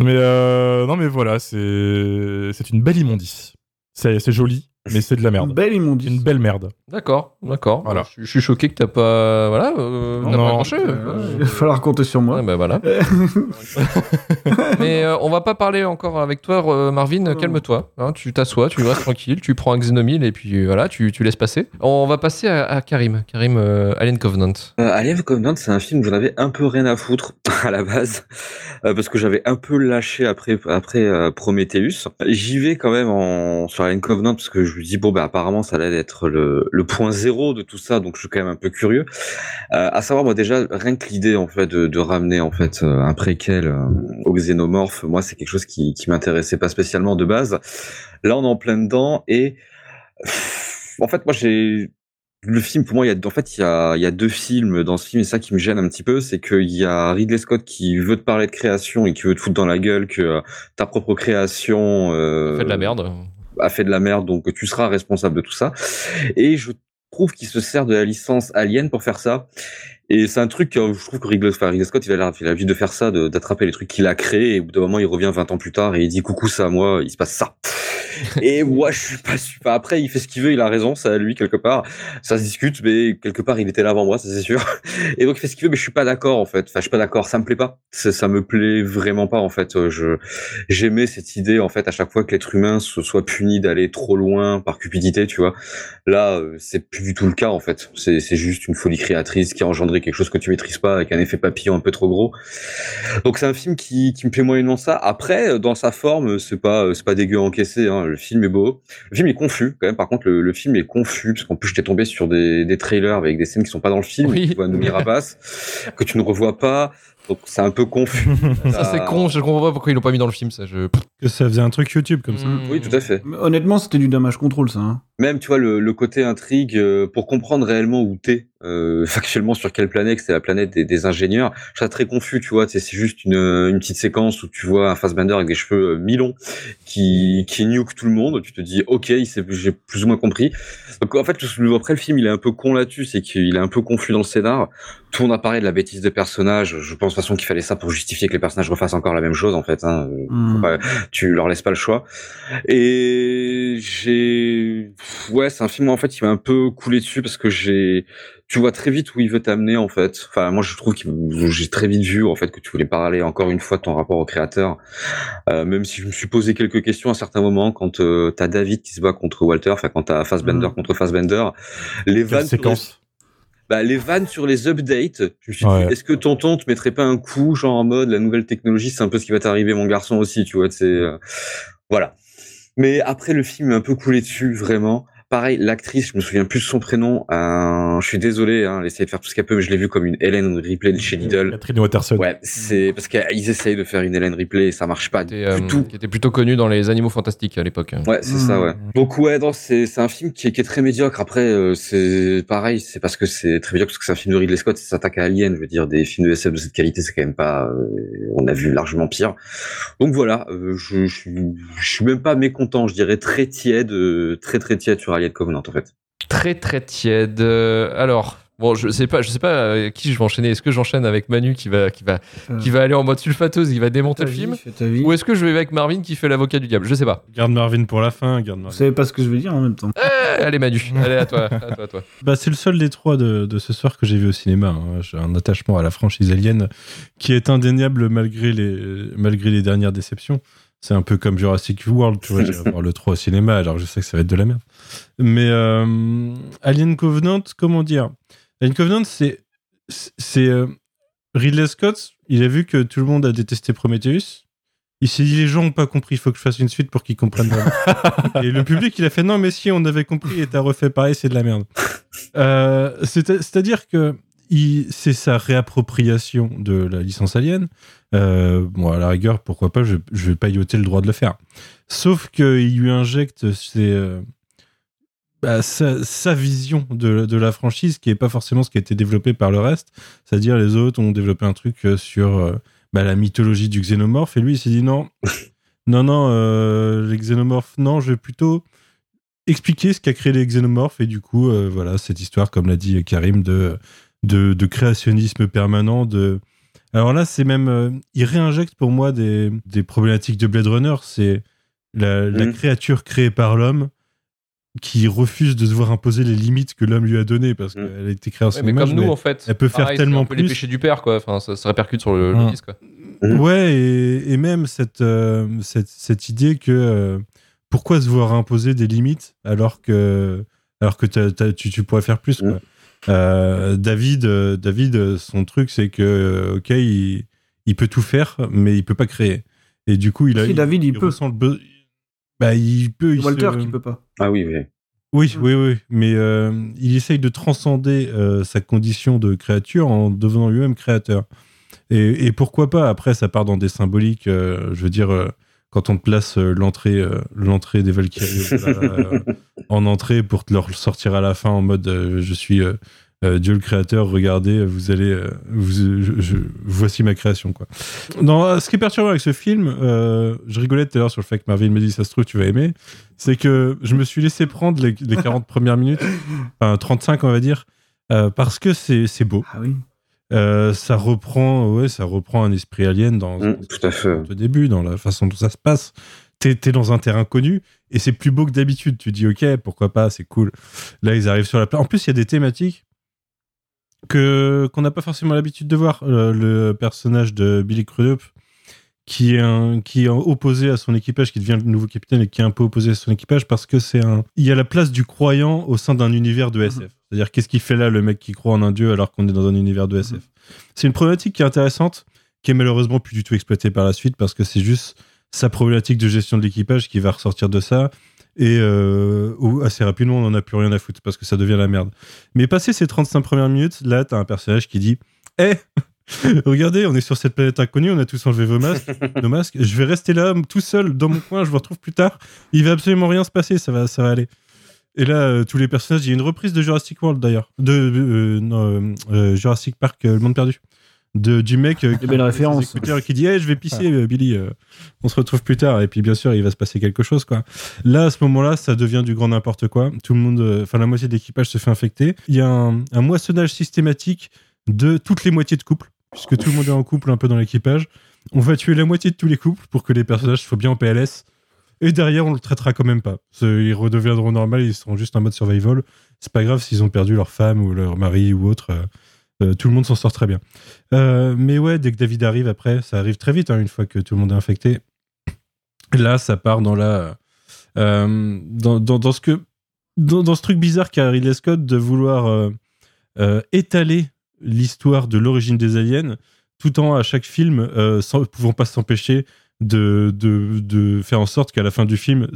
S5: mais euh, non, mais voilà, c'est c'est une belle immondice. C'est c'est joli, mais c'est de la merde.
S2: Une belle immondice.
S5: Une belle merde.
S1: D'accord, d'accord.
S5: Voilà.
S1: Je, je suis choqué que t'as pas. Voilà, euh, t'as
S5: Non.
S1: pas.
S2: Euh, il va falloir compter sur moi.
S1: Ouais, bah voilà. Mais euh, on va pas parler encore avec toi, euh, Marvin. Calme-toi. hein, tu t'assois, tu restes tranquille, tu prends un Xenomil et puis voilà, tu, tu laisses passer. On va passer à, à Karim. Karim, euh, Alien Covenant.
S4: Euh, Alien Covenant, c'est un film où j'en avais un peu rien à foutre à la base, euh, parce que j'avais un peu lâché après après euh, Prometheus. J'y vais quand même en sur Alien Covenant parce que je me dis bon bah apparemment ça allait être le, point zéro de tout ça, donc je suis quand même un peu curieux. Euh, à savoir moi déjà rien que l'idée en fait de, ramener en fait euh, un préquel euh, au xénomorphe, moi c'est quelque chose qui qui m'intéressait pas spécialement de base. Là on est en plein dedans et en fait moi j'ai le film, pour moi, il y a, en fait, il y a deux films dans ce film, et ça qui me gêne un petit peu, c'est qu'il y a Ridley Scott qui veut te parler de création et qui veut te foutre dans la gueule que euh, ta propre création euh,
S1: Fait de la merde.
S4: A fait de la merde, donc tu seras responsable de tout ça. Et je trouve qu'il se sert de la licence Alien pour faire ça. Et c'est un truc que je trouve que Ridley, enfin, Ridley Scott, il a l'habitude de faire ça, d'attraper les trucs qu'il a créés, et au bout d'un moment, il revient 20 ans plus tard et il dit coucou, ça, moi, il se passe ça. et moi, je suis pas super. Après, il fait ce qu'il veut, il a raison, ça, lui, quelque part. Ça se discute, mais quelque part, il était là avant moi, ça c'est sûr. Et donc, il fait ce qu'il veut, mais je suis pas d'accord, en fait. Enfin, je suis pas d'accord, ça me plaît pas. Ça, ça me plaît vraiment pas, en fait. Euh, Je, j'aimais cette idée, en fait, à chaque fois que l'être humain se soit puni d'aller trop loin par cupidité, tu vois. Là, euh, c'est plus du tout le cas, en fait. C'est, c'est juste une folie créatrice qui a engendré quelque chose que tu maîtrises pas avec un effet papillon un peu trop gros. Donc, c'est un film qui, qui me plaît moyennement ça. Après, euh, dans sa forme, c'est pas, euh, c'est pas dégueu à encaisser, hein. Le film est beau. Le film est confus, quand même. Par contre, le, le film est confus, parce qu'en plus, j'étais tombé sur des, des trailers avec des scènes qui sont pas dans le film.
S1: Oui.
S4: Tu vois Rapace, que tu ne revois pas. Donc, c'est un peu confus.
S1: Ça, c'est con, je comprends pas pourquoi ils l'ont pas mis dans le film, ça. Je...
S3: Que ça faisait un truc YouTube comme ça.
S4: Oui, tout à fait.
S2: Mais Honnêtement, c'était du damage control, ça. hein.
S4: Même, tu vois, le, le côté intrigue, euh, pour comprendre réellement où t'es, euh, factuellement sur quelle planète, que c'est la planète des, des ingénieurs, je serais très confus, tu vois, tu sais, c'est juste une, une petite séquence où tu vois un Fassbender avec des cheveux euh, mi-longs qui, qui nuke tout le monde, tu te dis, ok, il s'est- j'ai plus ou moins compris. Donc, en fait, après, le film, il est un peu con là-dessus, c'est qu'il est un peu confus dans le scénar. Tout le monde a parlé de la bêtise des personnages, je pense de toute façon qu'il fallait ça pour justifier que les personnages refassent encore la même chose, en fait, hein. Faut pas- tu leur laisses pas le choix. Et j'ai, ouais, c'est un film en fait qui m'a un peu coulé dessus parce que j'ai, tu vois très vite où il veut t'amener en fait. Enfin, moi je trouve que j'ai très vite vu en fait que tu voulais parler encore une fois de ton rapport au créateur. Euh, même si je me suis posé quelques questions à certains moments quand euh, t'as David qui se bat contre Walter, enfin quand t'as Fassbender contre Fassbender, les vannes
S5: séquence
S4: bah, les vannes sur les updates, je me suis
S5: Ouais.
S4: dit, est-ce que tonton te mettrait pas un coup, genre en mode, la nouvelle technologie, c'est un peu ce qui va t'arriver, mon garçon aussi, tu vois, c'est, euh, voilà. Mais après, le film est un peu coulé dessus, vraiment. Pareil, l'actrice, je me souviens plus de son prénom. euh, je suis désolé, hein, elle essaie de faire tout ce qu'elle peut, mais je l'ai vu comme une Hélène Ripley de chez Lidl.
S5: Catherine Watterson.
S4: Ouais, c'est parce qu'ils essayent de faire une Hélène Ripley et ça marche pas
S1: était, euh,
S4: du tout.
S1: qui était plutôt connu dans les Animaux Fantastiques à l'époque.
S4: Ouais, c'est ça, ouais. Donc ouais, non, c'est c'est un film qui est, qui est très médiocre. Après, euh, c'est pareil, c'est parce que c'est très médiocre parce que c'est un film de Ridley Scott, ça s'attaque à Alien. Je veux dire, des films de SF de cette qualité, c'est quand même pas. euh, on a vu largement pire. Donc voilà, euh, je, je, suis- je suis même pas mécontent. Je dirais très tiède, euh, très très tiède sur Alien Covenant en fait.
S1: Très très tiède. Euh, alors, bon, je sais pas, je sais pas euh, qui je vais enchaîner. Est-ce que j'enchaîne avec Manu qui va, qui va,
S2: Euh,
S1: qui va aller en mode sulfateuse, il va démonter
S2: ta
S1: le
S2: vie,
S1: film,
S2: fais ta vie.
S1: ou est-ce que je vais avec Marvin qui fait l'avocat du diable? Je sais pas.
S3: Garde Marvin pour la fin, garde
S2: Vous
S3: Marvin.
S2: savez pas ce que je veux dire en même temps.
S1: Eh, allez Manu, allez à toi, à toi, à toi.
S3: Bah, c'est le seul des trois de, de ce soir que j'ai vu au cinéma. hein. J'ai un attachement à la franchise Alien qui est indéniable malgré les, malgré les dernières déceptions. C'est un peu comme Jurassic World, tu vois, j'irai voir le 3 au cinéma, alors je sais que ça va être de la merde. Mais euh, Alien Covenant, comment dire? Alien Covenant, c'est. c'est euh, Ridley Scott, il a vu que tout le monde a détesté Prometheus. Il s'est dit, les gens n'ont pas compris, il faut que je fasse une suite pour qu'ils comprennent et le public, il a fait, non, mais si, on avait compris et t'as refait pareil, c'est de la merde. Euh, c'est- C'est-à-dire que c'est sa réappropriation de la licence Alien. Euh, bon, à la rigueur, pourquoi pas, je, je vais pas y ôter le droit de le faire. Sauf qu'il lui injecte ses, bah, sa, sa vision de, de la franchise, qui est pas forcément ce qui a été développé par le reste. C'est-à-dire, les autres ont développé un truc euh, sur euh, bah, la mythologie du xénomorphe, et lui, il s'est dit non, non, non, euh, les xénomorphes, non, je vais plutôt expliquer ce qu'a créé les xénomorphes, et du coup, euh, voilà, cette histoire, comme l'a dit Karim, de, de, de créationnisme permanent, de. Alors là, c'est même. euh, il réinjecte pour moi des, des problématiques de Blade Runner. C'est la, la
S4: Mhm.
S3: créature créée par l'homme qui refuse de se voir imposer les limites que l'homme lui a données parce
S4: Mhm.
S3: qu'elle a été créée en son
S1: Ouais, mais
S3: image,
S1: comme nous en fait.
S3: Elle peut faire
S1: Pareil,
S3: tellement
S1: un peu les
S3: plus.
S1: péchés du père quoi. Enfin, ça se répercute sur le, le
S3: Mhm.
S1: disque quoi.
S4: Mhm.
S3: Ouais, et, et même cette, euh, cette, cette idée que euh, pourquoi se voir imposer des limites alors que, alors que tu, tu pourrais faire plus. quoi. Euh, David, euh, David, son truc, c'est que, ok, il, il peut tout faire, mais il peut pas créer. Et du coup, il a.
S2: Si, David, il peut.
S3: ressent le Bah, il peut. il
S2: Walter
S3: se-
S2: qui peut pas.
S4: Ah oui, oui.
S3: oui, oui, oui. Mais euh, il essaye de transcender euh, sa condition de créature en devenant lui-même créateur. Et, et pourquoi pas Après, ça part dans des symboliques. euh, je veux dire, euh, quand on te place euh, l'entrée euh, l'entrée des Valkyries euh, en entrée pour te leur sortir à la fin en mode euh, je suis euh, Dieu le créateur, regardez, vous allez, euh, vous, je- je- voici ma création quoi. Non, euh, ce qui est perturbant avec ce film, euh, je rigolais tout à l'heure sur le fait que Marvin me dit ça se trouve tu vas aimer, c'est que je me suis laissé prendre les, les 40 premières minutes, enfin 35 on va dire, euh, parce que c'est c'est beau.
S2: Ah oui.
S3: Euh, ça reprend, ouais, ça reprend un esprit alien dans
S4: tout à fait.
S3: au début, dans la façon dont ça se passe. T'es es dans un terrain connu et c'est plus beau que d'habitude. Tu dis ok, pourquoi pas, c'est cool. Là, ils arrivent sur la plage. En plus, il y a des thématiques que qu'on n'a pas forcément l'habitude de voir. Euh, le personnage de Billy Crudup qui est un, qui est opposé à son équipage, qui devient le nouveau capitaine et qui est un peu opposé à son équipage parce que c'est un, il y a la place du croyant au sein d'un univers de SF. C'est-à-dire qu'est-ce qu'il fait là le mec qui croit en un dieu alors qu'on est dans un univers de SF. C'est une problématique qui est intéressante, qui est malheureusement plus du tout exploitée par la suite parce que c'est juste sa problématique de gestion de l'équipage qui va ressortir de ça. Et euh, où assez rapidement, on n'en a plus rien à foutre parce que ça devient la merde. Mais passé ces 35 premières minutes, là, t'as un personnage qui dit Eh Regardez, on est sur cette planète inconnue, on a tous enlevé vos masques, nos masques. Je vais rester là, tout seul, dans mon coin, je vous retrouve plus tard. Il va absolument rien se passer, ça va, ça va aller. Et là, euh, tous les personnages, il y a une reprise de Jurassic World d'ailleurs. De euh, non, euh, Jurassic Park, Le Monde Perdu. De, du mec euh, qui,
S2: référence.
S3: dit hey, Je vais pisser, euh, Billy, euh, on se retrouve plus tard. Et puis, bien sûr, il va se passer quelque chose. quoi. Là, à ce moment-là, ça devient du grand n'importe quoi. Tout le monde, euh, enfin, la moitié de l'équipage se fait infecter. Il y a un, un moissonnage systématique de toutes les moitiés de couple, puisque tout le monde est en couple un peu dans l'équipage. On va tuer la moitié de tous les couples pour que les personnages soient bien en PLS. Et derrière, on le traitera quand même pas. Ils redeviendront normaux, ils seront juste en mode survival. C'est pas grave s'ils ont perdu leur femme ou leur mari ou autre. Euh, tout le monde s'en sort très bien. Euh, mais ouais, dès que David arrive après, ça arrive très vite, hein, une fois que tout le monde est infecté. Là, ça part dans la. euh, dans, dans, dans ce que. Dans, dans ce truc bizarre qu'a Ridley Scott de vouloir étaler l'histoire de l'origine des aliens, tout en à chaque film, sans pouvant pas s'empêcher de, de, de faire en sorte qu'à la fin du film,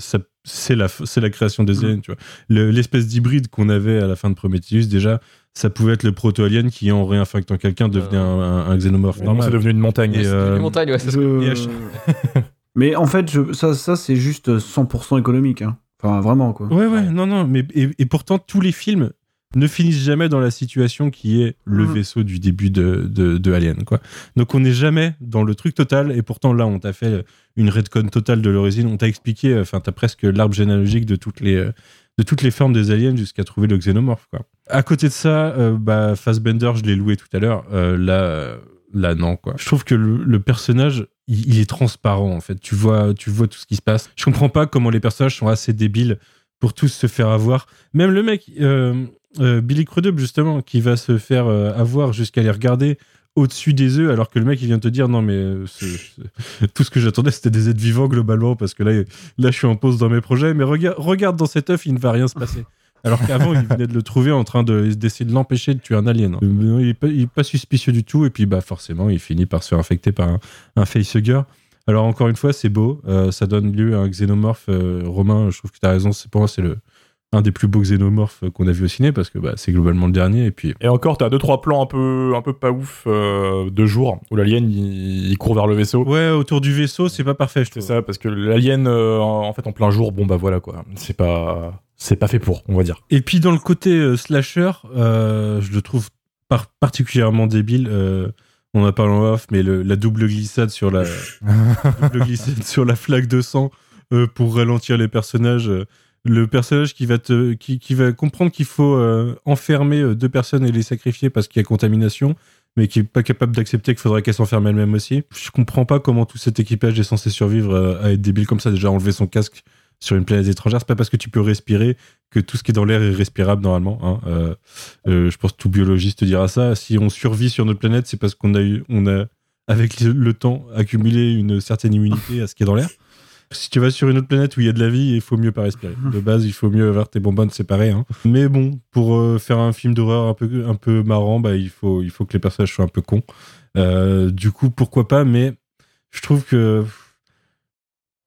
S3: c'est la, c'est la création des aliens. Vois. Le- L'espèce d'hybride qu'on avait à la fin de Prometheus, déjà, ça pouvait être le proto-alien qui, en réinfectant quelqu'un, devenait un, un- un xénomorphe
S5: Non,
S3: normal.
S5: c'est devenu une montagne.
S3: Et,
S5: C'est
S3: euh,
S1: Une montagne, ouais, c'est ça.
S3: Chaque-
S2: Mais en fait, je... ça, ça c'est juste 100% économique. Hein. Enfin, vraiment, quoi.
S3: Ouais, ouais, non, non, mais et, et pourtant tous les films ne finissent jamais dans la situation qui est le
S2: Mhm.
S3: vaisseau du début de, de, de Alien, quoi. Donc on n'est jamais dans le truc total, et pourtant là on t'a fait une redcon totale de l'origine, on t'a expliqué, enfin t'as presque l'arbre généalogique de toutes les euh, de toutes les formes des aliens jusqu'à trouver le xénomorphe, quoi. À côté de ça, euh, bah Fassbender, je l'ai loué tout à l'heure, euh, là. euh, Là, non, quoi. Je trouve que le, personnage, il, est transparent, en fait. Tu vois, tu vois tout ce qui se passe. Je comprends pas comment les personnages sont assez débiles pour tous se faire avoir. Même le mec, Billy Crudup, justement, qui va se faire avoir jusqu'à les regarder au-dessus des œufs, alors que le mec, il vient te dire non, mais euh, tout ce que j'attendais, c'était des êtres vivants, globalement, parce que là, là, je suis en pause dans mes projets, mais regarde, dans cet œuf, il ne va rien se passer. Alors qu'avant, il venait de le trouver en train de- d'essayer de l'empêcher de tuer un alien. Euh, non, Il n'est pas, suspicieux du tout, et puis bah, forcément, il finit par se faire infecter par un, un. Alors encore une fois, c'est beau, euh, ça donne lieu à un xénomorphe euh, romain. Je trouve que tu as raison, pour moi c'est le un des plus beaux xénomorphes qu'on a vu au ciné parce que bah, c'est globalement le dernier. Et puis
S5: Et encore, t'as deux trois plans un peu, un peu pas ouf euh, de jour où l'alien il, il court vers le vaisseau.
S3: ouais, autour du vaisseau, c'est pas parfait. Je
S5: C'est
S3: trouve.
S5: ça, parce que l'alien, euh, en fait, en plein jour, bon bah voilà quoi. C'est pas, c'est pas fait pour, on va dire.
S3: Et puis dans le côté euh, slasher, euh, je le trouve par- particulièrement débile. euh, on en a parlé en off, mais le- la double glissade sur la double glissade sur la flaque de sang euh, pour ralentir les personnages. Le personnage qui va te qui, qui va comprendre qu'il faut euh, enfermer euh, deux personnes et les sacrifier parce qu'il y a contamination mais qui est pas capable d'accepter qu'il faudrait qu'elle s'enferme elle-même aussi. Je comprends pas comment tout cet équipage est censé survivre euh, à être débile comme ça. Déjà enlever son casque sur une planète étrangère, c'est pas parce que tu peux respirer que tout ce qui est dans l'air est respirable normalement. hein. Je pense que tout biologiste dira ça. Si on survit sur notre planète, c'est parce qu'on a eu, on a avec le temps accumulé une certaine immunité à ce qui est dans l'air. Si tu vas sur une autre planète où il y a de la vie, il faut mieux pas respirer. De base, il faut mieux avoir tes bonbonnes séparées. hein. Mais bon, pour euh, faire un film d'horreur un peu, un peu marrant, bah, il, faut, il faut que les personnages soient un peu cons. Euh, du coup, pourquoi pas, mais je trouve que.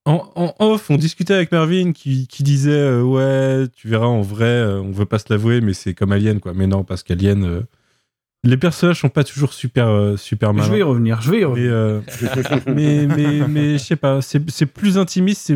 S3: En, en off, on discutait avec Mervyn qui, qui disait euh, Ouais, tu verras, en vrai, on veut pas se l'avouer, mais c'est comme Alien, quoi. Mais non, parce qu'Alien, les personnages sont pas toujours super euh, super
S2: Je
S3: malins.
S2: vais y revenir, je vais y
S3: Mais,
S2: revenir.
S3: euh, mais, mais, mais je sais pas, c'est plus intimiste.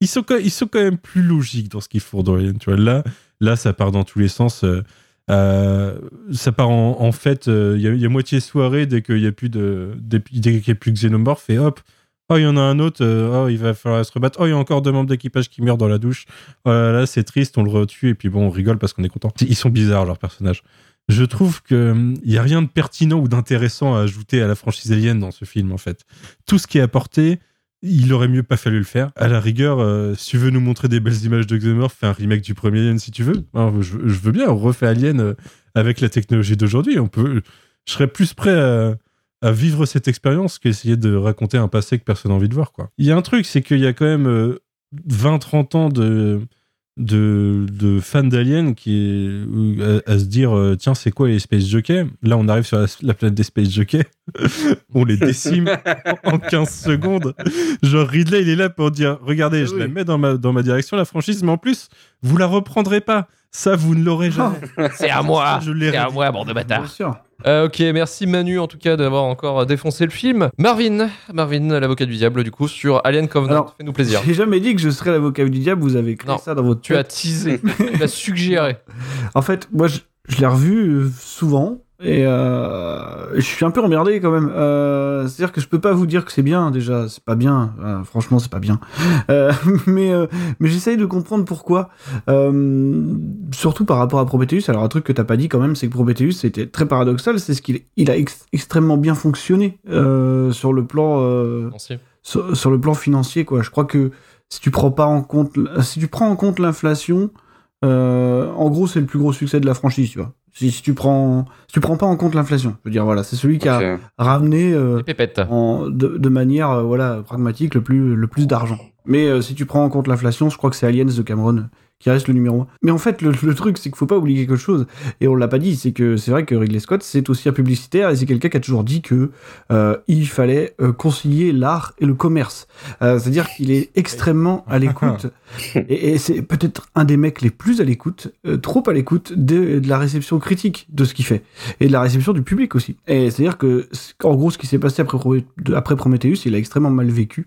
S3: Ils sont, quand, ils sont quand même plus logiques dans ce qu'ils font. Tu vois, là, là, ça part dans tous les sens. euh, euh, ça part en, en fait, euh, il y, a- il y a moitié soirée dès qu'il y a plus de, dès, dès qu'il a plus de xénomorphes et hop. Oh, il y en a un autre. oh, il va falloir se rebattre. Oh, il y a encore deux membres d'équipage qui meurent dans la douche. Oh là là, c'est triste. On le retue et puis bon, on rigole parce qu'on est content. Ils sont bizarres leurs personnages. Je trouve que hum, il y a rien de pertinent ou d'intéressant à ajouter à la franchise Alien dans ce film en fait. Tout ce qui est apporté, il aurait mieux pas fallu le faire. À la rigueur, euh, si tu veux nous montrer des belles images de Xenomorph, fais un remake du premier Alien si tu veux. Hein, je, veux bien, on refait Alien euh, avec la technologie d'aujourd'hui. On peut, je serais plus prêt à, vivre cette expérience qu'essayer de raconter un passé que personne n'a envie de voir. Il y a un truc, c'est qu'il y a quand même euh, 20-30 ans de, de, de fans d'Alien qui est euh, à, à se dire euh, tiens c'est quoi les Space Jockeys? Là on arrive sur la, la planète des Space Jockeys. On les décime en, en 15 secondes. Genre Ridley il est là pour dire regardez je la mets dans ma, dans ma direction la franchise mais en plus vous la reprendrez pas ça vous ne l'aurez jamais
S1: C'est à moi.
S3: je l'ai
S1: C'est à moi, bande de
S2: Bien
S1: bâtards.
S2: sûr.
S1: Euh, ok, merci Manu en tout cas d'avoir encore défoncé le film. Marvin, Marvin, l'avocat du diable du coup sur Alien Covenant. Fais-nous plaisir.
S2: J'ai jamais dit que je serais l'avocat du diable, vous avez créé
S1: Non,
S2: ça dans votre
S1: Tu as
S2: tête.
S1: teasé, tu as suggéré.
S2: En fait, moi, je, je l'ai revu euh, souvent et euh, je suis un peu emmerdé quand même. Euh, C'est-à-dire que je peux pas vous dire que c'est bien déjà, c'est pas bien. Euh, franchement, c'est pas bien. Mais mais j'essaye de comprendre pourquoi. Surtout par rapport à Prometheus. Alors un truc que t'as pas dit quand même, c'est que Prometheus c'était très paradoxal, c'est ce qu'il il a ex- extrêmement bien fonctionné sur le plan. sur, sur le plan financier, quoi. Je crois que si tu prends pas en compte, si tu prends en compte l'inflation, euh, en gros, c'est le plus gros succès de la franchise, tu vois. Si, si tu prends, si tu prends pas en compte l'inflation, je veux dire, voilà, c'est celui qui a ramené euh, en, de manière, euh, voilà, pragmatique le plus, le plus d'argent. Mais euh, si tu prends en compte l'inflation, je crois que c'est Aliens de Cameron qui reste le numéro 1. Mais en fait, le, le truc, c'est qu'il faut pas oublier quelque chose, et on l'a pas dit, c'est que c'est vrai que Ridley Scott, c'est aussi un publicitaire, et c'est quelqu'un qui a toujours dit que euh, il fallait euh, concilier l'art et le commerce. Euh, C'est-à-dire qu'il est extrêmement à l'écoute, et, et c'est peut-être un des mecs les plus à l'écoute, euh, trop à l'écoute de, de la réception critique de ce qu'il fait, et de la réception du public aussi. Et c'est-à-dire que, en gros, ce qui s'est passé après, après Prometheus, il a extrêmement mal vécu,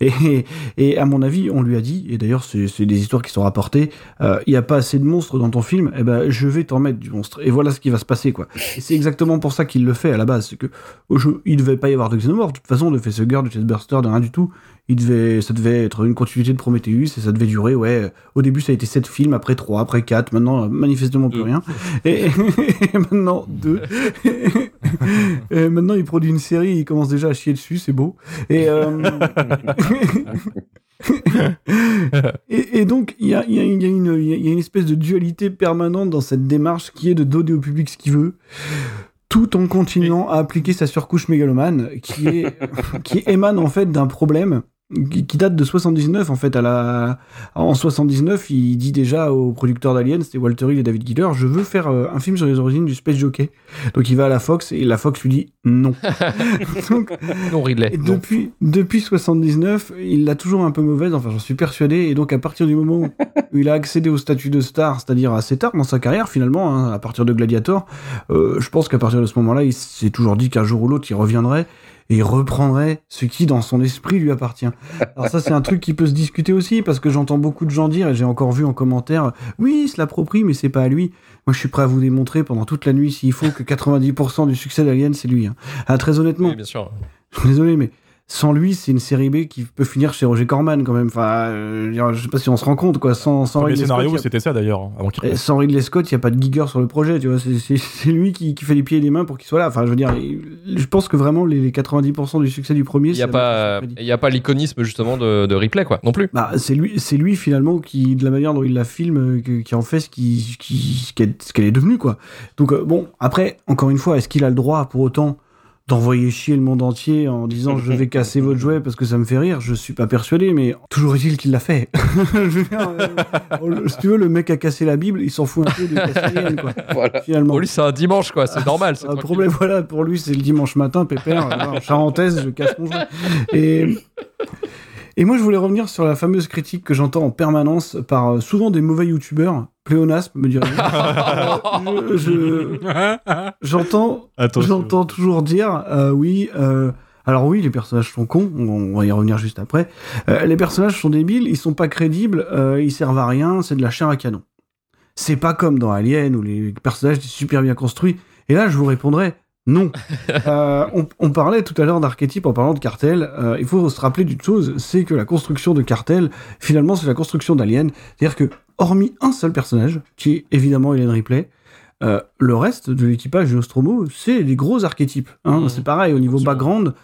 S2: et, et à mon avis, on lui a dit, et d'ailleurs, c'est des histoires qui sont rapportées, euh, il n'y a pas assez de monstres dans ton film, eh ben, je vais t'en mettre du monstre. Et voilà ce qui va se passer, quoi. Et c'est exactement pour ça qu'il le fait à la base. C'est que au jeu, il devait pas y avoir de xénomorph. De toute façon, de Facehugger, de Chestburster, de rien du tout. Il devait, ça devait être une continuité de Prometheus et ça devait durer, ouais. Au début, ça a été 7 films, après 3, après 4, maintenant, manifestement plus rien. Et, et maintenant, 2. et maintenant, il produit une série, il commence déjà à chier dessus, c'est beau. Et, euh, et, et donc, il y a, il y, a, il y, a une- y a espèce de dualité permanente dans cette démarche qui est de donner au public ce qu'il veut, tout en continuant à appliquer sa surcouche mégalomane, qui, est, qui émane en fait d'un problème qui, date de 79 en fait à la en 79 il dit déjà aux producteurs d'Alien c'était Walter Hill et David Giller je veux faire euh, un film sur les origines du space jockey donc il va à la Fox et la Fox lui dit non donc
S1: Non, Ridley.
S2: et
S1: non.
S2: depuis, depuis 79, il l'a toujours un peu mauvaise, enfin j'en suis persuadé, et donc à partir du moment où il a accédé au statut de star, c'est-à-dire assez tard dans sa carrière finalement, hein, à partir de Gladiator, euh, je pense qu'à partir de ce moment-là, il s'est toujours dit qu'un jour ou l'autre, il reviendrait et il reprendrait ce qui dans son esprit lui appartient. Alors ça c'est un truc qui peut se discuter aussi, parce que j'entends beaucoup de gens dire, et j'ai encore vu en commentaire, oui, il se l'approprie, mais c'est pas à lui. Moi je suis prêt à vous démontrer pendant toute la nuit s'il faut que 90% du succès d'Alien c'est lui. hein. Ah, très honnêtement,
S1: Oui, bien sûr.
S2: désolé, mais sans lui, c'est une série B qui peut finir chez Roger Corman quand même. Enfin, euh, je sais pas si on se rend compte, quoi. Sans, sans
S5: Le premier
S2: Ridley
S5: scénario,
S2: Scott,
S5: c'était ça d'ailleurs, avant qu'il
S2: eh, sans Ridley Scott, il n'y a pas de Giger sur le projet, tu vois. C'est- C'est c'est lui qui, qui fait les pieds et les mains pour qu'il soit là. Enfin, je veux dire, je pense que vraiment, les, les 90% du succès du premier,
S1: Il n'y a, pas- il y a pas l'iconisme justement de, de Ripley, quoi, non plus.
S2: bah, c'est lui, c'est lui finalement qui, de la manière dont il la filme, euh, qui en fait ce qui, ce qu'elle est devenue quoi. Donc euh, bon, après, encore une fois, est-ce qu'il a le droit pour autant d'envoyer chier le monde entier en disant je vais casser votre jouet parce que ça me fait rire Je suis pas persuadé, mais toujours est-il qu'il l'a fait. Je veux dire, euh, si tu veux, le mec a cassé la Bible, il s'en fout un peu de casser quoi.
S4: Voilà.
S2: Finalement.
S1: Pour lui, c'est un dimanche, quoi, c'est normal. c'est
S2: Un
S1: tranquille.
S2: problème, voilà, pour lui, c'est le dimanche matin, pépère, voilà, en charentaise, je casse mon jouet. Et, Et moi, je voulais revenir sur la fameuse critique que j'entends en permanence par euh, souvent des mauvais youtubeurs. Pléonasme, me dirait. je, je- j'entends, j'entends toujours dire, euh, oui, euh, alors oui, les personnages sont cons, on, on va y revenir juste après. Euh, les personnages sont débiles, ils sont pas crédibles, euh, ils servent à rien, c'est de la chair à canon. C'est pas comme dans Alien où les personnages étaient super bien construits. Et là, je vous répondrai non. Euh, on, parlait tout à l'heure d'archétype en parlant de cartel. Euh, il faut se rappeler d'une chose, c'est que la construction de cartel, finalement, c'est la construction d'Alien. C'est-à-dire que, hormis un seul personnage, qui est évidemment Hélène Ripley, euh, le reste de l'équipage de Nostromo, c'est des gros archétypes. hein. C'est pareil au niveau background.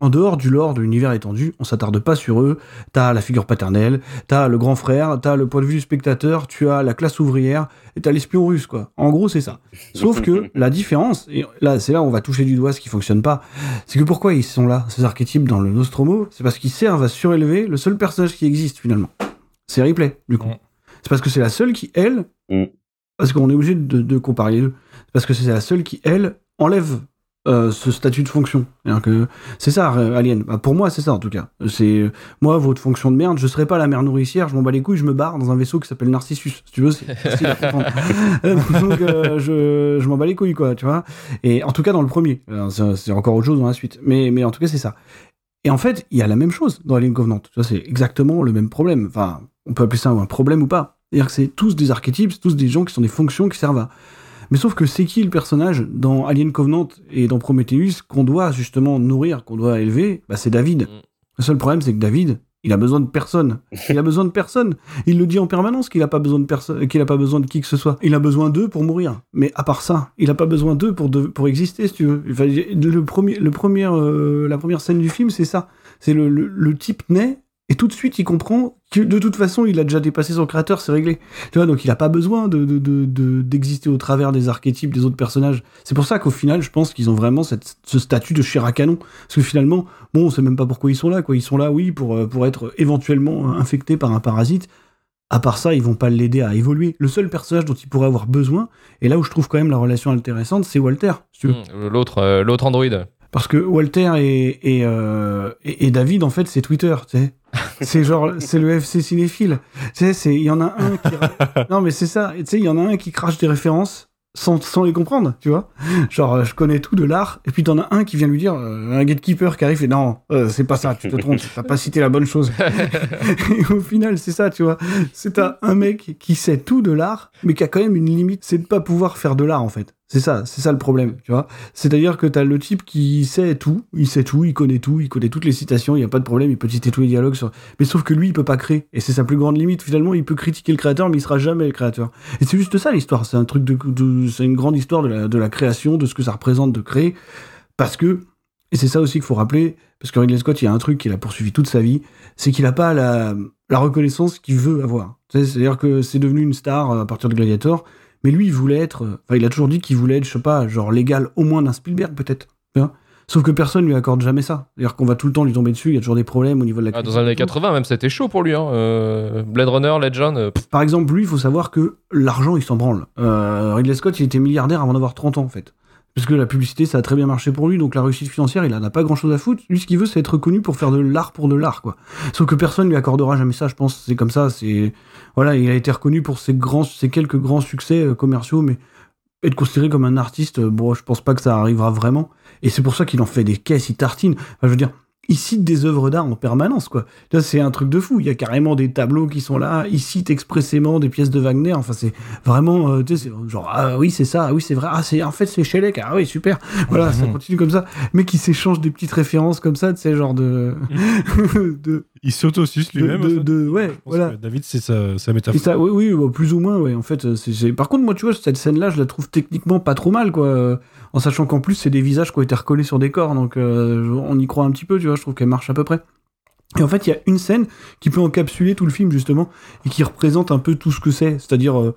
S2: En dehors du lore de l'univers étendu, on s'attarde pas sur eux. T'as la figure paternelle, t'as le grand frère, t'as le point de vue du spectateur, tu as la classe ouvrière et t'as l'espion russe, quoi. En gros, c'est ça. Sauf que la différence, et là, c'est là où on va toucher du doigt ce qui fonctionne pas, c'est que pourquoi ils sont là, ces archétypes dans le Nostromo? C'est parce qu'ils servent à surélever le seul personnage qui existe finalement. C'est Ripley, du coup. C'est parce que c'est la seule qui, elle, parce qu'on est obligé de, de comparer les deux, parce que c'est la seule qui, elle, enlève euh, ce statut de fonction. C'est ça, euh, Alien. Bah, pour moi, c'est ça en tout cas. C'est moi votre fonction de merde. Je serai pas la mère nourricière. Je m'en bats les couilles. Je me barre dans un vaisseau qui s'appelle Narcissus. Si tu veux, c'est facile à comprendre. Euh, Donc euh, je, je m'en bats les couilles quoi, tu vois. Et en tout cas dans le premier, c'est encore autre chose dans la suite. Mais mais en tout cas c'est ça. Et en fait, il y a la même chose dans Alien Covenant. C'est exactement le même problème. Enfin, on peut appeler ça un problème ou pas. C'est-à-dire que c'est tous des archétypes, c'est tous des gens qui sont des fonctions qui servent à. Mais sauf que c'est qui le personnage dans Alien Covenant et dans Prometheus qu'on doit justement nourrir, qu'on doit élever? Bah, C'est David. Le seul problème, c'est que David, il a besoin de personne. Il a besoin de personne. Il le dit en permanence qu'il a pas besoin de personne, qu'il a pas besoin de qui que ce soit. Il a besoin d'eux pour mourir. Mais à part ça, il a pas besoin d'eux pour de- pour exister, si tu veux. Enfin, le premier, le premier, euh, la première scène du film, c'est ça. C'est le, le, le type naît et tout de suite il comprend que de toute façon il a déjà dépassé son créateur, c'est réglé. Tu vois, donc il a pas besoin de de- d'exister au travers des archétypes des autres personnages. C'est pour ça qu'au final, je pense qu'ils ont vraiment ce statut de chair à canon. Parce que finalement, bon, on sait même pas pourquoi ils sont là, quoi. Ils sont là, oui, pour, euh, pour être éventuellement infectés par un parasite. À part ça, ils vont pas l'aider à évoluer. Le seul personnage dont il pourrait avoir besoin, et là où je trouve quand même la relation intéressante, c'est Walter.
S1: Hmm, L'autre, euh, l'autre androïde.
S2: Parce que Walter et, et, euh, et, et David, en fait, c'est Twitter, tu sais. C'est genre, c'est le FC cinéphile. Tu sais, il y en a un qui. non, mais c'est ça. Tu sais, il y en a un qui crache des références sans, sans les comprendre, tu vois. Genre, je connais tout de l'art, et puis t'en as un qui vient lui dire, euh, un gatekeeper qui arrive et non, euh, c'est pas ça, tu te trompes, t'as pas cité la bonne chose. et au final, c'est ça, tu vois. C'est un, un mec qui sait tout de l'art, mais qui a quand même une limite, c'est de pas pouvoir faire de l'art, en fait. C'est ça, c'est ça le problème, tu vois. C'est-à-dire que t'as le type qui sait tout, il sait tout, il connaît tout, il connaît toutes les citations, il y a pas de problème, il peut citer tous les dialogues, mais sauf que lui, il peut pas créer, et c'est sa plus grande limite. Finalement, il peut critiquer le créateur, mais il sera jamais le créateur. Et c'est juste ça l'histoire. C'est un truc de, c'est une grande histoire de la, création, de ce que ça représente de créer, parce que et c'est ça aussi qu'il faut rappeler, parce que Ridley Scott, il y a un truc qu'il a poursuivi toute sa vie, c'est qu'il n'a pas la, la reconnaissance qu'il veut avoir. C'est-à-dire que c'est devenu une star euh, à partir de Gladiator, mais lui, il voulait être. euh, Enfin, il a toujours dit qu'il voulait être, je sais pas, genre l'égal au moins d'un Spielberg, peut-être. Sauf que personne lui accorde jamais ça. C'est-à-dire qu'on va tout le temps lui tomber dessus, il y a toujours des problèmes au niveau de la
S1: Ah, dans les années 80, même, c'était chaud pour lui. Hein. euh, Blade Runner, Legend. euh,
S2: Par exemple, lui, il faut savoir que l'argent, il s'en branle. Euh, Ridley Scott, il était milliardaire avant d'avoir 30 ans, en fait. Parce que la publicité, ça a très bien marché pour lui, donc la réussite financière, il en a pas grand chose à foutre. Lui, ce qu'il veut, c'est être reconnu pour faire de l'art pour de l'art, quoi. Sauf que personne lui accordera jamais ça, je pense. C'est comme ça, c'est. Voilà, il a été reconnu pour ses grands, ses quelques grands succès euh, commerciaux, mais être considéré comme un artiste, euh, bon, je pense pas que ça arrivera vraiment. Et c'est pour ça qu'il en fait des caisses, il tartine. Je veux dire, il cite des œuvres d'art en permanence, quoi. Là, c'est un truc de fou. Il y a carrément des tableaux qui sont là. Il cite expressément des pièces de Wagner. Enfin, c'est vraiment, euh, tu sais, genre, ah oui, c'est ça, ah oui, c'est vrai. Ah, c'est, en fait, c'est Shelley. Ah oui, super. Voilà, ça continue comme ça. Mais qui s'échange des petites références comme ça, tu sais, genre de, de,
S3: Il s'auto-suce lui-même.
S2: de- ouais, voilà.
S3: David, c'est sa, sa métaphore.
S2: ça, oui, oui, bah, plus ou moins, ouais. En fait, c'est- par contre, moi, tu vois, cette scène-là, je la trouve techniquement pas trop mal, quoi. En sachant qu'en plus, c'est des visages qui ont été recollés sur des corps, donc euh, on y croit un petit peu, tu vois. Je trouve qu'elle marche à peu près. Et en fait, il y a une scène qui peut encapsuler tout le film, justement, et qui représente un peu tout ce que c'est. C'est-à-dire, euh,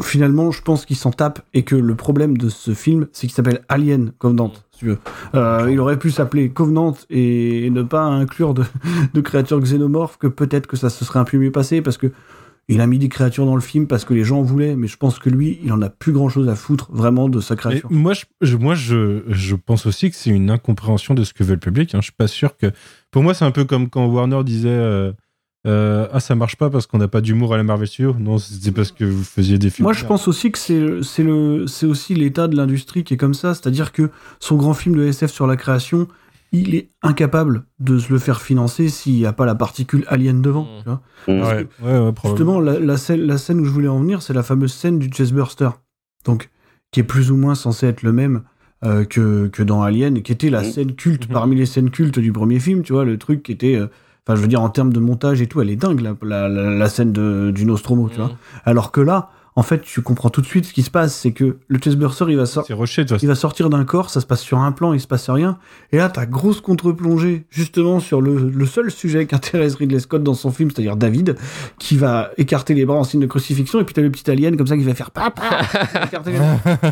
S2: finalement, je pense qu'il s'en tape, et que le problème de ce film, c'est qu'il s'appelle Alien Covenant, si tu veux. Euh, il aurait pu s'appeler Covenant et, ne pas inclure de créatures xénomorphes, que peut-être que ça se serait un peu mieux passé, parce que il a mis des créatures dans le film parce que les gens en voulaient, mais je pense que lui, il en a plus grand chose à foutre vraiment de sa créature.
S3: moi, je, moi je, je pense aussi que c'est une incompréhension de ce que veut le public. hein. Je suis pas sûr que. Pour moi, c'est un peu comme quand Warner disait euh, euh, Ah, ça marche pas parce qu'on n'a pas d'humour à la Marvel Studios. Non, c'était parce que vous faisiez des films.
S2: Moi, je pense aussi que c'est aussi l'état de l'industrie qui est comme ça, c'est-à-dire que son grand film de SF sur la création, il est incapable de se le faire financer s'il n'y a pas la particule alien devant. tu vois.
S4: Mm.
S2: Parce
S5: Ouais.
S2: que,
S3: Ouais, ouais, probablement.
S2: Justement, la, la scène, la scène où je voulais en venir, c'est la fameuse scène du chestburster. Donc, qui est plus ou moins censé être le même euh, que, que dans Alien, et qui était la
S4: Mhm.
S2: scène culte parmi les scènes cultes du premier film, tu vois, le truc qui était. euh, Enfin, je veux dire, en termes de montage et tout, elle est dingue, la, la, la- la scène de, du Nostromo, tu vois. Alors que là, en fait, tu comprends tout de suite ce qui se passe, c'est que le chestburster, il va
S3: rushé,
S2: Il va sortir d'un corps, ça se passe sur un plan, il se passe rien. Et là, t'as grosse contre-plongée, justement, sur le, le seul sujet qu'intéresse Ridley Scott dans son film, c'est-à-dire David, qui va écarter les bras en signe de crucifixion, et puis t'as le petit alien comme ça qui va faire papa,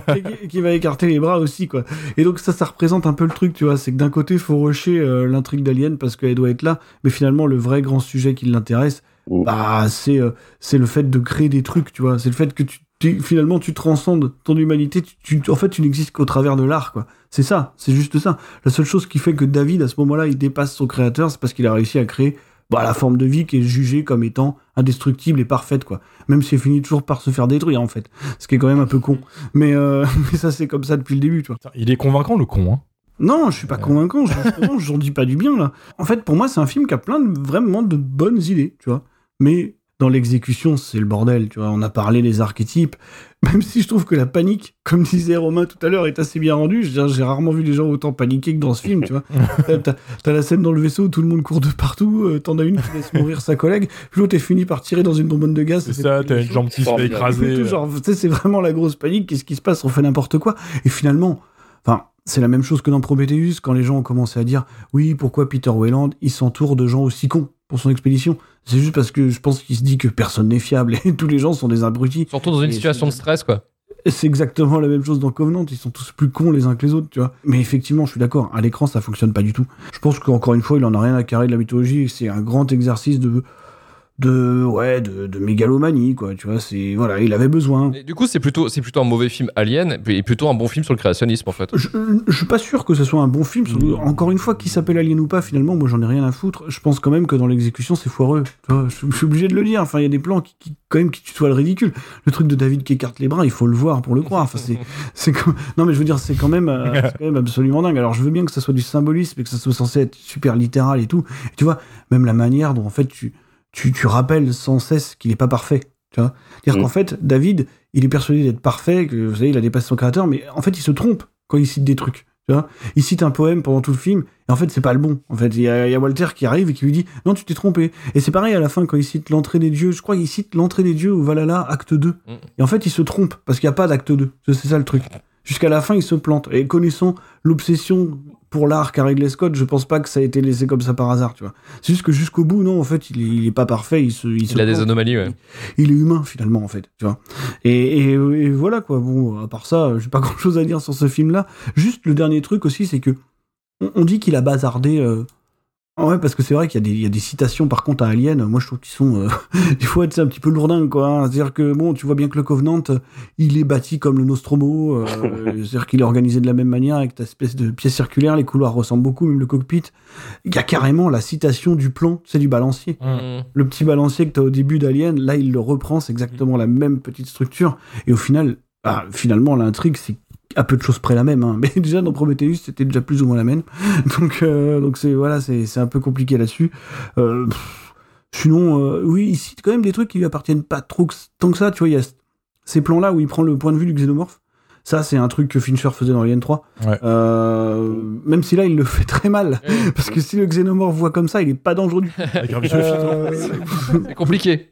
S2: et qui- qui va écarter les bras aussi, quoi. Et donc ça, ça représente un peu le truc, tu vois, c'est que d'un côté, faut rusher euh, l'intrigue d'Alien parce qu'elle doit être là, mais finalement, le vrai grand sujet qui l'intéresse, Bah, c'est euh, c'est le fait de créer des trucs, tu vois. C'est le fait que tu, tu- finalement tu transcendes ton humanité. Tu, tu- en fait, tu n'existes qu'au travers de l'art, quoi. C'est ça, c'est juste ça. La seule chose qui fait que David, à ce moment-là, il dépasse son créateur, c'est parce qu'il a réussi à créer bah, la forme de vie qui est jugée comme étant indestructible et parfaite, quoi. Même si elle finit toujours par se faire détruire, en fait. Ce qui est quand même un peu con. Mais, euh, mais ça, c'est comme ça depuis le début, tu vois.
S5: Il est convaincant, le con. Hein.
S2: Non, je suis pas convaincant, justement, j'en dis pas du bien là. En fait, pour moi, c'est un film qui a plein de vraiment de bonnes idées, tu vois. Mais dans l'exécution, c'est le bordel, tu vois. On a parlé des archétypes, même si je trouve que la panique, comme disait Romain tout à l'heure, est assez bien rendue. J'ai rarement vu les gens autant paniquer que dans ce film, tu vois. T'as- T'as t'as la scène dans le vaisseau où tout le monde court de partout, euh, t'en as une qui laisse mourir sa collègue, l'autre est fini par tirer dans une bonbonne de gaz.
S5: C'est ça, t'as une jambe qui se fait écraser.
S2: Tout genre, tu sais, c'est vraiment la grosse panique. Qu'est-ce qui se passe On fait n'importe quoi. Et finalement, enfin, c'est la même chose que dans Prometheus, quand les gens ont commencé à dire oui, pourquoi Peter Weyland il s'entoure de gens aussi cons pour son expédition? C'est juste parce que je pense qu'il se dit que personne n'est fiable et tous les gens sont des abrutis.
S1: Surtout dans une
S2: Et
S1: situation de stress, quoi.
S2: C'est exactement la même chose dans Covenant, ils sont tous plus cons les uns que les autres, tu vois. Mais effectivement, je suis d'accord, à l'écran ça fonctionne pas du tout. Je pense qu'encore une fois, il en a rien à carrer de la mythologie, et c'est un grand exercice de de ouais de, de mégalomanie quoi tu vois c'est voilà il avait besoin
S1: Et du coup, c'est plutôt, c'est plutôt un mauvais film Alien et plutôt un bon film sur le créationnisme, en fait.
S2: je, je suis pas sûr que ce soit un bon film. surtout- Encore une fois, qui s'appelle Alien ou pas, finalement, moi j'en ai rien à foutre. Je pense quand même que dans l'exécution, c'est foireux. Tu vois, je, je suis obligé de le dire. Enfin, il y a des plans qui, qui- quand même qui tutoient le ridicule. Le truc de David qui écarte les bras, il faut le voir pour le croire. Enfin, c'est, c'est comme- non mais je veux dire, c'est quand même, euh, c'est quand même absolument dingue. Alors, je veux bien que ça soit du symbolisme et que ça soit censé être super littéral et tout. Et tu vois, même la manière dont en fait tu, tu, tu rappelles sans cesse qu'il est pas parfait. Tu vois, dire
S4: Mm.
S2: qu'en fait, David, il est persuadé d'être parfait, que vous savez, il a dépassé son créateur, mais en fait, il se trompe quand il cite des trucs. Tu vois il cite un poème pendant tout le film, et en fait, c'est pas le bon. En fait, il y, a il y a Walter qui arrive et qui lui dit Non, tu t'es trompé. Et c'est pareil à la fin quand il cite l'entrée des dieux. Je crois qu'il cite l'entrée des dieux au Valhalla, acte 2. Et en fait, il se trompe, parce qu'il n'y a pas d'acte 2. C'est c'est ça le truc. Jusqu'à la fin, il se plante. Et connaissant l'obsession pour l'art qu'a Ridley Scott, je pense pas que ça a été laissé comme ça par hasard, tu vois. C'est juste que jusqu'au bout, non, en fait, il est, il est pas parfait. Il, se, il, se
S1: a des anomalies, ouais.
S2: Il est humain, finalement, en fait, tu vois. Et, et- et voilà, quoi. Bon, à part ça, j'ai pas grand chose à dire sur ce film-là. Juste le dernier truc aussi, c'est que on, on dit qu'il a bazardé. euh, Ouais, parce que c'est vrai qu'il y, a des- il y a des citations par contre à Alien, moi je trouve qu'ils sont euh, des fois c'est un petit peu lourdingues quoi. hein. C'est-à-dire que bon, tu vois bien que le Covenant, euh, il est bâti comme le Nostromo, euh, c'est-à-dire qu'il est organisé de la même manière avec ta espèce de pièce circulaire, les couloirs ressemblent beaucoup, même le cockpit. Il y a carrément la citation du plan, c'est du balancier.
S1: Mm.
S2: Le petit balancier que tu as au début d'Alien, là il le reprend, c'est exactement la même petite structure. Et au final, bah, finalement l'intrigue c'est à peu de choses près la même. hein. Mais déjà dans Prometheus c'était déjà plus ou moins la même. Donc euh, donc c'est voilà c'est c'est un peu compliqué là-dessus. Euh, sinon euh, oui il cite quand même des trucs qui lui appartiennent pas trop que- tant que ça. Tu vois il y a ces plans là où il prend le point de vue du xénomorphe. Ça, c'est un truc que Fincher faisait dans Alien 3.
S5: Ouais.
S2: Euh, même si là, il le fait très mal. Parce que si le xénomorphe voit comme ça, il est pas dangereux du tout. Euh,
S1: C'est compliqué.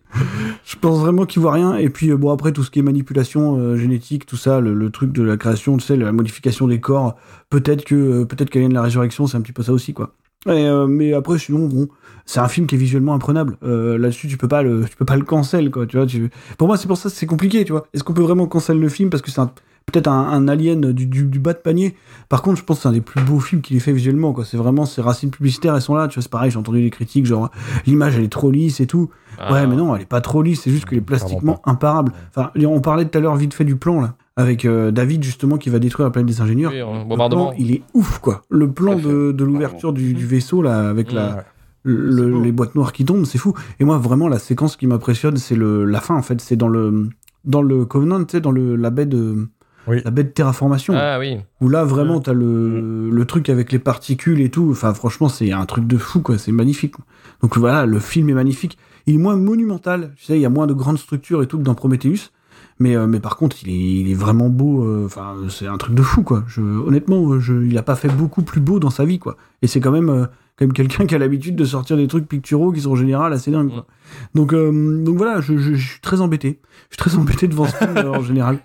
S2: Je pense vraiment qu'il voit rien. Et puis, euh, bon, après, tout ce qui est manipulation euh, génétique, tout ça, le, truc de la création, tu sais, la modification des corps, peut-être que euh, peut-être la Résurrection, c'est un petit peu ça aussi, quoi. Et, mais après, sinon, bon, c'est un film qui est visuellement imprenable. Là-dessus, tu peux pas le, peux pas le cancel, quoi. Tu vois, tu... Pour moi, c'est pour ça c'est compliqué, tu vois. Est-ce qu'on peut vraiment cancel le film parce que c'est un peut-être un, un alien du, du, du bas de panier. Par contre, je pense que c'est un des plus beaux films qu'il ait fait visuellement. Quoi. C'est vraiment ces racines publicitaires, elles sont là. Tu vois, c'est pareil, j'ai entendu des critiques, genre l'image elle est trop lisse et tout.
S1: Ah.
S2: Ouais, mais non, elle est pas trop lisse, c'est juste qu'elle est plastiquement imparable. Enfin, on parlait tout à l'heure vite fait du plan là. Avec euh, David justement qui va détruire la planète des ingénieurs.
S1: Oui,
S2: Le
S1: bombardement.
S2: plan, il est ouf quoi. Le plan de, de l'ouverture du, du vaisseau là avec la, le- les boîtes noires qui tombent, c'est fou. Et moi vraiment la séquence qui m'impressionne, c'est le la fin en fait. C'est dans le dans le Covenant, tu sais, dans le la baie de la de terraformation.
S1: Ah oui.
S2: Où là vraiment t'as le le truc avec les particules et tout. Enfin franchement c'est un truc de fou quoi. C'est magnifique. quoi. Donc voilà, le film est magnifique. Il est moins monumental. Tu sais, il y a moins de grandes structures et tout que dans Prometheus. Mais, euh, mais par contre, il est, il est vraiment beau. euh, Enfin, c'est un truc de fou, quoi. Je, honnêtement, je, il a pas fait beaucoup plus beau dans sa vie, quoi. Et c'est quand même, euh, même quelqu'un qui a l'habitude de sortir des trucs picturaux qui sont en général assez dingues, quoi. Donc, euh, donc voilà, je, je, je suis très embêté. Je suis très embêté devant ce film en général.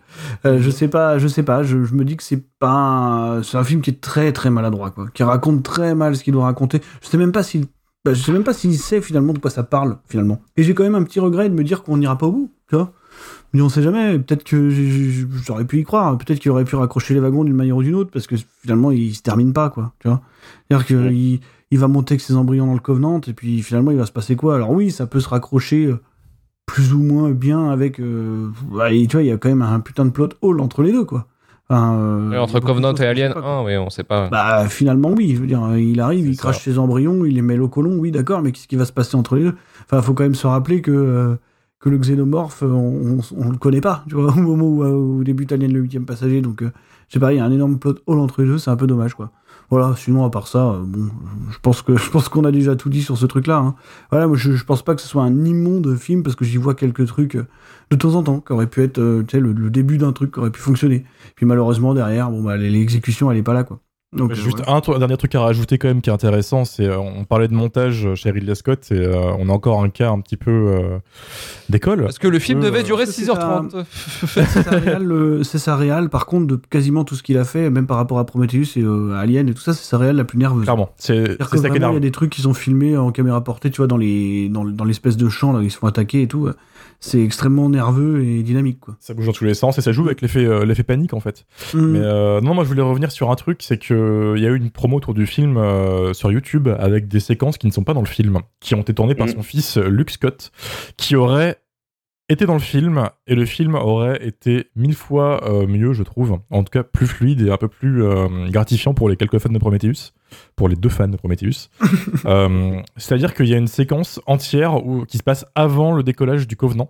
S2: Euh, je sais pas, je sais pas. Je, je me dis que c'est pas, un- c'est un film qui est très très maladroit, quoi. Qui raconte très mal ce qu'il doit raconter. Je sais même pas s'il, bah, je sais même pas s'il sait finalement de quoi ça parle finalement. Et j'ai quand même un petit regret de me dire qu'on n'ira pas au bout, tu vois. Mais on sait jamais, peut-être que j'aurais pu y croire, peut-être qu'il aurait pu raccrocher les wagons d'une manière ou d'une autre, parce que finalement il se termine pas, quoi, tu vois. C'est-à-dire qu'il il va monter avec ses embryons dans le Covenant, et puis finalement il va se passer quoi? Alors oui, ça peut se raccrocher euh, plus ou moins bien avec. euh, et tu vois, il y a quand même un putain de plot hole entre les deux, quoi. Enfin, euh,
S1: Et entre Covenant et Alien
S2: sait pas, quoi.
S1: 1, oui, on sait pas.
S2: Bah finalement oui, je veux dire, il arrive, il crache ses embryons, il les met au colon, oui d'accord, mais qu'est-ce qui va se passer entre les deux? Enfin, faut quand même se rappeler que euh, que le xénomorphe, on, on, on le connaît pas, tu vois, au moment où, euh, où débute Alien le huitième passager, donc euh, je sais pas, il y a un énorme plot hole entre les deux, c'est un peu dommage quoi. Voilà, sinon à part ça, euh, bon, je pense que je pense qu'on a déjà tout dit sur ce truc-là. hein. Voilà, moi je, je pense pas que ce soit un immonde film parce que j'y vois quelques trucs euh, de temps en temps qui auraient pu être, euh, tu sais, le, le début d'un truc qui aurait pu fonctionner. Puis malheureusement derrière, bon bah l'exécution elle est pas là quoi. Donc, euh,
S5: Juste un, dernier truc à rajouter quand même qui est intéressant, c'est euh, on parlait de montage chez Ridley Scott et euh, on a encore un cas un petit peu euh, d'école.
S1: Parce que le film
S5: Euh,
S1: devait durer
S2: c'est
S1: 6h30.
S2: c'est sa réal, par contre, de quasiment tout ce qu'il a fait, même par rapport à Prometheus et euh, Alien et tout ça, c'est sa réal la plus nerveuse.
S5: Clairement, c'est
S2: il y a des trucs qui sont filmés en caméra portée, tu vois, dans les dans, dans l'espèce de champ là, où ils se font attaquer et tout. Euh, C'est extrêmement nerveux et dynamique, quoi.
S5: Ça bouge dans tous les sens et ça joue avec l'effet euh, l'effet panique en fait.
S2: Mhm.
S5: Mais euh, non, moi je voulais revenir sur un truc, c'est que il y a eu une promo autour du film euh, sur YouTube avec des séquences qui ne sont pas dans le film, qui ont été tournées par
S4: Mhm.
S5: son fils euh, Luke Scott, qui aurait été dans le film et le film aurait été mille fois euh, mieux, je trouve. En tout cas, plus fluide et un peu plus euh, gratifiant pour les quelques fans de Prometheus, pour les deux fans de Prometheus. Euh, C'est-à-dire qu'il y a une séquence entière où, qui se passe avant le décollage du Covenant.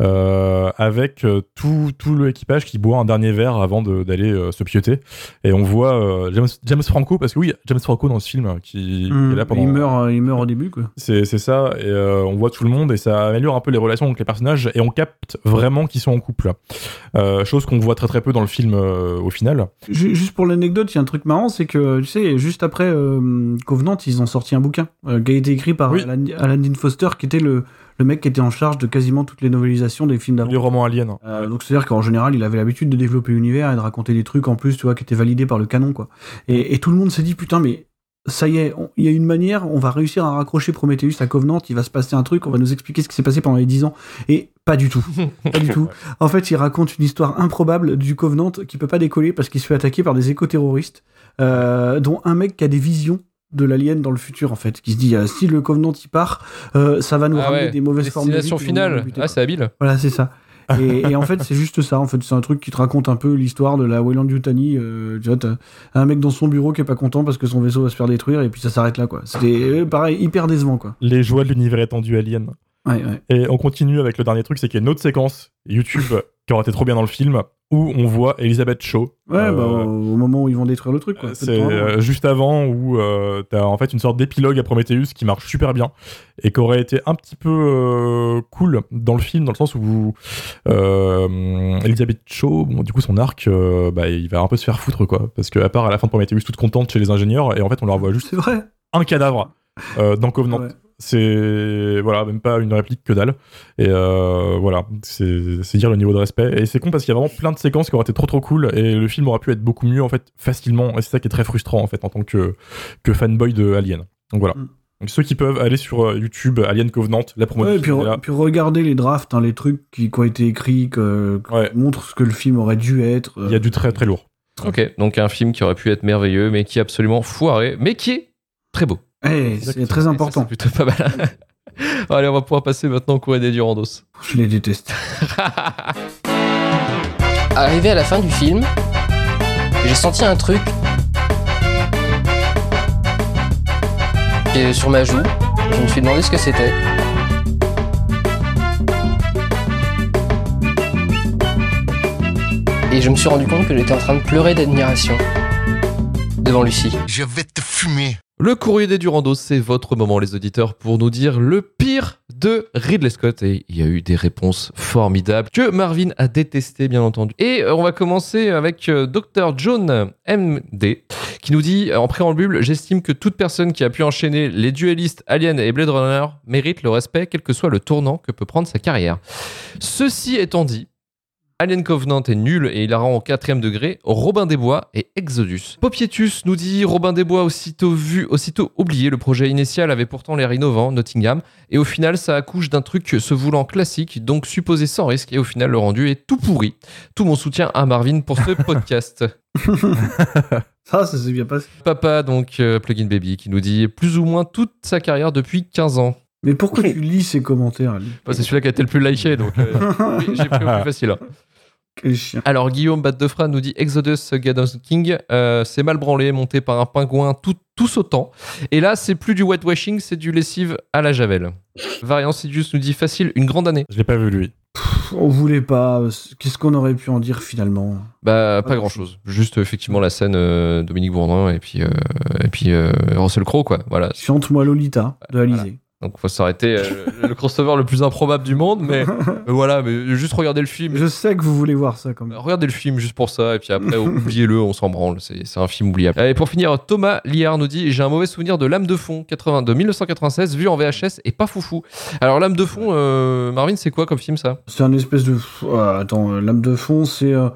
S5: Euh, avec euh, tout, tout l'équipage qui boit un dernier verre avant d'aller euh, se pioter. Et on voit euh, James, James Franco, parce que oui, James Franco dans ce film euh, qui,
S2: Mhm.
S5: est là pendant.
S2: Il meurt, il meurt au début, quoi.
S5: C'est ça, et on voit tout le monde et ça améliore un peu les relations avec les personnages et on capte vraiment qu'ils sont en couple. Chose qu'on voit très très peu dans le film au final.
S2: Ju- Juste pour l'anecdote, il y a un truc marrant, c'est que, tu sais, juste après Covenant, ils ont sorti un bouquin qui a été écrit par Alan, Alan Dean Foster, qui était le, le mec qui était en charge de quasiment toutes les novelisations des films d'avant.
S5: Les romans aliens.
S2: Euh, donc c'est-à-dire qu'en général, il avait l'habitude de développer l'univers et de raconter des trucs en plus, tu vois, qui étaient validés par le canon, quoi. Et, et tout le monde s'est dit, putain, mais ça y est, il y a une manière, on va réussir à raccrocher Prometheus à Covenant, il va se passer un truc, on va nous expliquer ce qui s'est passé pendant les 10 ans. Et pas du tout. pas du tout. En fait, il raconte une histoire improbable du Covenant qui peut pas décoller parce qu'il se fait attaquer par des éco-terroristes, euh, dont un mec qui a des visions de l'alien dans le futur en fait qui se dit euh, si le Covenant y part euh, ça va nous
S1: Ah
S2: ramener
S1: ouais.
S2: des mauvaises formes de vie
S1: Destination finale. Ah, c'est habile.
S2: Voilà, c'est ça. Et, et en fait, c'est juste ça. En fait, c'est un truc qui te raconte un peu l'histoire de la Weyland Yutani. Euh, tu vois, t'as un mec dans son bureau qui est pas content parce que son vaisseau va se faire détruire et puis ça s'arrête là, quoi. C'était euh, pareil, hyper décevant, quoi.
S5: Les joies de l'univers étendu alien.
S2: Ouais, ouais.
S5: Et on continue avec le dernier truc, c'est qu'il y a une autre séquence YouTube qui aurait été trop bien dans le film où on voit Elizabeth Shaw.
S2: Ouais,
S5: Euh,
S2: bah, au au moment où ils vont détruire le truc,
S5: C'est
S2: avant.
S5: euh, juste avant où euh, t'as en fait une sorte d'épilogue à Prometheus qui marche super bien et qui aurait été un petit peu euh, cool dans le film dans le sens où euh, Elizabeth Shaw, bon du coup son arc, euh, bah, il va un peu se faire foutre quoi parce que à part à la fin de Prometheus toute contente chez les ingénieurs et en fait on leur voit juste
S2: vrai.
S5: un cadavre euh, dans Covenant. C'est voilà même pas une réplique que dalle et euh, voilà c'est dire le niveau de respect et c'est con parce qu'il y a vraiment plein de séquences qui auraient été trop trop cool et le film aurait pu être beaucoup mieux en fait facilement et c'est ça qui est très frustrant en fait en tant que que fanboy de Alien donc voilà
S2: Mm.
S5: Donc ceux qui peuvent aller sur euh, YouTube, Alien Covenant, la promo
S2: Ouais,
S5: du
S2: et puis,
S5: film est
S2: re-
S5: là.
S2: puis regarder les drafts, hein, les trucs qui, qui ont été écrits, que, qui montrent ce que le film aurait dû être.
S5: Il y a du très très lourd.
S1: Ok, donc un film qui aurait pu être merveilleux, mais qui est absolument foiré, mais qui est très beau.
S2: Eh, c'est très important.
S1: C'est plutôt pas mal. Allez, on va pouvoir passer maintenant au courrier des Durandos.
S2: Je les déteste.
S14: Arrivé à la fin du film, j'ai senti un truc et sur ma joue. Je me suis demandé ce que c'était. Et je me suis rendu compte que j'étais en train de pleurer d'admiration devant Lucie.
S1: Je vais te fumer. Le courrier des Durandos, c'est votre moment, les auditeurs, pour nous dire le pire de Ridley Scott. Et il y a eu des réponses formidables que Marvin a détesté, bien entendu. Et euh, on va commencer avec euh, Dr. John MD, qui nous dit euh, en préambule J'estime que toute personne qui a pu enchaîner les duellistes Alien et Blade Runner mérite le respect, quel que soit le tournant que peut prendre sa carrière. Ceci étant dit, Alien Covenant est nul et il la rend au quatrième degré. Robin des Bois et Exodus. Popietus nous dit Robin des Bois aussitôt vu, aussitôt oublié. Le projet initial avait pourtant l'air innovant, Nottingham, et au final ça accouche d'un truc se voulant classique, donc supposé sans risque, et au final le rendu est tout pourri. Tout mon soutien à Marvin pour ce podcast.
S2: Ça, ça s'est bien passé.
S1: Papa, donc euh, Plugin Baby, qui nous dit plus ou moins toute sa carrière depuis 15 ans.
S2: Mais pourquoi tu lis ces commentaires
S1: Bah, c'est celui-là qui a été le plus liké, donc euh, j'ai pris au plus facile. hein.
S2: Quel chien.
S1: Alors Guillaume Batte-de-Fra nous dit Exodus Gadon King, euh, c'est mal branlé, monté par un pingouin tout, tout sautant. Et là, c'est plus du whitewashing, c'est du lessive à la javel. Variant Sidious nous dit facile, une grande année.
S5: Je l'ai pas vu lui.
S2: On voulait pas. Qu'est-ce qu'on aurait pu en dire finalement?
S1: Bah pas grand chose. Juste effectivement la scène euh, Dominique Bourdin et puis euh, et puis euh, Russell Crowe quoi. Voilà.
S2: Chante-moi Lolita de Alizé.
S1: Donc faut s'arrêter euh, le, crossover le plus improbable du monde, mais, mais voilà, mais juste regarder le film.
S2: Je sais que vous voulez voir ça quand même.
S1: Regardez le film juste pour ça, et puis après, oubliez-le, on s'en branle. C'est un film oubliable. Et pour finir, Thomas Liard nous dit J'ai un mauvais souvenir de L'âme de fond 80, de 1996, vu en VHS et pas foufou. Alors, L'âme de fond, euh, Marvin, c'est quoi comme film ça?
S2: C'est un espèce de. Ah, attends, euh, lame de fond, c'est. euh,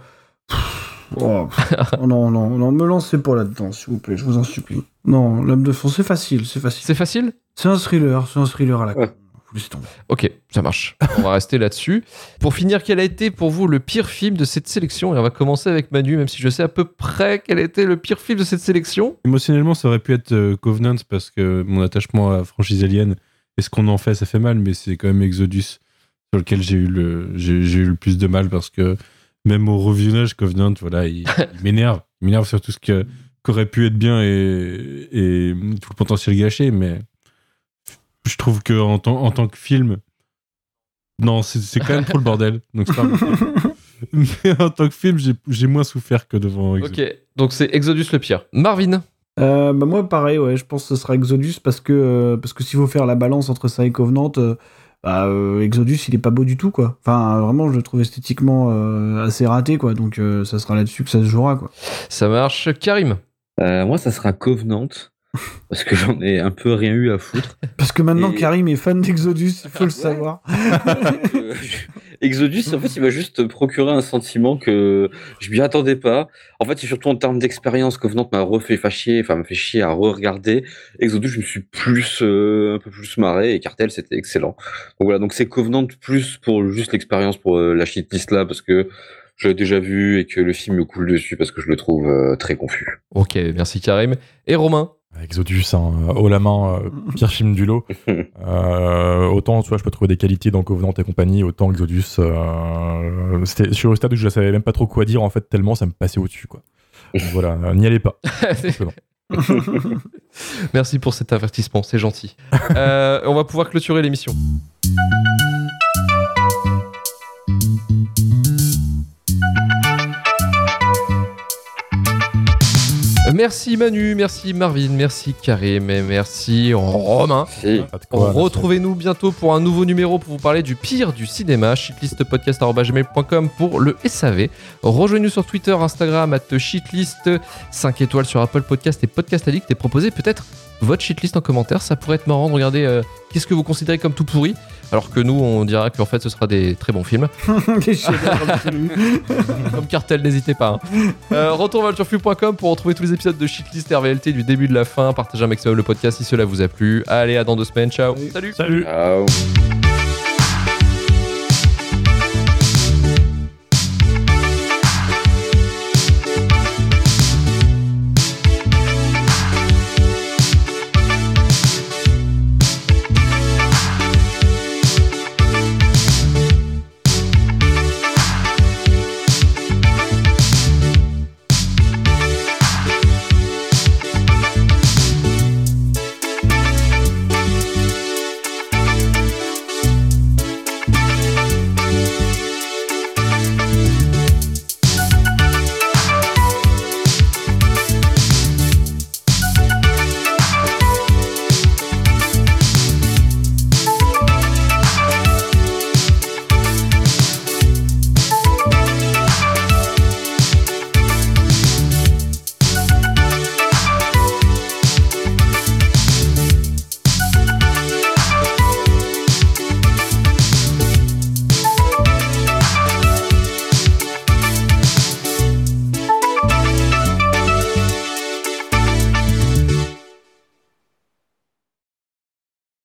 S2: Oh. Oh, non, non, non, me lancez pas là-dedans, s'il vous plaît, je vous en supplie. Non, lame de fond, c'est facile, c'est facile.
S1: C'est facile
S2: C'est un thriller, c'est un thriller à la con. Vous laissez tomber.
S1: Ok, ça marche. On va rester là-dessus. Pour finir, quel a été pour vous le pire film de cette sélection? Et on va commencer avec Manu, même si je sais à peu près quel était le pire film de cette sélection.
S3: Émotionnellement, ça aurait pu être euh, Covenant parce que mon attachement à la franchise Alien et ce qu'on en fait, ça fait mal, mais c'est quand même Exodus sur lequel j'ai eu le j'ai j'ai eu le plus de mal parce que même au revisionnage Covenant, voilà, il, il m'énerve, il m'énerve sur tout ce que qu'aurait pu être bien et, et tout le potentiel gâché, mais je trouve que en, tant- en tant que film, non, c'est quand même trop le bordel. Donc pas mais en tant que film, j'ai moins souffert que devant Exodus.
S1: Ok, donc c'est Exodus le pire. Marvin
S2: Euh, bah moi, pareil, ouais, je pense que ce sera Exodus parce que, euh, parce que s'il faut faire la balance entre ça et Covenant, euh, bah, euh, Exodus, il est pas beau du tout, quoi. Enfin, vraiment, je le trouve esthétiquement euh, assez raté, quoi. Donc, euh, ça sera là-dessus que ça se jouera, quoi.
S1: Ça marche. Karim
S4: Euh, moi, ça sera Covenant. Parce que j'en ai un peu rien eu à foutre.
S2: Parce que maintenant,
S4: Et-
S2: Karim est fan d'Exodus, il faut le savoir.
S4: Euh, Exodus, en fait, il m'a juste procuré un sentiment que je m'y attendais pas. En fait, c'est surtout en termes d'expérience, Covenant m'a refait fa- chier, enfin, m'a fait chier à re-regarder. Exodus, je me suis plus, euh, un peu plus marré, et Cartel, c'était excellent. Donc voilà, donc c'est Covenant plus pour juste l'expérience pour euh, la shitlist là, parce que je l'ai déjà vu et que le film me coule dessus parce que je le trouve euh, très confus.
S1: Ok, merci Karim. Et Romain
S5: Exodus, hein, haut la main, euh, pire film du lot. Euh, autant, tu vois, je peux trouver des qualités dans Covenant et compagnie, autant Exodus, euh, c'était, je suis au stade où je savais même pas trop quoi dire, en fait, tellement ça me passait au-dessus, quoi. Donc voilà, euh, n'y allez pas.
S1: Merci pour cet avertissement, c'est gentil. Euh, on va pouvoir clôturer l'émission. Merci Manu, merci Marvin, merci Karim et merci Romain.
S5: De quoi,
S1: Retrouvez-nous bientôt pour un nouveau numéro pour vous parler du pire du cinéma. shitlistpodcast.gmail.com pour le SAV. Rejoignez-nous sur Twitter, Instagram, at shitlist, 5 étoiles sur Apple Podcast et Podcast Addict et proposez peut-être votre shitlist en commentaire. Ça pourrait être marrant de regarder euh, qu'est-ce que vous considérez comme tout pourri. Alors que nous, on dira qu'en fait, ce sera des très bons films.
S2: Des
S1: comme Cartel, n'hésitez pas. Hein. Euh, retourvalturfu.com pour retrouver tous les épisodes de Shitlist RVLT du début de la fin. Partagez un maximum le podcast si cela vous a plu. Allez, à dans deux semaines. Ciao. Salut.
S3: Salut.
S4: Ciao.